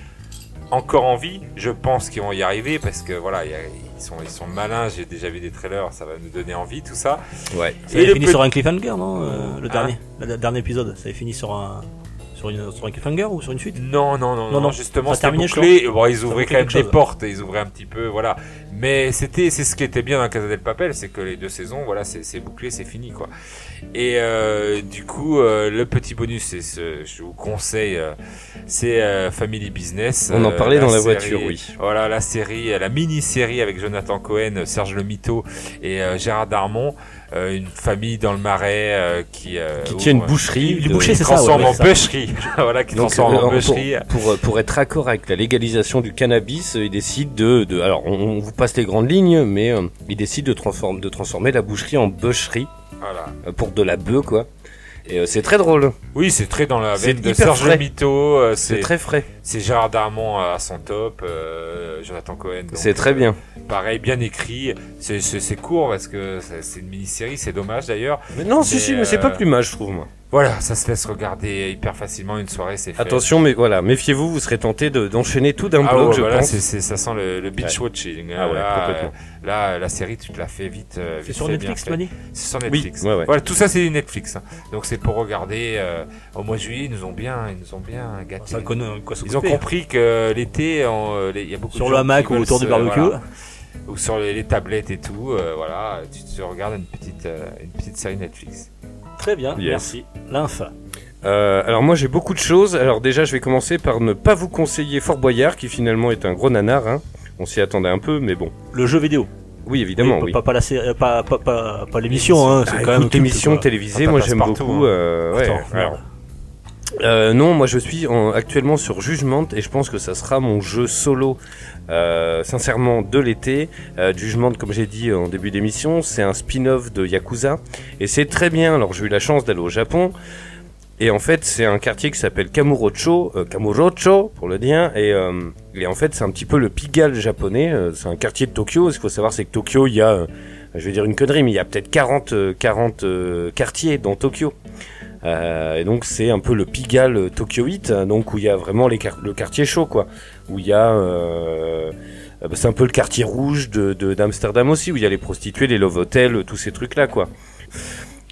encore envie. Je pense qu'ils vont y arriver parce que voilà, il y a- ils sont, ils sont malins. J'ai déjà vu des trailers, ça va nous donner envie, tout ça. Ouais. Ça avait fini petit- sur un cliffhanger, non euh, Le Hein dernier, le dernier épisode, ça avait fini sur un, sur une, sur un cliffhanger ou sur une suite Non, non, non, Non, non, justement, Ça c'était bouclé. Bon, ils ouvraient quand même des chose. portes, ils ouvraient un petit peu, voilà. Mais c'était, c'est ce qui était bien dans Casa del Papel, c'est que les deux saisons, voilà, c'est c'est bouclé, c'est fini, quoi. Et euh, du coup, euh, le petit bonus, c'est ce, je vous conseille, euh, c'est euh, Family Business. On en euh, parlait dans la série- voiture, oui. Voilà, la série, la mini-série avec Jonathan Cohen, Serge Le Mito et euh, Gérard Darmon, euh, une famille dans le Marais euh, qui euh, Qui tient une ouvre- boucherie. Bouchers, qui c'est ça, transforme en bûcherie, voilà, qui Donc, transforme euh, en pour, bûcherie. pour, pour être raccord avec la légalisation du cannabis, euh, ils décident de, de alors on, on vous passe les grandes lignes, mais euh, ils décident de transformer, de transformer la boucherie en bûcherie Voilà. euh, pour de la bœuf quoi. Et euh, c'est très drôle, Oui, c'est très dans la veine de Serge frais. Mito, euh, c'est très frais, c'est Gérard Darmon à son top, euh, Jonathan Cohen. c'est très bien. euh, pareil, bien écrit. C'est- court parce que c'est une mini-série, c'est dommage d'ailleurs. Mais non, si Mais, si, mais c'est euh, pas plus mal, je trouve moi. Voilà, ça se laisse regarder hyper facilement une soirée, c'est fait. Attention, mais voilà, méfiez-vous, vous serez tenté de- d'enchaîner tout d'un Ah bloc, ouais, je voilà, pense. c'est- c'est- ça sent le, le beach watching. Ah ouais, là, complètement. euh, là, la série, tu te la fais vite. euh, C'est vite sur fait, Netflix, dit C'est sur Netflix. Voilà, tout ça c'est du Netflix. hein. Donc c'est pour regarder euh, au mois de juillet, ils nous ont bien, ils nous ont bien gâtés. Ça quoi Ils ont couper. compris que l'été, on, euh, il y a beaucoup Sur de le gens hamac ou autour du barbecue. voilà, ou sur les, les tablettes et tout. euh, voilà, tu te regardes une petite, euh, une petite série Netflix. Très bien, Yes. merci. Lymphe. Euh, alors moi j'ai beaucoup de choses. Alors déjà je vais commencer par ne pas vous conseiller Fort Boyard qui finalement est un gros nanar. Hein. On s'y attendait un peu mais bon. Le jeu vidéo. Oui évidemment Oui, oui. Pas, pas la série, pas, pas, pas, pas l'émission, hein, c'est Ah, quand même écoute, culte, émission quoi. télévisée, Ça moi j'aime partout, beaucoup. hein. euh, ouais, Attends, alors. Euh, non, moi je suis en- actuellement sur Jugement et je pense que ça sera mon jeu solo, euh, sincèrement, de l'été. Euh, Jugement, comme j'ai dit en début d'émission, c'est un spin-off de Yakuza et c'est très bien. Alors j'ai eu la chance d'aller au Japon et en fait c'est un quartier qui s'appelle Kamurocho, euh, Kamurocho pour le dire et, euh, et en fait c'est un petit peu le Pigalle japonais. Euh, c'est un quartier de Tokyo. Ce qu'il faut savoir c'est que Tokyo, il y a, euh, je vais dire une connerie, mais il y a peut-être 40, euh, 40 euh, quartiers dans Tokyo. Euh, et donc c'est un peu le Pigalle euh, Tokyoite, hein, donc où il y a vraiment le quartier chaud, quoi. Où il y a, euh, bah, c'est un peu le quartier rouge de d'Amsterdam aussi, où il y a les prostituées, les love hotels, tous ces trucs là, quoi.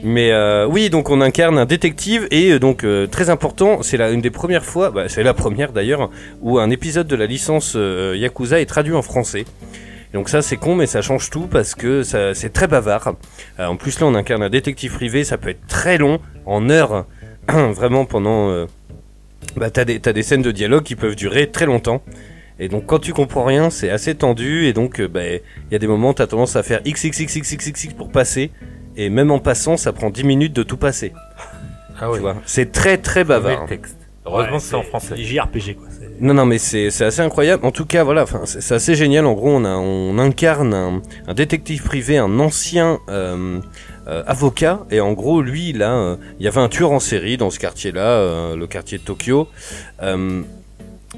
Mais oui, donc on incarne un détective et donc très important, c'est la une des premières fois, bah, c'est la première d'ailleurs, où un épisode de la licence Yakuza est traduit en français. Et donc ça c'est con mais ça change tout parce que ça c'est très bavard. Euh, en plus là on incarne un détective privé, ça peut être très long, en heures, vraiment pendant... euh, bah t'as des, t'as des scènes de dialogue qui peuvent durer très longtemps. Et donc quand tu comprends rien, c'est assez tendu et donc euh, bah, il y a des moments t'as tendance à faire xxxxxxx pour passer. Et même en passant, ça prend 10 minutes de tout passer. Ah Tu vois, c'est très très bavard. le texte. Heureusement Ouais, que c'est en français. JRPG, quoi. Non, non, mais c'est assez incroyable. En tout cas, voilà, c'est assez génial. En gros, on, a, on incarne un, un détective privé, un ancien euh, euh, avocat. Et en gros, lui, là, euh, il y avait un tueur en série dans ce quartier-là, le quartier de Tokyo.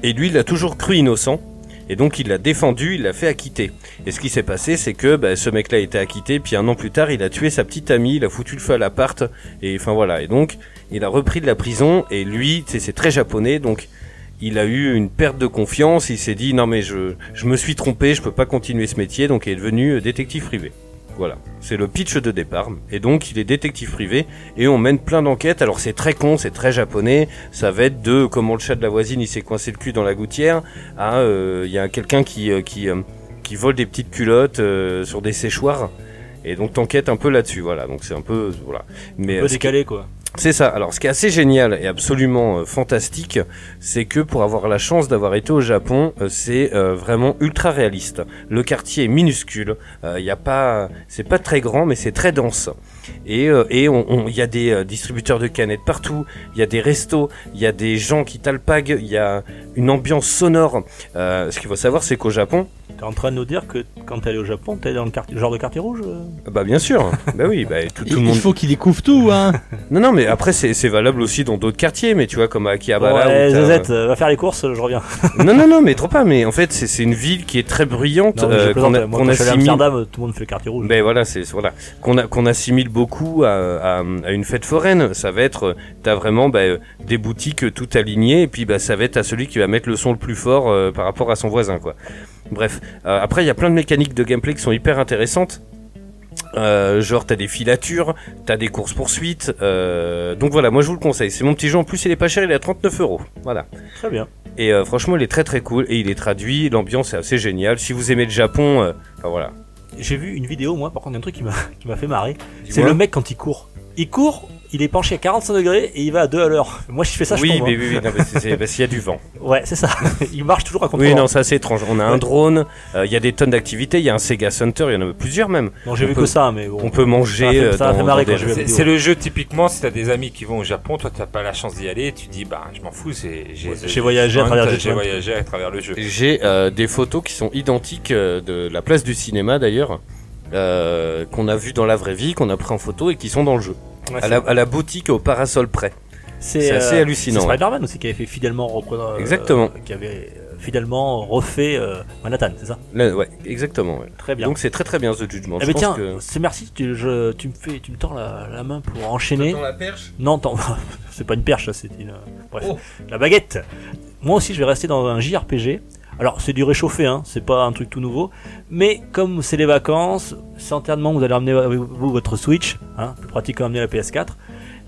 Et lui, il a toujours cru innocent. Et donc, il l'a défendu, il l'a fait acquitter. Et ce qui s'est passé, c'est que bah, ce mec-là a été acquitté. Puis un an plus tard, il a tué sa petite amie, il a foutu le feu à l'appart. Et enfin, voilà. Et donc, il a repris de la prison. Et lui, c'est très japonais. Donc, il a eu une perte de confiance, il s'est dit non mais je, je me suis trompé, je peux pas continuer ce métier, donc il est devenu euh, détective privé. Voilà, c'est le pitch de départ. Et donc il est détective privé et on mène plein d'enquêtes. Alors c'est très con, c'est très japonais. Ça va être de comment le chat de la voisine il s'est coincé le cul dans la gouttière à euh, il y a quelqu'un qui euh, qui euh, qui vole des petites culottes euh, sur des séchoirs. Et donc t'enquêtes un peu là-dessus, voilà. Donc c'est un peu voilà. Mais Un peu décalé, quoi. C'est ça. Alors, ce qui est assez génial et absolument euh, fantastique, c'est que pour avoir la chance d'avoir été au Japon, euh, c'est euh, vraiment ultra réaliste. Le quartier est minuscule. Il a pas, c'est pas très grand, mais c'est très dense. Et euh, et on, on- il y a des euh, distributeurs de canettes partout. Il y a des restos. Il y a des gens qui t'alpaguent. Il y a une ambiance sonore. Euh, ce qu'il faut savoir, c'est qu'au Japon, T'es en train de nous dire que quand t'es allé au Japon, t'es dans le quartier- genre de quartier rouge bah bien sûr, bah oui, bah tout, tout le Il, monde. il faut qu'il découvre tout, hein. Non, non, mais après c'est c'est valable aussi dans d'autres quartiers, mais tu vois comme à Akihabara. Ouais, t'as- Zazette, euh, va faire les courses, je reviens. non, non, non, mais trop pas. Mais en fait, c'est c'est une ville qui est très bruyante, Non, euh, qu'on a- moi, qu'on quand je suis allé à assimile. Amsterdam, tout le monde fait le quartier rouge. Ben voilà, c'est voilà qu'on a qu'on assimile beaucoup à, à, à une fête foraine. Ça va être, euh, t'as vraiment bah, euh, des boutiques euh, tout alignées, et puis bah ça va être à celui qui va mettre le son le plus fort euh, par rapport à son voisin, quoi. Bref, Euh, après il y a plein de mécaniques de gameplay qui sont hyper intéressantes. Euh, genre t'as des filatures, t'as des courses poursuites, euh, donc voilà, moi je vous le conseille. C'est mon petit jeu en plus, il est pas cher, il est à 39 euros. Voilà. Très bien. Et euh, franchement, il est très très cool et il est traduit. L'ambiance est assez géniale. Si vous aimez le Japon, enfin voilà. J'ai vu une vidéo, moi, par contre, il y a un truc qui m'a qui m'a fait marrer. C'est le mec quand il court. Il court, il est penché à 45 degrés et il va à 2 à l'heure. Moi, je fais ça, je oui, tombe. mais hein. oui, oui, c'est- c'est parce qu'il y a du vent. Ouais, c'est ça. il marche toujours à contre Oui, non, c'est assez étrange. On a un Ouais. drone, euh, il y a des tonnes d'activités, il y a un Sega Center, il y en a plusieurs même. Non, j'ai vu peut- que ça, mais bon. On peut manger. Ça ça des- je vais- C'est c'est le jeu typiquement si t'as des amis qui vont au Japon, toi t'as pas la chance d'y aller, tu dis bah je m'en fous, c'est j'ai J'ai voyagé à travers le j'ai jeu. voyagé à travers le jeu. J'ai des photos qui sont identiques euh, de la place du cinéma d'ailleurs, euh, qu'on a vu dans la vraie vie, qu'on a pris en photo et qui sont dans le jeu. Ouais, À la, à la boutique au parasol près. c'est assez euh, hallucinant, C'est. Spider-Man aussi qui avait fait fidèlement reprendre. euh, Exactement. qui avait fidèlement refait euh, Manhattan, c'est ça? Là, ouais, exactement. ouais. Très bien. Donc c'est très très bien ce judgment. eh Je ben pense tiens, que- c'est merci, tu, je, tu me fais, tu me tends la, la main pour enchaîner. la perche? Non, attends, c'est pas une perche, c'est une. Bref, Oh. la baguette. Moi aussi, je vais rester dans un JRPG. Alors, c'est du réchauffé, hein, c'est pas un truc tout nouveau. Mais comme c'est les vacances, certainement vous allez ramener avec vous votre Switch, hein, plus pratique qu'à amener la PS4.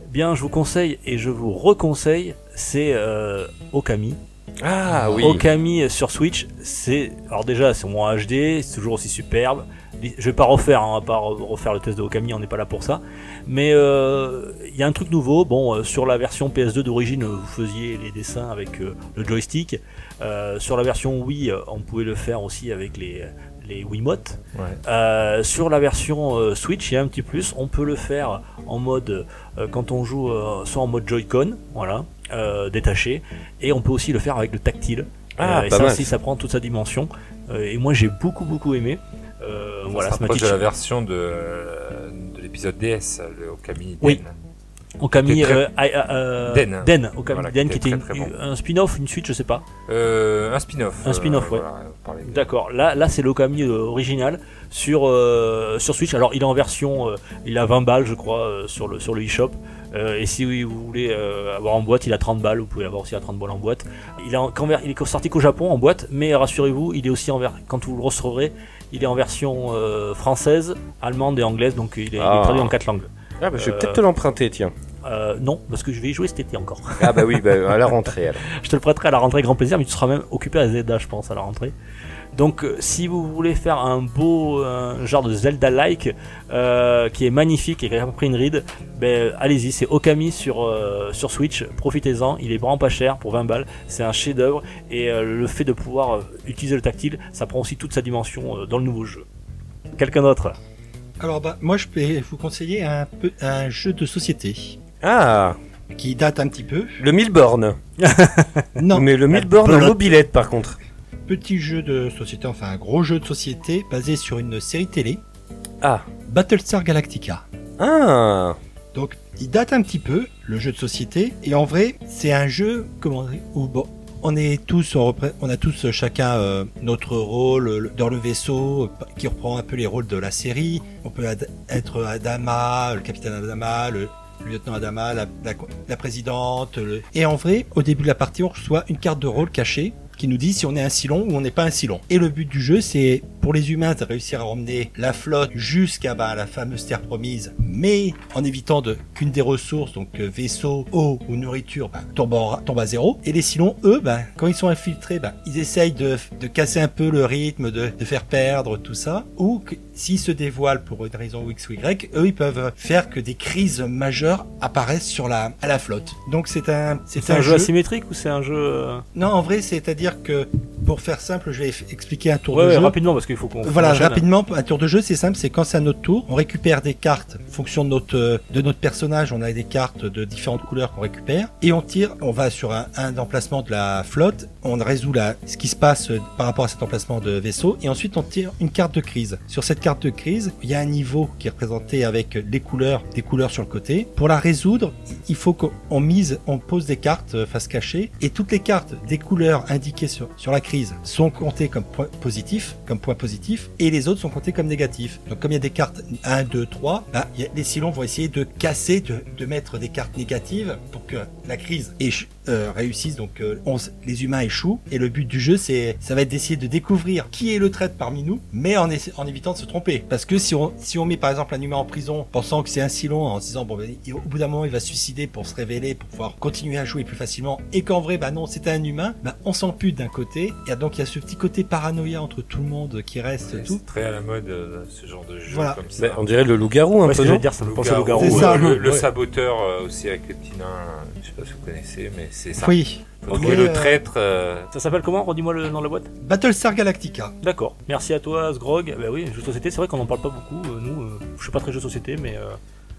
Eh Bien, je vous conseille et je vous reconseille, c'est euh, Okami. Ah oui. Okami sur Switch, c'est alors déjà c'est en HD, c'est toujours aussi superbe. Je vais pas refaire, hein, on va pas re- refaire le test de Okami, on n'est pas là pour ça. Mais euh, il y a un truc nouveau. Bon, euh, sur la version PS2 d'origine, vous faisiez les dessins avec euh, le joystick. Euh, sur la version Wii, euh, on pouvait le faire aussi avec les les Wiimote. Ouais. Euh, sur la version euh, Switch, il y a un petit plus. On peut le faire en mode euh, quand on joue euh, soit en mode Joy-Con, voilà, euh, détaché, et on peut aussi le faire avec le tactile. Ah, Euh, et ça aussi, ça prend toute sa dimension. Euh, et moi, j'ai beaucoup beaucoup aimé. Euh, voilà, de la version de, de l'épisode DS, le Okami Oui. Den. Okami Qui est très- euh, euh, Den. Den, Okami Voilà, Den, qui était très, une- très bon. un spin-off, une suite, je sais pas. Un spin-off. Un spin-off, ouais. voilà, D'accord. Là, là, c'est l'Okami original sur sur Switch. Alors, il est en version, il a 20 balles, je crois, sur le sur le eShop. Euh, et si vous voulez euh, avoir en boîte, il a 30 balles. Vous pouvez l'avoir aussi à 30 balles en boîte. Il est en- il est sorti qu'au Japon en boîte, mais rassurez-vous, il est aussi en quand vous le recevrez, il est en version euh, française, allemande et anglaise. Donc, il est, il est Ah. traduit en quatre langues. Ah bah je vais Euh, peut-être te l'emprunter, tiens. Euh, non, parce que je vais y jouer cet été encore. Ah bah oui, bah, à la rentrée alors. Je te le prêterai à la rentrée avec grand plaisir, mais tu seras même occupé à Zelda, je pense, à la rentrée. Donc, euh, si vous voulez faire un beau euh, genre de Zelda-like euh, qui est magnifique et qui a pris une ride, ben, allez-y, c'est Okami sur, euh, sur Switch. Profitez-en, il est vraiment pas cher pour 20 balles. C'est un chef-d'œuvre et euh, le fait de pouvoir euh, utiliser le tactile, ça prend aussi toute sa dimension euh, dans le nouveau jeu. Quelqu'un d'autre? Alors, bah, moi, je peux vous conseiller un, peu, un jeu de société Ah, qui date un petit peu. le Milborn. Non, Mais le Milborn en mobilette par contre. Petit jeu de société, enfin un gros jeu de société basé sur une série télé, Ah. Battlestar Galactica. Ah. Donc, il date un petit peu, le jeu de société, et en vrai, c'est un jeu, comment dire, où bon, on est tous, on, a tous euh, chacun euh, notre rôle dans le vaisseau, euh, qui reprend un peu les rôles de la série. On peut ad- être Adama, le capitaine Adama, le, le lieutenant Adama, la, la, la présidente. le- Et en vrai, au début de la partie, on reçoit une carte de rôle cachée qui nous dit si on est un Cylon ou on n'est pas un Cylon. Et le but du jeu, c'est pour les humains de réussir à emmener la flotte jusqu'à bah, la fameuse terre promise, mais en évitant de qu'une des ressources, donc euh, vaisseau, eau ou nourriture, bah, tombe, en- tombe à zéro. Et les Cylons, eux, bah, quand ils sont infiltrés, bah, ils essayent de, de casser un peu le rythme, de, de faire perdre tout ça, ou que s'ils se dévoilent pour une raison X ou Y, eux, ils peuvent faire que des crises majeures apparaissent sur la, à la flotte. Donc c'est un, C'est un, jeu asymétrique ou c'est un jeu. euh, non, en vrai, c'est-à-dire que pour faire simple, je vais expliquer un tour Ouais, de ouais, jeu. rapidement parce qu'il faut qu'on. Voilà, rapidement, un tour de jeu, c'est simple, c'est quand c'est à notre tour, on récupère des cartes en fonction de notre, euh, de notre personnage, on a des cartes de différentes couleurs qu'on récupère, et on tire, on va sur un, un emplacement de la flotte, on résout la, ce qui se passe euh, par rapport à cet emplacement de vaisseau, et ensuite on tire une carte de crise. Sur cette carte de crise, il y a un niveau qui est représenté avec les couleurs, des couleurs sur le côté. Pour la résoudre, il faut qu'on mise, on pose des cartes euh, face cachée, et toutes les cartes des couleurs indiquées sur, la crise sont comptées comme point positif, comme point positif, et les autres sont comptées comme négatifs. Donc comme il y a des cartes 1, 2, 3, bah, il y a- les Cylons vont essayer de casser, de, mettre des cartes négatives pour que la crise euh, réussisse, donc euh, les humains échouent, et le but du jeu, c'est ça va être d'essayer de découvrir qui est le traître parmi nous, mais en, évitant de se tromper. Parce que si on, si on met par exemple un humain en prison, pensant que c'est un Cylon, en se disant, bon, ben, il- au bout d'un moment, il va se suicider pour se révéler, pour pouvoir continuer à jouer plus facilement, et qu'en vrai, bah non, c'était un humain, bah on s'en pute d'un côté, et donc il y a ce petit côté paranoïa entre tout le monde qui reste, Ouais, tout. C'est très à la mode euh, ce genre de jeu Voilà. comme ça. Bah, on dirait le loup-garou un Ouais, peu, je veux dire, ça me pense au loup-garou. C'est ça. Le, le Ouais. saboteur euh, aussi avec les petits nains, je sais pas si vous connaissez, mais c'est ça. Oui. Le euh, traître. euh, Ça s'appelle comment? Redis-moi le nom de la boîte. Battlestar Galactica. D'accord. Merci à toi, Sgrog. Bah oui, jeux de société, c'est vrai qu'on en parle pas beaucoup. euh, nous, euh, je suis pas très jeu de société, mais. euh,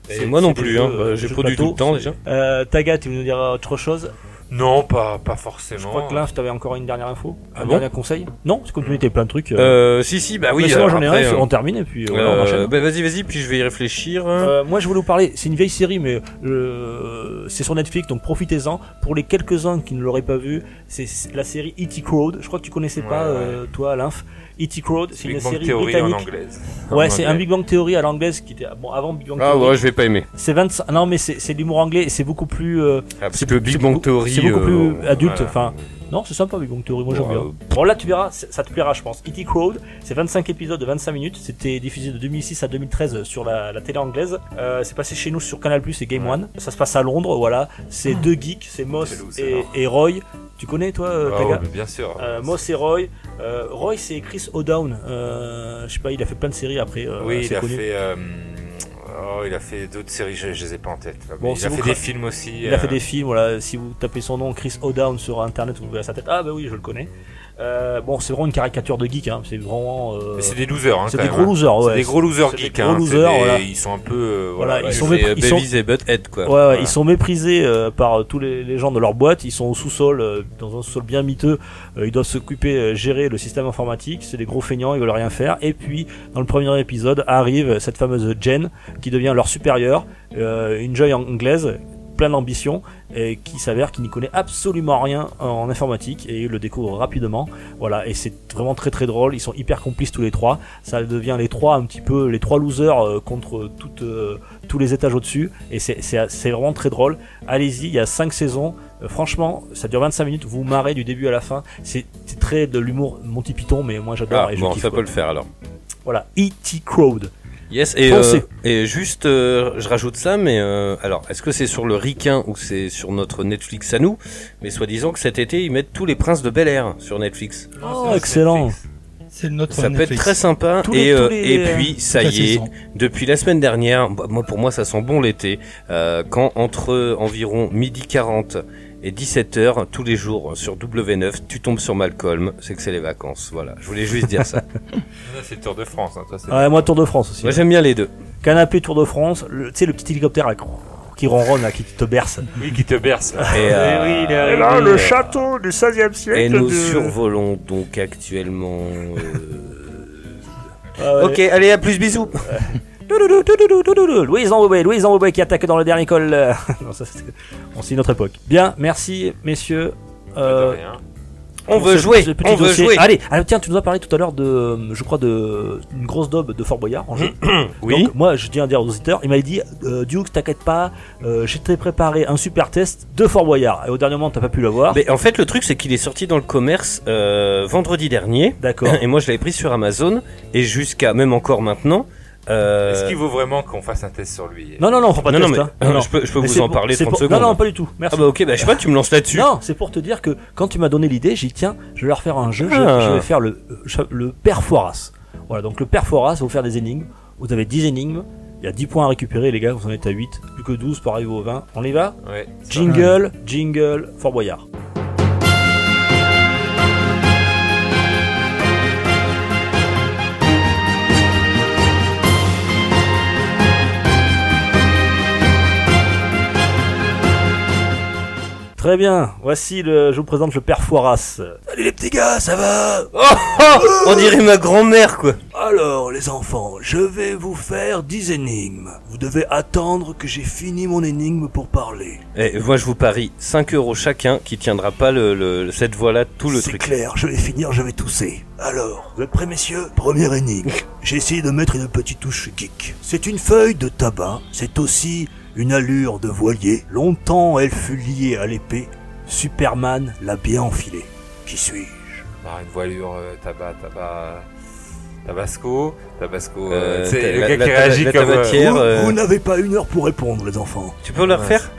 c'est- moi non plus, hein. Bah, j'ai du tout le temps déjà. Euh, Taga, tu veux nous dire autre chose? Non, pas, pas forcément. Je crois que là, t'avais encore une dernière info. Ah un bon dernier conseil Non, parce que tu étais plein de trucs. euh, Euh, si, si, bah oui. mais sinon, alors j'en ai un, euh, on termine et puis euh, on euh, enchaîne. bah vas-y, vas-y, puis je vais y réfléchir. Euh, moi, je voulais vous parler. C'est une vieille série, mais euh, c'est sur Netflix, donc profitez-en. Pour les quelques-uns qui ne l'auraient pas vu, c'est la série E.T. Crowd. Je crois que tu connaissais pas, Ouais, euh, toi, Lymph. E.T. Crowd, c'est Big une Bang série Theory en britannique. anglaise. Ouais, En c'est un. Big Bang Theory à l'anglaise qui était bon avant Big Bang ah Theory. ouais, je vais pas aimer. C'est 25. Non, mais c'est l'humour anglais. et C'est beaucoup plus. euh, Ah, parce c'est que Big Bang Theory. C'est beaucoup euh, plus adulte. voilà. Enfin, non, c'est sympa Big Bang Theory. Moi, j'aime bien. euh, Bon, là, tu verras, ça te plaira, je pense. E.T. Crowd, c'est 25 épisodes de 25 minutes. C'était diffusé de 2006 à 2013 sur la, la télé anglaise. Euh, c'est passé chez nous sur Canal Plus et Game Ouais. One. Ça se passe à Londres, voilà. C'est deux geeks, c'est Moss et, Roy. Tu connais, toi, euh, Ah mais bien sûr. Euh, Moss et Roy. Euh, Roy, c'est Chris O'Down. Euh, je sais pas, il a fait plein de séries après. euh, oui, il a connues. fait. Oh, il a fait d'autres séries, je, je les ai pas en tête. là, mais Bon, il si a fait cra- des films aussi. Il a fait euh, des films, voilà. Si vous tapez son nom, Chris O'Down, sur internet, vous verrez sa tête. Ah, bah oui, je le connais. Euh, bon, c'est vraiment une caricature de geek, hein. C'est vraiment. euh, Mais c'est des losers, hein, c'est des hein. losers, ouais. C'est des gros losers C'est des geeks, gros losers, des- voilà. Ils sont un peu. euh, Voilà, voilà, ils sont c'est, mépris- euh, ils sont- Beavis et Butthead, quoi. Ouais, ouais, Voilà. ils sont méprisés euh, par tous les, les gens de leur boîte. Ils sont au sous-sol, euh, dans un sous-sol bien miteux. Euh, ils doivent s'occuper, euh, gérer le système informatique. C'est des gros feignants, ils veulent rien faire. Et puis, dans le premier épisode, arrive cette fameuse Jen, qui devient leur supérieure, euh, une joie anglaise, pleine d'ambition, et qui s'avère qu'il n'y connaît absolument rien en informatique, et il le découvre rapidement. Voilà, et c'est vraiment très très drôle. Ils sont hyper complices tous les trois. Ça devient les trois un petit peu les trois losers euh, contre toutes, euh, tous les étages au-dessus. Et c'est- vraiment très drôle. Allez-y, il y a 5 saisons. Euh, franchement, ça dure 25 minutes. Vous vous marrez du début à la fin. C'est très de l'humour Monty Python, mais moi j'adore. Ah, bon, ça quoi. peut le faire alors. Voilà, E.T. Crowd. Yes, et, euh, et juste, euh, je rajoute ça, mais euh, alors, est-ce que c'est sur le Ricain ou c'est sur notre Netflix à nous? Mais soi-disant que cet été, ils mettent tous les princes de Bel Air sur Netflix. Oh, excellent. C'est notre Ça peut être très sympa. Tous et, euh, les- et puis, ça Toute y est, saison. depuis la semaine dernière, bah, moi pour moi ça sent bon l'été, euh, quand entre environ midi 40 et 17h tous les jours sur W9, tu tombes sur Malcolm, c'est que c'est les vacances. Voilà, je voulais juste dire ça. Là, c'est le Tour de France. Hein, toi, c'est- Ouais, moi Tour de France aussi. moi j'aime bien les deux. Canapé Tour de France. Tu sais le petit hélicoptère là, qui ronronne, là, qui te berce. Oui, qui te berce. Et, euh, oui, il est et arrivé. là, le château du 16e siècle. et nous de- survolons donc actuellement. euh, Ah ouais. Ok, allez, à plus, bisous. Louise Zamboué, Louise qui attaque dans le dernier col. non, ça, on c'est une autre époque. Bien, merci messieurs. On veut jouer, on veut jouer. Allez, alors, tiens, tu nous as parlé tout à l'heure de, je crois, de une grosse daube de Fort Boyard en jeu. Oui. Donc, moi, je tiens à dire aux auditeurs, il m'avait dit, Duke, t'inquiète pas, euh, j'ai préparé un super test de Fort Boyard. Et au dernier moment, t'as pas pu l'avoir. Mais en fait, le truc, c'est qu'il est sorti dans le commerce vendredi dernier. D'accord. Et moi, je l'avais pris sur Amazon. Et jusqu'à, même encore maintenant. Euh, Est-ce qu'il vaut vraiment qu'on fasse un test sur lui? Non, non, non, faut pas de non, non, test. mais hein. Non, non. je peux, je peux vous c'est en pour- parler c'est 30 pour- secondes. Non, non, pas du tout. Merci. Ah bah ok, bah je sais pas, tu me lances là-dessus. Non, c'est pour te dire que quand tu m'as donné l'idée, j'ai dit tiens, je vais leur faire un jeu, je- Ah. je, vais faire le, le père Foras. Voilà, donc le père Foras va vous faire des énigmes. Vous avez 10 énigmes, il y a 10 points à récupérer les gars, vous en êtes à 8, plus que 12 pour arriver au 20. On y va? Ouais. Jingle, jingle, Fort Boyard. Très bien, voici le, je vous présente le père Foiras. Salut les petits gars, ça va Oh, oh, on dirait ma grand-mère, quoi. Alors les enfants, je vais vous faire 10 énigmes. Vous devez attendre que j'ai fini mon énigme pour parler. Eh, moi, je vous parie 5 euros chacun qui tiendra pas le, le- cette voix-là tout le C'est truc. clair, je vais finir, je vais tousser. Alors, vous êtes prêts messieurs? Première énigme. J'ai essayé de mettre une petite touche geek. C'est une feuille de tabac, c'est aussi une allure de voilier. Longtemps elle fut liée à l'épée. Superman l'a bien enfilée. Qui suis-je? Bah, une voilure, euh, tabac, tabac. Tabasco, Tabasco, Euh, euh, t'as- le gars la qui réagit la comme... euh. Vous, euh, vous n'avez pas une heure pour répondre les enfants. Tu peux le refaire?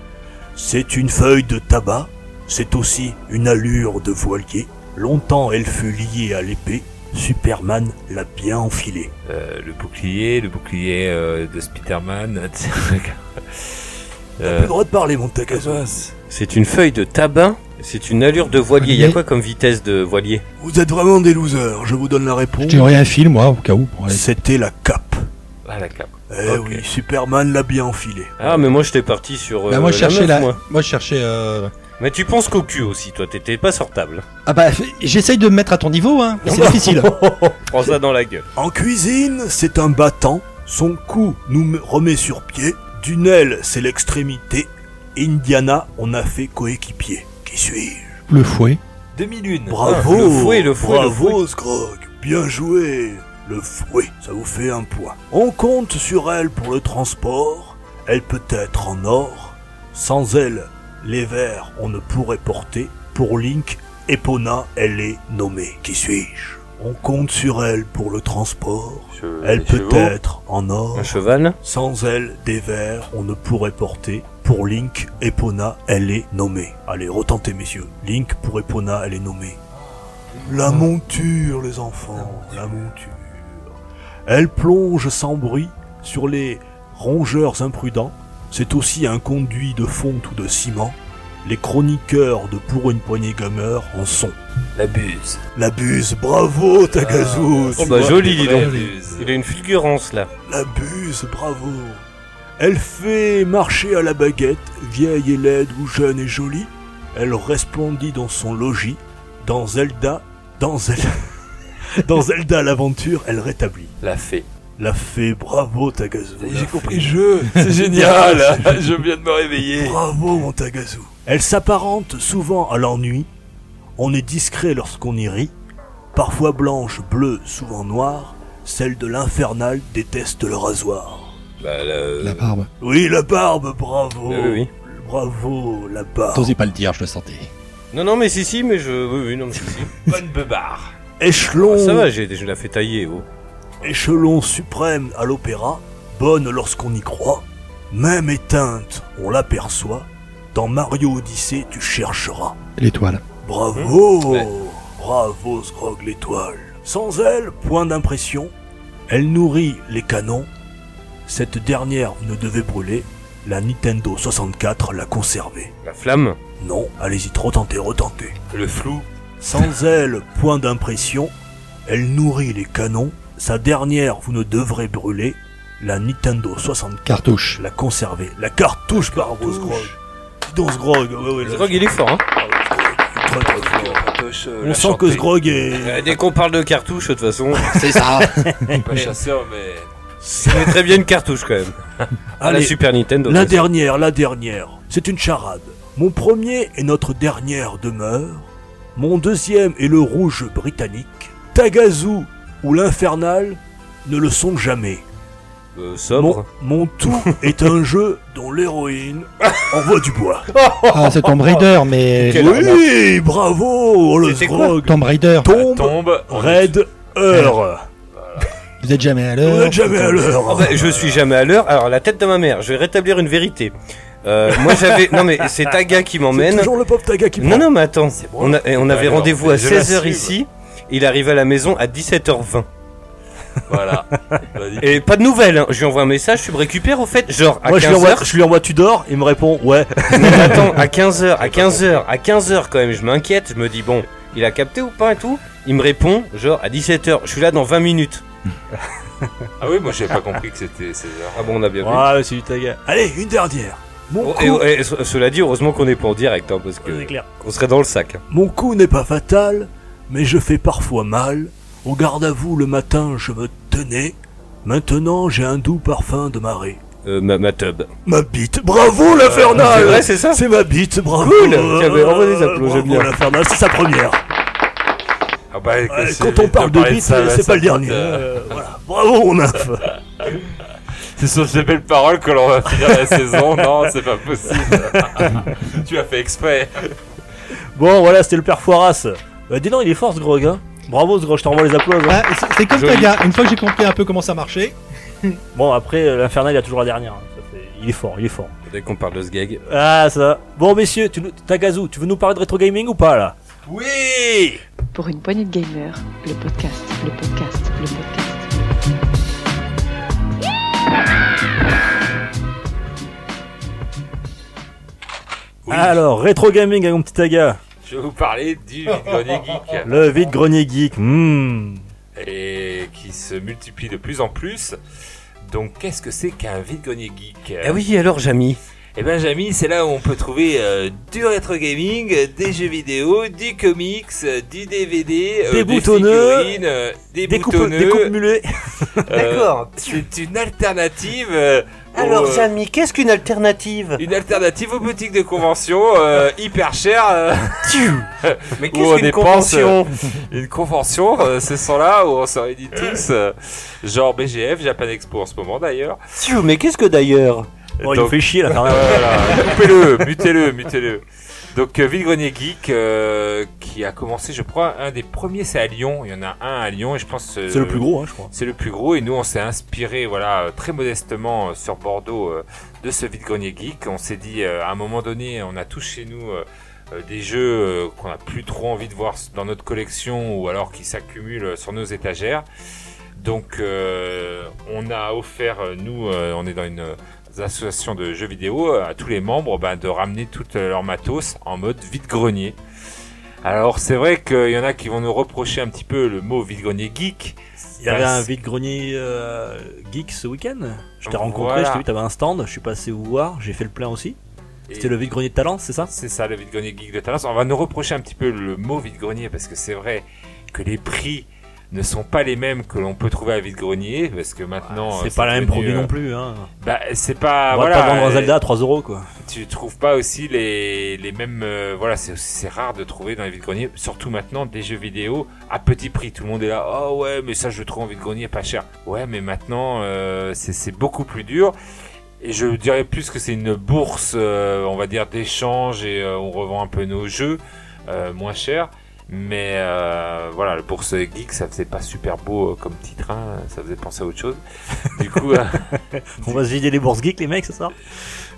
C'est une feuille de tabac, c'est aussi une allure de voilier. Longtemps elle fut liée à l'épée, Superman l'a bien enfilée. euh, le bouclier, le bouclier euh, de Spiderman. T'as Euh, plus le droit de parler, mon. C'est une feuille de tabac. C'est une allure de voilier. Il y a quoi comme vitesse de voilier? Vous êtes vraiment des losers, je vous donne la réponse. Je t'aurais un fil, moi, au cas où. pour aller- C'était la cape. ah, la cape. Eh Ok. oui, Superman l'a bien enfilée. Ah, mais moi, j'étais parti sur. euh, Bah, moi, je la cherchais meuf, la. moi. Moi, je cherchais. euh, Mais tu penses qu'au cul aussi, toi. T'étais pas sortable. Ah bah, j'essaye de me mettre à ton niveau, hein. mais C'est difficile. Prends ça dans la gueule. En cuisine, c'est un battant. Son cou nous me- remet sur pied. D'une aile, c'est l'extrémité. Indiana, on a fait coéquipier. Qui suis-je? Le fouet. Demi-lune. Bravo le fouet, le fouet, le Bravo, Scrog Bien joué Le fouet, ça vous fait un point. On compte sur elle pour le transport. Elle peut être en or. Sans elle, les vers, on ne pourrait porter. Pour Link, Epona, elle est nommée. Qui suis-je? On compte sur elle pour le transport. Che- Elle peut chevaux. être en or. Un cheval Sans elle, des vers, on ne pourrait porter. Pour Link, Epona, elle est nommée. Allez, retentez, messieurs. Link, pour Epona, elle est nommée. La monture, les enfants, la monture. Elle plonge sans bruit sur les rongeurs imprudents. C'est aussi un conduit de fonte ou de ciment. Les chroniqueurs de Pour une poignée gamers en sont. La buse. La buse, bravo Tagazu Oh tu bah joli, dis donc. La buse. Il a une fulgurance là. La buse, bravo. Elle fait marcher à la baguette, vieille et laide ou jeune et jolie. Elle resplendit dans son logis. Dans Zelda, dans Zelda, dans Zelda l'aventure, elle rétablit. La fée. La fée, bravo Tagazu. La J'ai compris le jeu. C'est génial. Je viens de me réveiller. Bravo mon Tagazu. Elle s'apparente souvent à l'ennui. On est discret lorsqu'on y rit. Parfois blanche, bleue, souvent noire. Celle de l'infernal déteste le rasoir. Bah, la... La barbe. Oui, la barbe, bravo. Oui, oui. Bravo, la barbe. T'osais pas le dire, je le sentais. Non, non, mais si, si, mais je. Oui, oui, non, mais si, si. Bonne beubare. Échelon, Ah, ça va, j'ai je l'ai fait tailler, oh. Échelon suprême à l'opéra, bonne lorsqu'on y croit. Même éteinte, on l'aperçoit. Dans Mario Odyssey, tu chercheras. L'étoile. Bravo Ouais. Bravo, Sgrog l'étoile. Sans elle, point d'impression. Elle nourrit les canons. Cette dernière, vous ne devez brûler. La Nintendo 64 l'a conservée. La flamme? Non, allez-y, retentez, retentez. Le flou? Sans elle, point d'impression. Elle nourrit les canons. Sa dernière, vous ne devrez brûler. La Nintendo 64 Cartouche. l'a conservée. La cartouche, bravo, Sgrog. Dis donc, Sgrog. Ouais, ouais, là, Sgrog, il est fort, hein. Très, très fort. Euh, On sent que Sgrog est... Euh, Dès qu'on parle de cartouche, de toute façon, C'est ça. Pas chasseur, mais. c'est très bien une cartouche quand même. À la Super Nintendo. La dernière, la dernière. C'est une charade. Mon premier est notre dernière demeure. Mon deuxième est le rouge britannique. Tagazu ou l'infernal ne le sont jamais. Euh, sobre. Mon, mon tout est un jeu dont l'héroïne envoie du bois. Ah, c'est Tomb Raider, mais. Oui, bravo, oh, le C'était quoi. Tomb Raider. Tombe, Tombe. on raid, heure. Vous êtes jamais à l'heure. est jamais à l'heure. Oh, bah, je suis jamais à l'heure. Alors, la tête de ma mère, je vais rétablir une vérité. Euh, moi j'avais. Non, mais c'est Taga qui C'est m'emmène. toujours le pauvre Taga qui Non, prend. non, mais attends. bon. On, a- et on avait D'accord, rendez-vous à je 16h l'assume. ici. Il arrive à la maison à 17h20. Voilà. Et pas de nouvelles. hein. Je lui envoie un message, tu me récupères au fait Genre à Moi, je lui, envoie, 15h. je lui envoie tu dors, il me répond ouais. Mais attends, à 15h, à 15h, à 15h quand même, je m'inquiète. Je me dis, bon, il a capté ou pas et tout Il me répond, genre à 17h. Je suis là dans 20 minutes. Ah oui, moi j'avais pas compris que c'était 16h. Ah bon, on a bien vu. Ouais, c'est du Taga. Allez, une dernière. Mon Oh, coup, et- et ce- cela dit, heureusement qu'on n'est pas en direct, hein, parce que c'est clair. on serait dans le sac. Mon coup n'est pas fatal, mais je fais parfois mal. Au garde à vous le matin, je me tenais. Maintenant, j'ai un doux parfum de marée. Euh, ma, ma tub. Ma bite, bravo l'infernal c'est vrai, c'est ça C'est ma bite, bravo Cool. Tiens, mais envoie des applaudissements, j'aime Bravo bien. l'infernal, c'est sa première. Ah bah, écoute, Ouais, c'est- quand on parle de parler bite, ça, c'est ça pas le dernier. euh, Euh, voilà. Bravo mon œuf C'est sur ces belles paroles que l'on va finir la saison. Non, c'est pas possible. tu as fait exprès. Bon, voilà, c'était le père Foiras. Bah, dis donc, il est fort ce grog, hein Bravo ce grog, je t'envoie les applaudissements. Ah, c'est- c'est comme Joli. Taga. Une fois que j'ai compris un peu comment ça marchait, Bon, après, euh, l'infernal, il a toujours la dernière. hein. Ça, c'est- il est fort, il est fort. Dès qu'on parle de ce gag. Ah, ça. Bon, messieurs, tu nous... Tagazu, tu veux nous parler de rétro gaming ou pas là? Oui Pour une poignée de gamers, le podcast, le podcast, le podcast. Oui. Alors, rétro gaming avec mon petit Taga. Je vais vous parler du vide-grenier geek. Le vide grenier geek. Hmm. Et qui se multiplie de plus en plus. Donc, qu'est-ce que c'est qu'un vide-grenier geek? Ah oui, alors, Jamy? Et ben Jamy, c'est là où on peut trouver euh, du rétro gaming, euh, des jeux vidéo, du comics, euh, du DVD, euh, Des boutonneux, figurines, euh, des Des coupes, boutonneux. des coupes mulets. Euh, c'est une alternative. euh, Alors, euh, Jamy, qu'est-ce qu'une alternative? une alternative aux boutiques de convention euh, hyper chères. euh, Mais Où on dépense, une convention, euh, ce sont là où on se réunit tous, euh, genre BGF, Japan Expo en ce moment d'ailleurs. Mais qu'est-ce que d'ailleurs? Bon, il Donc, nous fait chier l'infernal. Voilà, coupez-le, mutez-le, mutez-le. Donc euh, Vide-Grenier Geek euh, qui a commencé, je crois, un des premiers, c'est à Lyon. Il y en a un à Lyon et je pense euh, C'est le plus gros, hein, je crois. C'est le plus gros et nous on s'est inspiré, voilà, très modestement euh, sur Bordeaux de ce Vide-Grenier Geek. On s'est dit, à un moment donné, on a tous chez nous des jeux qu'on a plus trop envie de voir dans notre collection ou alors qui s'accumulent sur nos étagères. Donc on a offert, nous, on est dans une euh, association de jeux vidéo, à tous les membres ben, de ramener tout leur matos en mode vide-grenier. Alors c'est vrai qu'il y en a qui vont nous reprocher un petit peu le mot vide-grenier geek. Il y avait un c'est- vide grenier euh, geek ce week-end. Je t'ai rencontré, Voilà. je t'ai vu, t'avais un stand. Je suis passé vous voir, j'ai fait le plein aussi. C'était le vide grenier de talent, c'est ça? C'est ça le vide-grenier geek de Talence. On va nous reprocher un petit peu le mot vide-grenier parce que c'est vrai que les prix ne sont pas les mêmes que l'on peut trouver à vide-grenier parce que maintenant euh, C'est pas la même produit euh, non plus. Hein. Bah c'est pas On va voilà. pas vendre euh, Zelda à 3 euros quoi. Tu trouves pas aussi les, les mêmes euh, voilà c'est rare de trouver dans les vide-greniers surtout maintenant des jeux vidéo à petit prix. Tout le monde est là oh ouais mais ça je le trouve en vide-grenier pas cher. Ouais mais maintenant euh, c'est beaucoup plus dur. Et je dirais plus que c'est une bourse, euh, on va dire, d'échange et euh, on revend un peu nos jeux euh, moins cher. Mais euh, voilà, le bourse geek, ça faisait pas super beau euh, comme titre, hein, ça faisait penser à autre chose. Du coup, euh, On va se vider les bourses geeks les mecs, c'est ça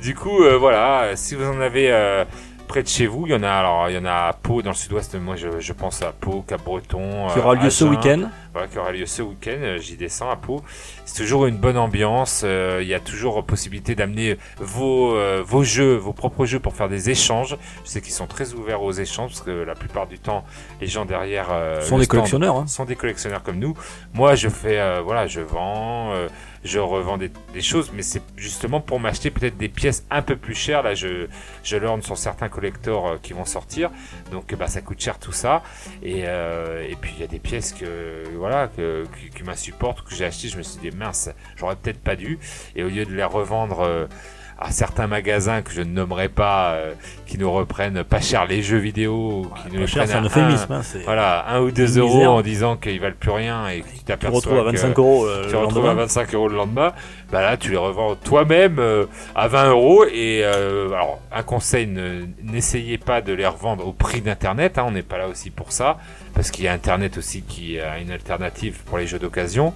du coup, euh, voilà, si vous en avez euh, près de chez vous, il y en a alors, il y en a à Pau dans le Sud-Ouest. Moi, je, je pense à Pau, Cap-Breton, Qui euh, aura lieu ce week-end. Voilà, qui aura lieu ce week-end. euh, J'y descends à Pau. C'est toujours une bonne ambiance. euh, Il y a toujours possibilité d'amener vos, euh, vos jeux, vos propres jeux pour faire des échanges. Je sais qu'ils sont très ouverts aux échanges parce que la plupart du temps, les gens derrière euh, sont des collectionneurs. Hein. sont des collectionneurs comme nous. Moi, je fais, euh, voilà, je vends, euh, je revends des, choses, mais c'est justement pour m'acheter peut-être des pièces un peu plus chères. Là, je, je learn sur certains collectors euh, qui vont sortir, donc bah, ça coûte cher tout ça. Et, euh, et puis il y a des pièces que, voilà, que, qui, qui m'insupportent, que j'ai acheté. Je me suis dit mince, j'aurais peut-être pas dû. Et au lieu de les revendre. Euh, à certains magasins que je ne nommerai pas, euh, qui nous reprennent pas cher les jeux vidéo, ou qui nous cher, un euphémisme. Hein, c'est- voilà, un ou deux euros misère. en disant qu'ils valent plus rien et que tu t'aperçois à que 25 euros euh, tu retrouves à lendemain. 25 euros le lendemain. Bah là, tu les revends toi-même euh, à 20 euros. Et euh, alors, un conseil, ne- n'essayez pas de les revendre au prix d'Internet. hein, on n'est pas là aussi pour ça, parce qu'il y a Internet aussi qui a une alternative pour les jeux d'occasion.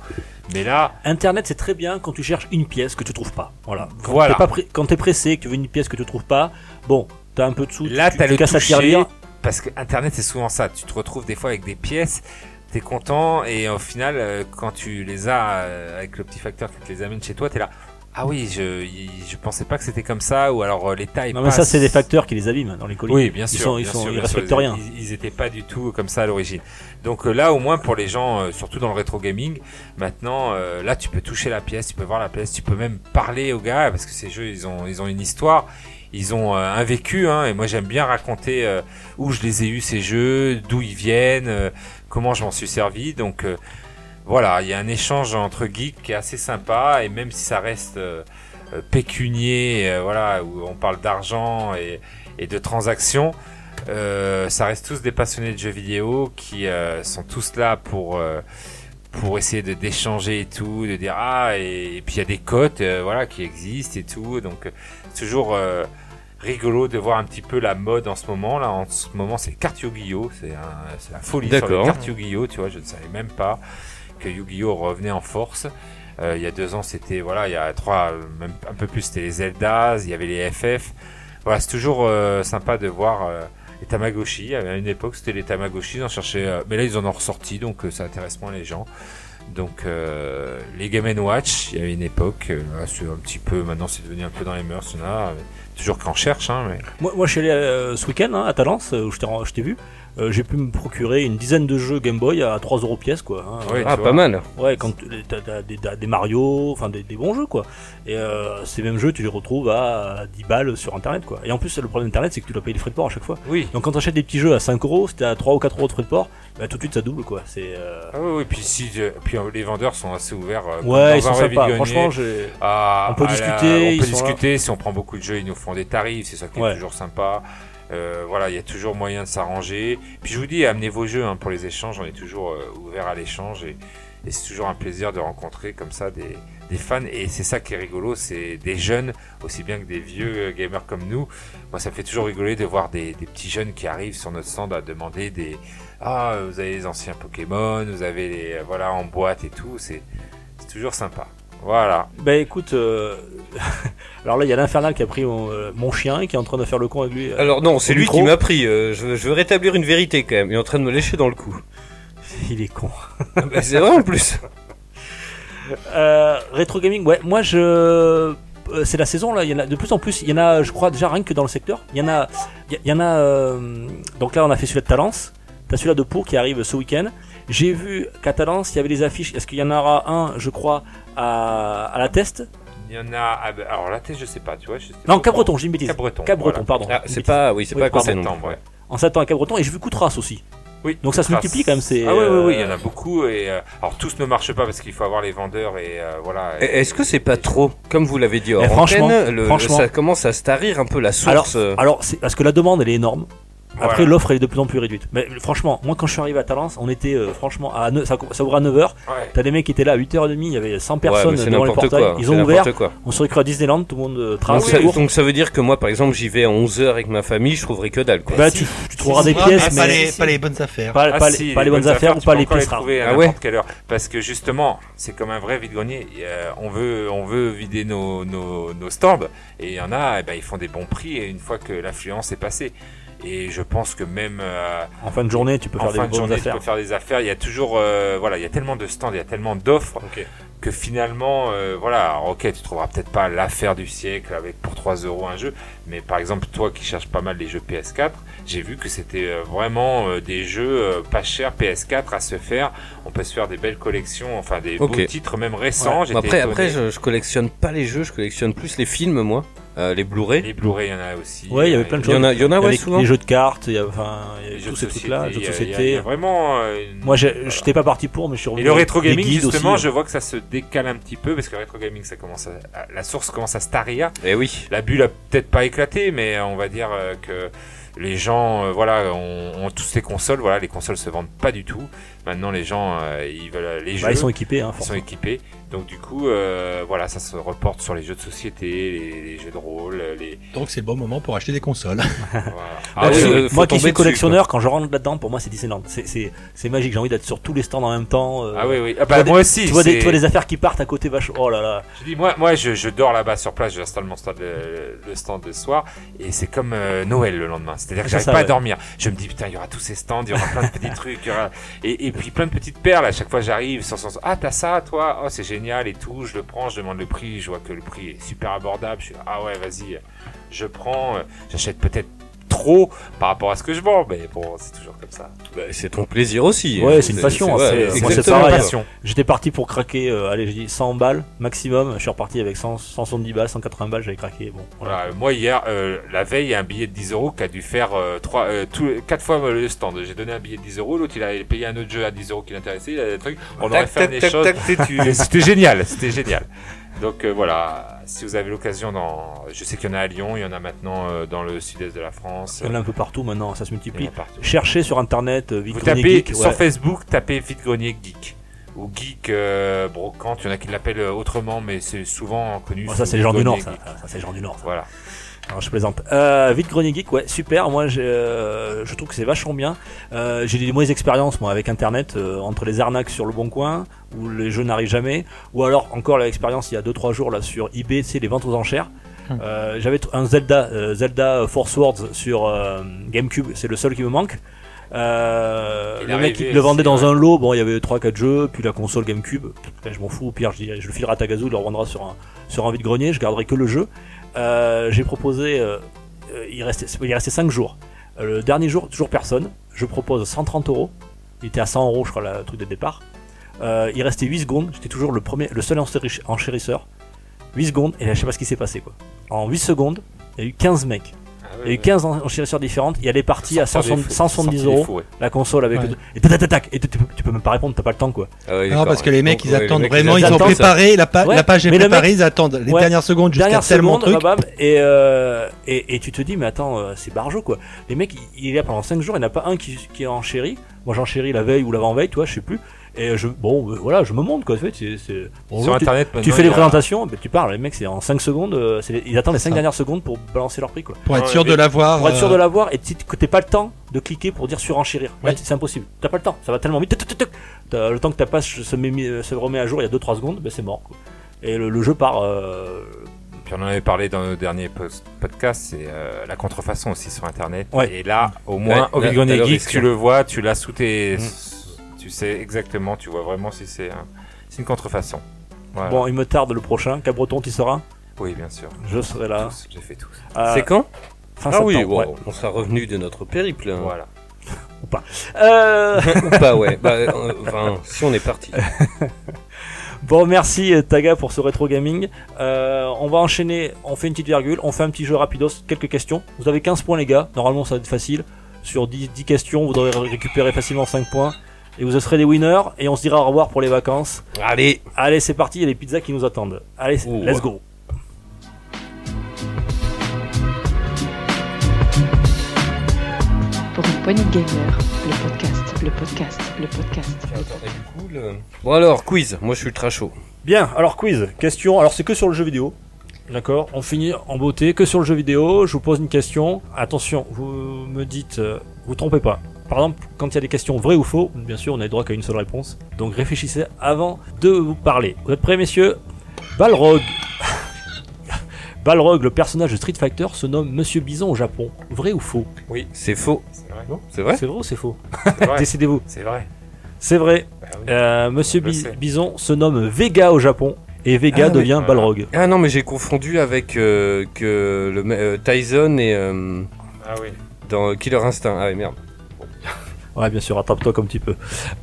Mais là, Internet, c'est très bien quand tu cherches une pièce que tu trouves pas. Voilà. Quand Voilà. t'es pré- quand t'es pressé, que tu veux une pièce que tu trouves pas, bon, t'as un peu de sous, là, tu, t'as tu le casses toucher, tirelire. parce que Internet, c'est souvent ça. Tu te retrouves des fois avec des pièces. T'es content et au final, euh, quand tu les as euh, avec le petit facteur qui te les amène chez toi, t'es là. Ah oui, je, je pensais pas que c'était comme ça, ou alors euh, les tailles. Non mais ça c'est des facteurs qui les abîment dans les colis. Oui, bien Ils sûr. sont- ils sont- sûr, ils respectent sûr, rien. Ils, ils étaient pas du tout comme ça à l'origine. Donc euh, là, au moins pour les gens, euh, surtout dans le rétro gaming, maintenant, là, tu peux toucher la pièce, tu peux voir la pièce, tu peux même parler aux gars parce que ces jeux, ils ont, ils ont une histoire. Ils ont un vécu, hein, et moi j'aime bien raconter euh, où je les ai eus ces jeux, d'où ils viennent, euh, comment je m'en suis servi. Donc euh, voilà, il y a un échange entre geeks qui est assez sympa, et même si ça reste euh, euh, pécunier, euh, voilà, où on parle d'argent et, et de transactions, euh, ça reste tous des passionnés de jeux vidéo qui sont tous là pour pour essayer de d'échanger et tout, de dire ah et, et puis il y a des cotes voilà qui existent et tout, donc c'est toujours rigolo de voir un petit peu la mode en ce moment. Là. En ce moment c'est les cartes Yu-Gi-Oh, c'est un- la folie sur les cartes Yu-Gi-Oh, tu vois, je ne savais même pas Yu-Gi-Oh revenait en force. Euh, il y a deux ans, c'était voilà, il y a trois, même un peu plus, c'était les Zeldas, il y avait les FF. Voilà, c'est toujours euh, sympa de voir euh, les Tamagotchi. À une époque, c'était les Tamagotchi, ils en cherchaient, euh, mais là ils en ont ressorti, donc ça intéresse moins les gens. Donc les Game Watch, il y avait une époque, là, un petit peu, maintenant c'est devenu un peu dans les mœurs, euh, toujours qu'on cherche, hein, mais Moi, moi je suis allé ce week-end hein, à Talence où je t'ai vu. Euh, j'ai pu me procurer une dizaine de jeux Game Boy à 3 euros pièce quoi. hein. Oui, Ah, tu pas mal. Ouais, quand tu- t'as, t'as des, t'as des Mario, enfin des, des bons jeux quoi. Et euh, ces mêmes jeux, tu les retrouves à 10 balles sur internet quoi. Et en plus, le problème d'internet, c'est que tu dois payer les frais de port à chaque fois. oui. Donc quand t'achètes des petits jeux à 5 euros, c'était à 3 ou 4 euros de frais de port, bah, tout de suite ça double quoi. C'est. euh, Ah oui, oui, puis si, euh, puis euh, les vendeurs sont assez ouverts. euh, Ouais, ils sont vrai sympas. Franchement, j'ai. à- On peut à la- discuter, on ils peut sont discuter. Si on prend beaucoup de jeux, ils nous font des tarifs. C'est ça qui Ouais. est toujours sympa. Euh, voilà, il y a toujours moyen de s'arranger. Puis je vous dis, amenez vos jeux hein, pour les échanges. On est toujours euh, ouvert à l'échange et, c'est toujours un plaisir de rencontrer comme ça des, fans. Et c'est ça qui est rigolo, c'est des jeunes aussi bien que des vieux euh, gamers comme nous. Moi, ça me fait toujours rigoler de voir des, petits jeunes qui arrivent sur notre stand à demander des ah vous avez les anciens Pokémon, vous avez les euh, voilà en boîte et tout. C'est toujours sympa. Voilà. Bah écoute, alors là il y a l'infernal qui a pris mon, euh, mon chien et qui est en train de faire le con avec lui. euh, Alors non, c'est lui micro. qui m'a pris. euh, je, veux- je veux rétablir une vérité quand même. Il est en train de me lécher dans le cou. Il est con. Ah, bah, c'est vrai en plus. Rétro gaming, ouais, moi je. C'est la saison là, il y en a de plus en plus. Il y en a, je crois, déjà rien que dans le secteur. Il y en a. Il y- il y en a. donc là, on a fait celui de Talence. T'as celui-là de Pau qui arrive ce week-end. J'ai vu qu'à Talence, il y avait des affiches. Est-ce qu'il y en aura un, je crois, à, à la Test? Il y en a. ah ben, Alors la tête, je sais pas, tu vois. je sais Non, pas Cap-Breton, j'ai une bêtise. Cap-Breton, voilà. pardon. Ah, c'est pas, oui, c'est Oui, pas non Septembre, ouais. En septembre à Cap-Breton. Et j'ai vu Coutras aussi. Oui. Donc ça se multiplie quand même. C'est, Ah oui, oui, oui, euh, il y en a beaucoup et euh, alors tous ne marchent pas parce qu'il faut avoir les vendeurs et euh, voilà. Et Est-ce que c'est pas trop, comme vous l'avez dit Eh, franchement, antenne, le- franchement. ça commence à se tarir un peu la Alors, source euh, alors c'est parce que la demande elle est énorme. Après Voilà. l'offre est de plus en plus réduite. Mais franchement, moi quand je suis arrivé à Talence, on était euh, franchement à neuf- ça, ça ouvre à 9h. Ouais. T'as des mecs qui étaient là à 8h30, il y avait 100 ouais, personnes c'est devant les n'importe portails. quoi. Ils ont ouvert, quoi. on se serait cru à Disneyland, tout le monde euh, Donc trace donc ça veut dire que moi, par exemple, j'y vais à 11h avec ma famille, je trouverai que dalle. Quoi. Bah tu, tu trouveras des Ah, pièces pas, mais les, pas les bonnes affaires. pas, Ah pas si, les, pas les bonnes affaires ou pas les pièces rares. à Ah ouais quelle heure parce que justement, c'est comme un vrai vide-grenier. On veut on veut vider nos, nos, nos stands et il y en a eh ben, ils font des bons prix et une fois que l'affluence est passée et je pense que même euh, En fin de journée, tu peux en faire fin des de journée, tu affaires. peux faire des affaires. Il y a toujours, euh, voilà, il y a tellement de stands, il y a tellement d'offres que finalement, euh, voilà, alors, ok, tu trouveras peut-être pas l'affaire du siècle avec pour 3 euros un jeu, mais par exemple, toi qui cherches pas mal les jeux PS4, j'ai vu que c'était euh, vraiment euh, des jeux euh, pas chers PS4 à se faire. On peut se faire des belles collections, enfin des Ok. beaux titres même récents. J'étais après, étonné. après je, je collectionne pas les jeux, je collectionne plus les films, moi, euh, les Blu-ray. les Blu-ray, il y en a aussi. Ouais, il y avait Euh, plein de Il y en a, il y en a ouais, souvent. les jeux de cartes, il y a, enfin, il y a les jeux tous de ces trucs-là, société, jeux de il y a- il y a société. vraiment. euh, une- Moi, j'ai- voilà. j'étais pas parti pour, mais je suis Et revenu. le rétro gaming, justement, aussi. je vois que ça se décale un petit peu parce que le rétro gaming, ça commence à, la source commence à se tarir. Eh oui. La bulle a peut-être pas éclaté, mais on va dire euh, que les gens, euh, voilà, ont, ont tous les consoles. Voilà, les consoles se vendent pas du tout. Maintenant, les gens, euh, ils veulent les jeux. Bah, ils sont équipés, hein, ils sont équipés. Donc du coup, euh, voilà, ça se reporte sur les jeux de société, les, les jeux de rôle, les. Donc c'est le bon moment pour acheter des consoles. voilà. Ah Moi, oui, qui- euh, moi suis dessus, collectionneur, quand je rentre là-dedans, pour moi c'est Disneyland. C'est- magique, j'ai envie d'être sur tous les stands en même temps. euh, Ah oui, oui. Ah, bah, des- moi aussi. Tu vois, des, tu vois des affaires qui partent à côté, vache. Oh là là. Je dis, moi, moi je, je dors là-bas sur place, j'installe mon stand le, le stand le soir, et c'est comme euh, Noël le lendemain. C'est-à-dire que j'arrive pas à ouais. dormir. Je me dis, putain, il y aura tous ces stands, il y aura plein de petits trucs, il y aura... Et, et puis plein de petites perles. À chaque fois, j'arrive, sans, sans... ah, t'as ça, toi, oh, c'est génial et tout. Je le prends, je demande le prix, je vois que le prix est super abordable. Je suis ah ouais, vas-y, je prends. euh, J'achète peut-être trop par rapport à ce que je vends, mais bon, c'est toujours comme ça. Bah, c'est ton plaisir aussi. Ouais, c'est une passion, ouais, c'est- moi, c'est pareil. J'étais parti pour craquer, euh, allez, je dis 100 balles maximum. Je suis reparti avec 100, 170 balles, 180 balles, j'avais craqué. Bon, voilà. Voilà, moi hier, euh, la veille, il y a un billet de 10 euros qui a dû faire euh, trois, euh, tout, 4 fois le stand. J'ai donné un billet de 10 euros, l'autre il a payé un autre jeu à 10 euros qui l'intéressait, il a des trucs. On aurait fait tac, des tac, choses. C'était génial, c'était génial. Donc euh, voilà, si vous avez l'occasion, dans, je sais qu'il y en a à Lyon, il y en a maintenant euh, dans le sud-est de la France. Il y en a un peu partout maintenant, ça se multiplie. Cherchez sur internet euh, Vous Vite tapez Grenier Geek, sur ouais. Facebook, tapez Vite Grenier Geek ou Geek euh, Brocante. Il y en a qui l'appellent autrement, mais c'est souvent connu. Bon, ça c'est les gens du Nord, ça, Geek. ça, ça, c'est les gens du Nord. ça. Voilà. Alors, je plaisante. Euh, vite Grenier Geek, ouais, super. Moi, j'ai, euh, je trouve que c'est vachement bien. Euh, j'ai des mauvaises expériences moi avec Internet, euh, entre les arnaques sur le Bon Coin où les jeux n'arrivent jamais, ou alors encore l'expérience il y a 2-3 jours là sur eBay, tu sais, les ventes aux enchères. Hum. Euh, J'avais un Zelda, euh, Zelda Force Words sur euh, GameCube, c'est le seul qui me manque. Euh, Il le mec il le vendait dans un lot, bon il y avait 3-4 jeux, puis la console GameCube, Putain, je m'en fous, au pire je, le filerai à Tagazu, il le revendra sur un, sur un vide grenier, je garderai que le jeu. Euh, J'ai proposé, euh, il restait, il restait 5 jours. Euh, le dernier jour, toujours personne, je propose 130 euros, il était à 100 euros je crois le truc de départ. Il restait 8 secondes, j'étais toujours le premier, le seul enchéri- enchérisseur. 8 secondes, et là je sais pas ce qui s'est passé quoi. En 8 secondes, il y a eu 15 mecs. Il y a eu 15 enchérisseurs différentes, et elle est partie à 170 170 euros la console avec et tac tac et tu, tu peux, tu même pas répondre t'as pas le temps quoi. Ah Non, parce que les mecs, ils attendent vraiment, ils, ont préparé, la, page est préparée, ils attendent les dernières secondes jusqu'à tellement truc. bam, et, euh, et tu te dis mais attends euh, c'est barjo quoi. Les mecs il, il est là pendant 5 jours il n'y en a pas un qui, est en chéri moi j'en chéri la veille ou l'avant veille toi je sais plus et je bon euh, voilà je me monte quoi en fait c'est c'est- bonjour, Sur tu- internet, tu, maintenant, fais il les a- présentations ben, tu parles les mecs c'est en 5 secondes euh, c'est ils attendent les 5 Ça. dernières secondes pour balancer leur prix quoi Pour être sûr de l'avoir. pour être sûr euh, de l'avoir et si t- que t'aies pas le temps de cliquer pour dire surenchérir. Là, Oui. c'est impossible. T'as pas le temps. Ça va tellement vite. Tuc, tuc, tuc, tuc. T'as- Le temps que ta page se, met- euh, se remet à jour il y a 2-3 secondes, ben c'est mort. quoi. Et le, le jeu part. euh, Puis on en avait parlé dans nos derniers post- podcasts, c'est euh, la contrefaçon aussi sur internet. Ouais. Et là, au moins, Ouais, au là, Vide Grenier t'as le Geek, risque. tu le vois, tu l'as sous tes. Tu sais exactement, tu vois vraiment si c'est un- c'est une contrefaçon. Voilà. Bon, il me tarde le prochain. Cabreton, tu seras? Oui, bien sûr. Je serai là. J'ai fait tous. à C'est quand? Fin Ah oui, bon, ouais. on sera revenu de notre périple. hein. Voilà. Euh, Ou pas, ouais. Bah, euh, enfin, si on est parti. bon, merci euh, Taga pour ce rétro gaming. Euh, on va enchaîner. On fait une petite virgule. On fait un petit jeu rapidos. Quelques questions. Vous avez 15 points, les gars. Normalement, ça va être facile. Sur 10, 10 questions, vous devrez récupérer facilement 5 points. Et vous serez des winners. Et on se dira au revoir pour les vacances. Allez, Allez, c'est parti, il y a les pizzas qui nous attendent. Allez, Ouh. let's go. Pour une poignée de gamer, le podcast, le podcast, le podcast. le- Bon alors, quiz. Moi, je suis ultra chaud. Bien, alors quiz, question. Alors c'est que sur le jeu vidéo. D'accord On finit en beauté, que sur le jeu vidéo. Je vous pose une question. Attention, vous me dites, euh, vous trompez pas. Par exemple, quand il y a des questions vraies ou faux, bien sûr, on n'a le droit qu'à une seule réponse. Donc réfléchissez avant de vous parler. Vous êtes prêts, messieurs? Balrog. Balrog, le personnage de Street Fighter, se nomme Monsieur Bison au Japon. Vrai ou faux? C'est faux. C'est vrai. C'est vrai C'est vrai ou c'est faux? Décidez-vous. C'est vrai. C'est vrai. Bah oui. Euh, Monsieur Bi-. Bison se nomme Vega au Japon et Vega Ah oui. devient. Balrog. Ah non, mais j'ai confondu avec euh, que le euh, Tyson et euh, Ah oui. dans Killer Instinct. Ah ouais, merde. Ouais, bien sûr, rattrape-toi comme tu peux.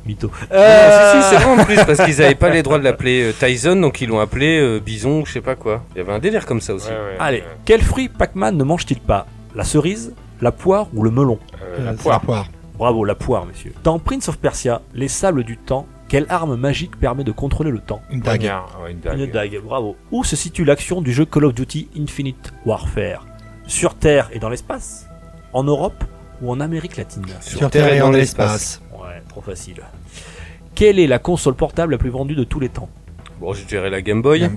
Mytho. Ah, si, si, c'est vrai en plus, parce qu'ils avaient pas les droits de l'appeler euh, Tyson, donc ils l'ont appelé euh, Bison ou je sais pas quoi. Il y avait un délire comme ça aussi. Ouais, ouais, Allez, ouais. quel fruit Pac-Man ne mange-t-il pas? La cerise, la poire ou le melon? Euh, la poire. la poire. Bravo, la poire, monsieur. Dans Prince of Persia, les sables du temps, quelle arme magique permet de contrôler le temps? Une dague. Une dague. Une dague, bravo. Où se situe l'action du jeu Call of Duty Infinite Warfare? Sur Terre et dans l'espace? En Europe? Ou en Amérique latine Sur Terre et dans l'espace. Ouais, trop facile. Quelle est la console portable la plus vendue de tous les temps? Bon, je dirais la Game Boy.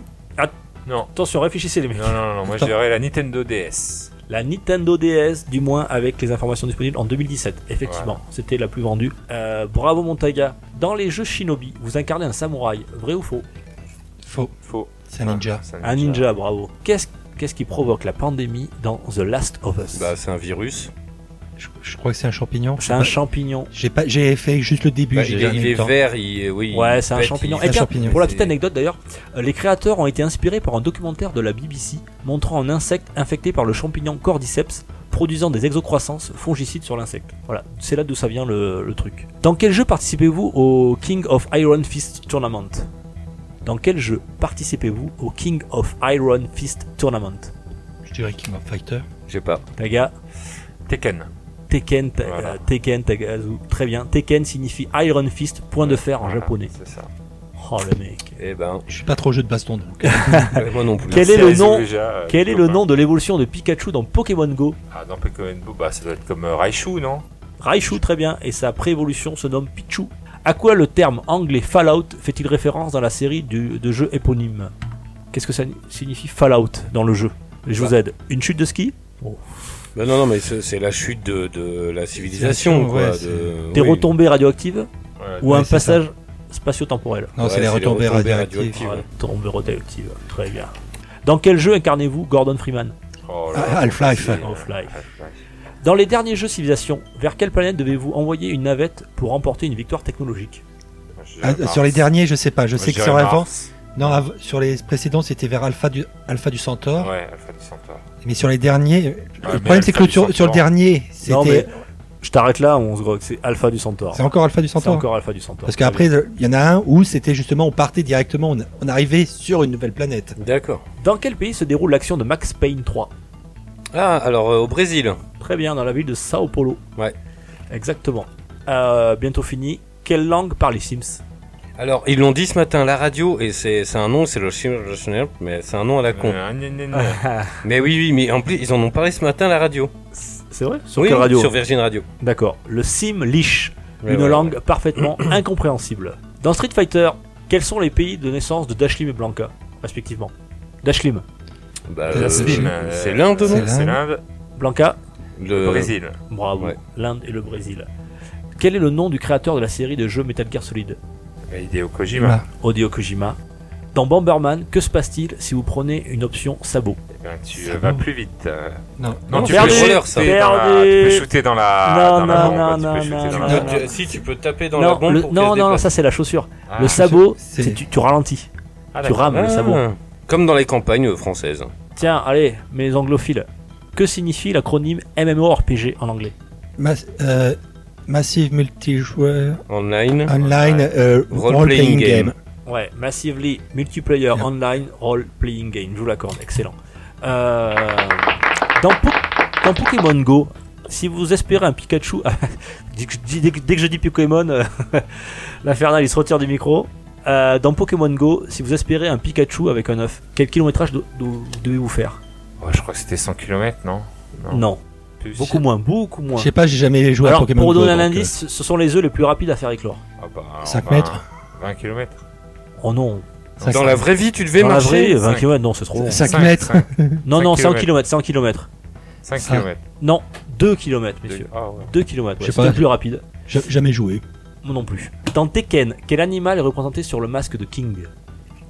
Non. Attention, réfléchissez les mecs. Non, non, non, moi je dirais la Nintendo DS. La Nintendo DS, du moins avec les informations disponibles en 2017. Effectivement, c'était la plus vendue. Euh, bravo Montaga. Dans les jeux Shinobi, vous incarnez un samouraï. Vrai ou faux? Faux. Faux. C'est un ninja. Un ninja, bravo. Qu'est-ce qu'est-ce qui provoque la pandémie dans The Last of Us? Bah, c'est un virus. Je, je crois que c'est un champignon. C'est un champignon. J'ai pas, j'ai fait juste le début. Bah, j'ai il, est, il temps. vert, il, oui. Ouais, c'est un champignon. il- Et un tiens, champignon. pour la petite anecdote d'ailleurs, euh, les créateurs ont été inspirés par un documentaire de la BBC montrant un insecte infecté par le champignon Cordyceps produisant des exocroissances fongicides sur l'insecte. Voilà, c'est là d'où ça vient le, le truc. Dans quel jeu participez-vous au King of Iron Fist Tournament? Dans quel jeu participez-vous au King of Iron Fist Tournament? Je dirais King of Fighter. Je sais pas. Taga, Tekken. Tekken, ta- Voilà. euh, Tekken, Tagazu. Très bien. Tekken signifie Iron Fist, point de fer en Voilà, japonais. C'est ça. Oh le mec. Eh ben, Je suis pas trop jeu de baston donc. moi non plus. Quel est le nom euh, Quel est le nom de l'évolution de Pikachu dans Pokémon Go? Ah, dans Pokémon Go, bah, ça doit être comme euh, Raichu, non? Raichu, très bien, et sa préévolution se nomme Pichu. À quoi le terme anglais Fallout fait-il référence dans la série du- de jeux éponyme? Qu'est-ce que ça signifie Fallout dans le jeu? Je vous aide. Une chute de ski? Non, non, mais c'est la chute de, de la civilisation, quoi. Ouais, de- Des oui. retombées radioactives Ouais, ou un passage spatio-temporel Non, Ouais, c'est les retombées retombées radioactives. Retombées radioactives, très bien. Dans quel jeu incarnez-vous Gordon Freeman Oh Ah, Half-Life. Dans les derniers jeux Civilisation, vers quelle planète devez-vous envoyer une navette pour remporter une victoire technologique Ah, sur les derniers, je sais pas. Je Moi, sais que sur avant, non, av- sur les précédents, c'était vers Alpha du Alpha du Centaure. Ouais, Alpha du Centaure. Mais sur les derniers, Ouais, le problème c'est que le sur, sur le dernier, Non mais c'était, je t'arrête là, on se grogue, c'est Alpha du Centaure. c'est encore Alpha du C'est Centaure. encore Alpha du Centaure. Parce qu'après, il y en a un où c'était justement, on partait directement, on, on arrivait sur une nouvelle planète. D'accord. Dans quel pays se déroule l'action de Max Payne 3 Ah, alors euh, au Brésil. Très bien, dans la ville de Sao Paulo. Ouais. Exactement. Euh, bientôt fini. Quelle langue parlent les Sims? Alors, ils l'ont dit ce matin, la radio, et c'est c'est un nom, c'est le mais c'est un nom à la con. Euh. Mais oui, oui, mais en plus, ils en ont parlé ce matin à la radio. C'est vrai? Sur oui, quelle radio? Sur Virgin Radio. D'accord. Le Simlish, Ouais, une ouais, langue parfaitement incompréhensible. Dans Street Fighter, quels sont les pays de naissance de Dashlim et Blanca, respectivement? Dashlim, Bah, Euh, c'est- euh, l'Inde, non? C'est l'Inde, Blanca, le Le Brésil. bravo. Ouais. L'Inde et le Brésil. Quel est le nom du créateur de la série de jeux Metal Gear Solid? Hideo Kojima. Voilà. Hideo Kojima. Dans Bomberman, que se passe-t-il si vous prenez une option sabot Eh ben, tu vas va. plus vite. euh. Non, Non, tu Perdu. peux, shooter ça. dans la, tu peux shooter dans la, Non, dans la non, bombe. non, non, non, non, non. si tu peux taper dans non, la bombe le- pour non, non, déplace. ça c'est la chaussure. Ah, le sabot, c'est- tu, tu ralentis. ah, tu rames le sabot. Ah, Comme dans les campagnes françaises. Tiens, allez, mes anglophiles. Que signifie l'acronyme MMORPG en anglais? Euh, Massive Multijoueur Online. Online euh, Role-playing Role-Playing game. Game. Ouais, Massively Multiplayer Yeah. Online Role Playing Game. Je vous l'accorde, excellent. Euh, dans, Po- dans Pokémon Go, si vous espérez un Pikachu. dès, que, je dis- dès que- dès que je dis Pokémon, euh, l'infernal il se retire du micro. Euh, dans Pokémon Go, si vous espérez un Pikachu avec un œuf, quel kilométrage do- do- devez-vous faire? Ouais, je crois que c'était 100 km, non Non, Plus. beaucoup moins, beaucoup moins. Je sais pas, j'ai jamais joué à Alors, Pokémon pour Go. donner un donc, indice, ce sont les œufs les plus rapides à faire éclore. Ah bah, 5 enfin, mètres. 20 km. Oh non, Dans la vraie vie, tu devais dans la marcher. vraie, 20 cinq. km, non, c'est trop long. 5 mètres. Non, non, 100 kilomètres. km, 100 km. 5 Cinq. km. Non, 2 km, messieurs. Ah ouais. 2 km, Je ouais, sais c'est pas. le plus rapide. J'ai jamais joué. Moi non plus. Dans Tekken, quel animal est représenté sur le masque de King?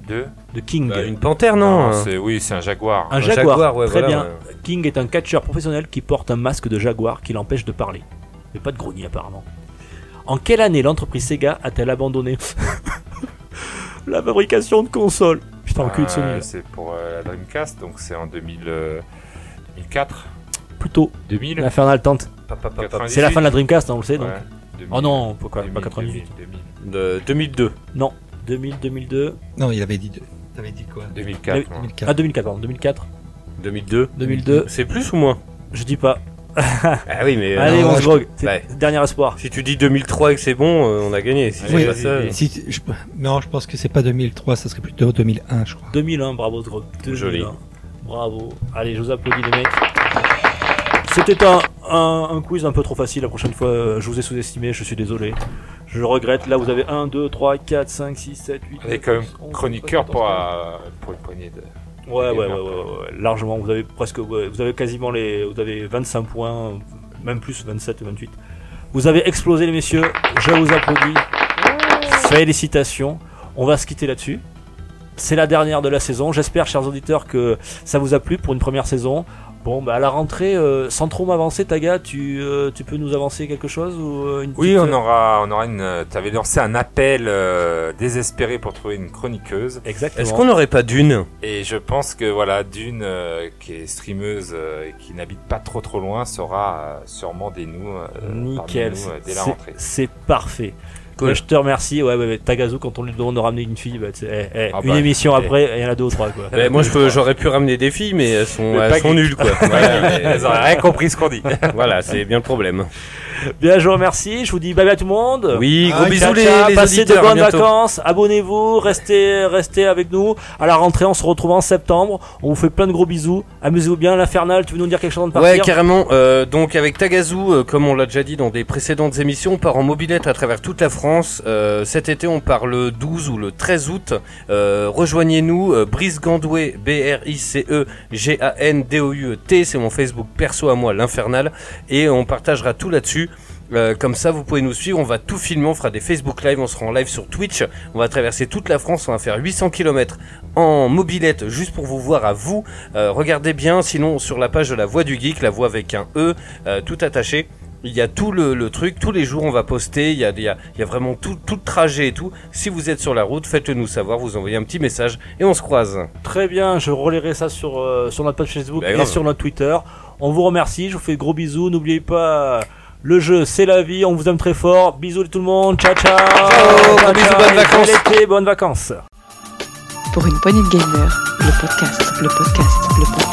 2 De King. Bah, une panthère, non, c'est oui, c'est un jaguar. un un jaguar. jaguar, ouais, Très voilà, bien. ouais. King est un catcheur professionnel qui porte un masque de jaguar qui l'empêche de parler. Mais pas de grogner apparemment. En quelle année l'entreprise Sega a-t-elle abandonné la fabrication de consoles? Putain, le cul de Sony. Euh, là. c'est pour euh, la Dreamcast, donc c'est en 2000, euh, 2004. Plutôt. 2000 L'infernal tente. Pa, pa, pa, pa. C'est la fin de la Dreamcast, hein, on le sait donc. Ouais, 2000, Oh non, pourquoi 2000, pas 98 2000, De 2002. Non, 2000, 2002. Non, il avait dit. deux. T'avais dit quoi 2004. Oui, moi. 2004. Ah, 2004, pardon, 2004. 2002. 2002. C'est plus ou moins Je dis pas. Ah oui, mais euh, Allez, non, on se drogue. Ouais. dernier espoir. si tu dis 2003 et que c'est bon, euh, on a gagné. Si Oui. pas ça, vas-y. Si, je, non, je pense que c'est pas 2003, ça serait plutôt 2001, je crois. 2001, bravo Drog. 2001. Joli. Bravo. Allez, je vous applaudis les mecs. C'était un, un, un quiz un peu trop facile. La prochaine fois, euh, je vous ai sous-estimé, je suis désolé. Je le regrette. Là, vous avez 1, 2, 3, 4, 5, 6, 7, 8. On est quand même chroniqueur pour, pour une poignée de. Ouais, ouais, ouais, ouais, ouais, ouais. largement. Vous avez presque, ouais, vous avez quasiment les, vous avez 25 points, même plus, 27, 28. Vous avez explosé les messieurs. Je vous applaudis. Félicitations. On va se quitter là-dessus. C'est la dernière de la saison. J'espère, chers auditeurs, que ça vous a plu pour une première saison. Bon, bah à la rentrée, euh, sans trop m'avancer, Taga, tu, euh, tu peux nous avancer quelque chose ou euh, une Oui, petite, on euh, aura, on aura une. Tu avais lancé un appel euh, désespéré pour trouver une chroniqueuse. Exactement. Est-ce qu'on n'aurait pas d'une? Et je pense que voilà, Dune, euh, qui est streameuse euh, et qui n'habite pas trop trop loin, sera euh, sûrement des nous, euh, parmi Nickel, nous, euh, dès la rentrée. c'est parfait. Cool. Ouais, je te remercie. Ouais, ouais, ouais. Tagazu, quand on lui demande de ramener une fille, bah, eh, eh, Ah une bah, émission eh. après, il y en a deux ou trois. Quoi. Moi, j'aurais pu ramener des filles, mais elles sont, Mais elles sont nulles, quoi. Voilà, mais- Elles auraient rien compris ce qu'on dit. voilà, c'est bien le problème. Bien, je vous remercie. Je vous dis bye bye à tout le monde. Oui, gros Ah, bisous les, les passez auditeurs. de bonnes bientôt. vacances, abonnez-vous, restez, restez avec nous. À la rentrée, on se retrouve en septembre. On vous fait plein de gros bisous. Amusez-vous bien, l'infernal. Tu veux nous dire quelque chose avant de Ouais, partir carrément. Euh, donc avec Tagazu, euh, comme on l'a déjà dit dans des précédentes émissions, on part en mobilette à travers toute la France. Euh, cet été, on part le 12 ou le 13 août. Euh, Rejoignez-nous, euh, Brice Gandouet, B-R-I-C-E-G-A-N-D-O-U-E-T, c'est mon Facebook perso à moi, l'Infernal, et on partagera tout là-dessus. Comme ça, vous pouvez nous suivre. On va tout filmer. On fera des Facebook Live. On sera en live sur Twitch. On va traverser toute la France. On va faire 800 km en mobilette juste pour vous voir à vous. Regardez bien. Sinon, sur la page de la Voix du Geek, la voix avec un E, tout attaché. Il y a tout le, le truc, tous les jours on va poster, il y a, il y a, il y a vraiment tout, tout le trajet et tout. Si vous êtes sur la route, faites-le nous savoir, vous envoyez un petit message et on se croise. Très bien, je relayerai ça sur, euh, sur notre page Facebook Bah, et grave. sur notre Twitter. On vous remercie, je vous fais de gros bisous. N'oubliez pas, le jeu c'est la vie, on vous aime très fort. Bisous tout le monde, ciao ciao. gros bisous, bonnes vacances. été, bonnes vacances. Pour une poignée de gamers, le podcast, le podcast, le podcast.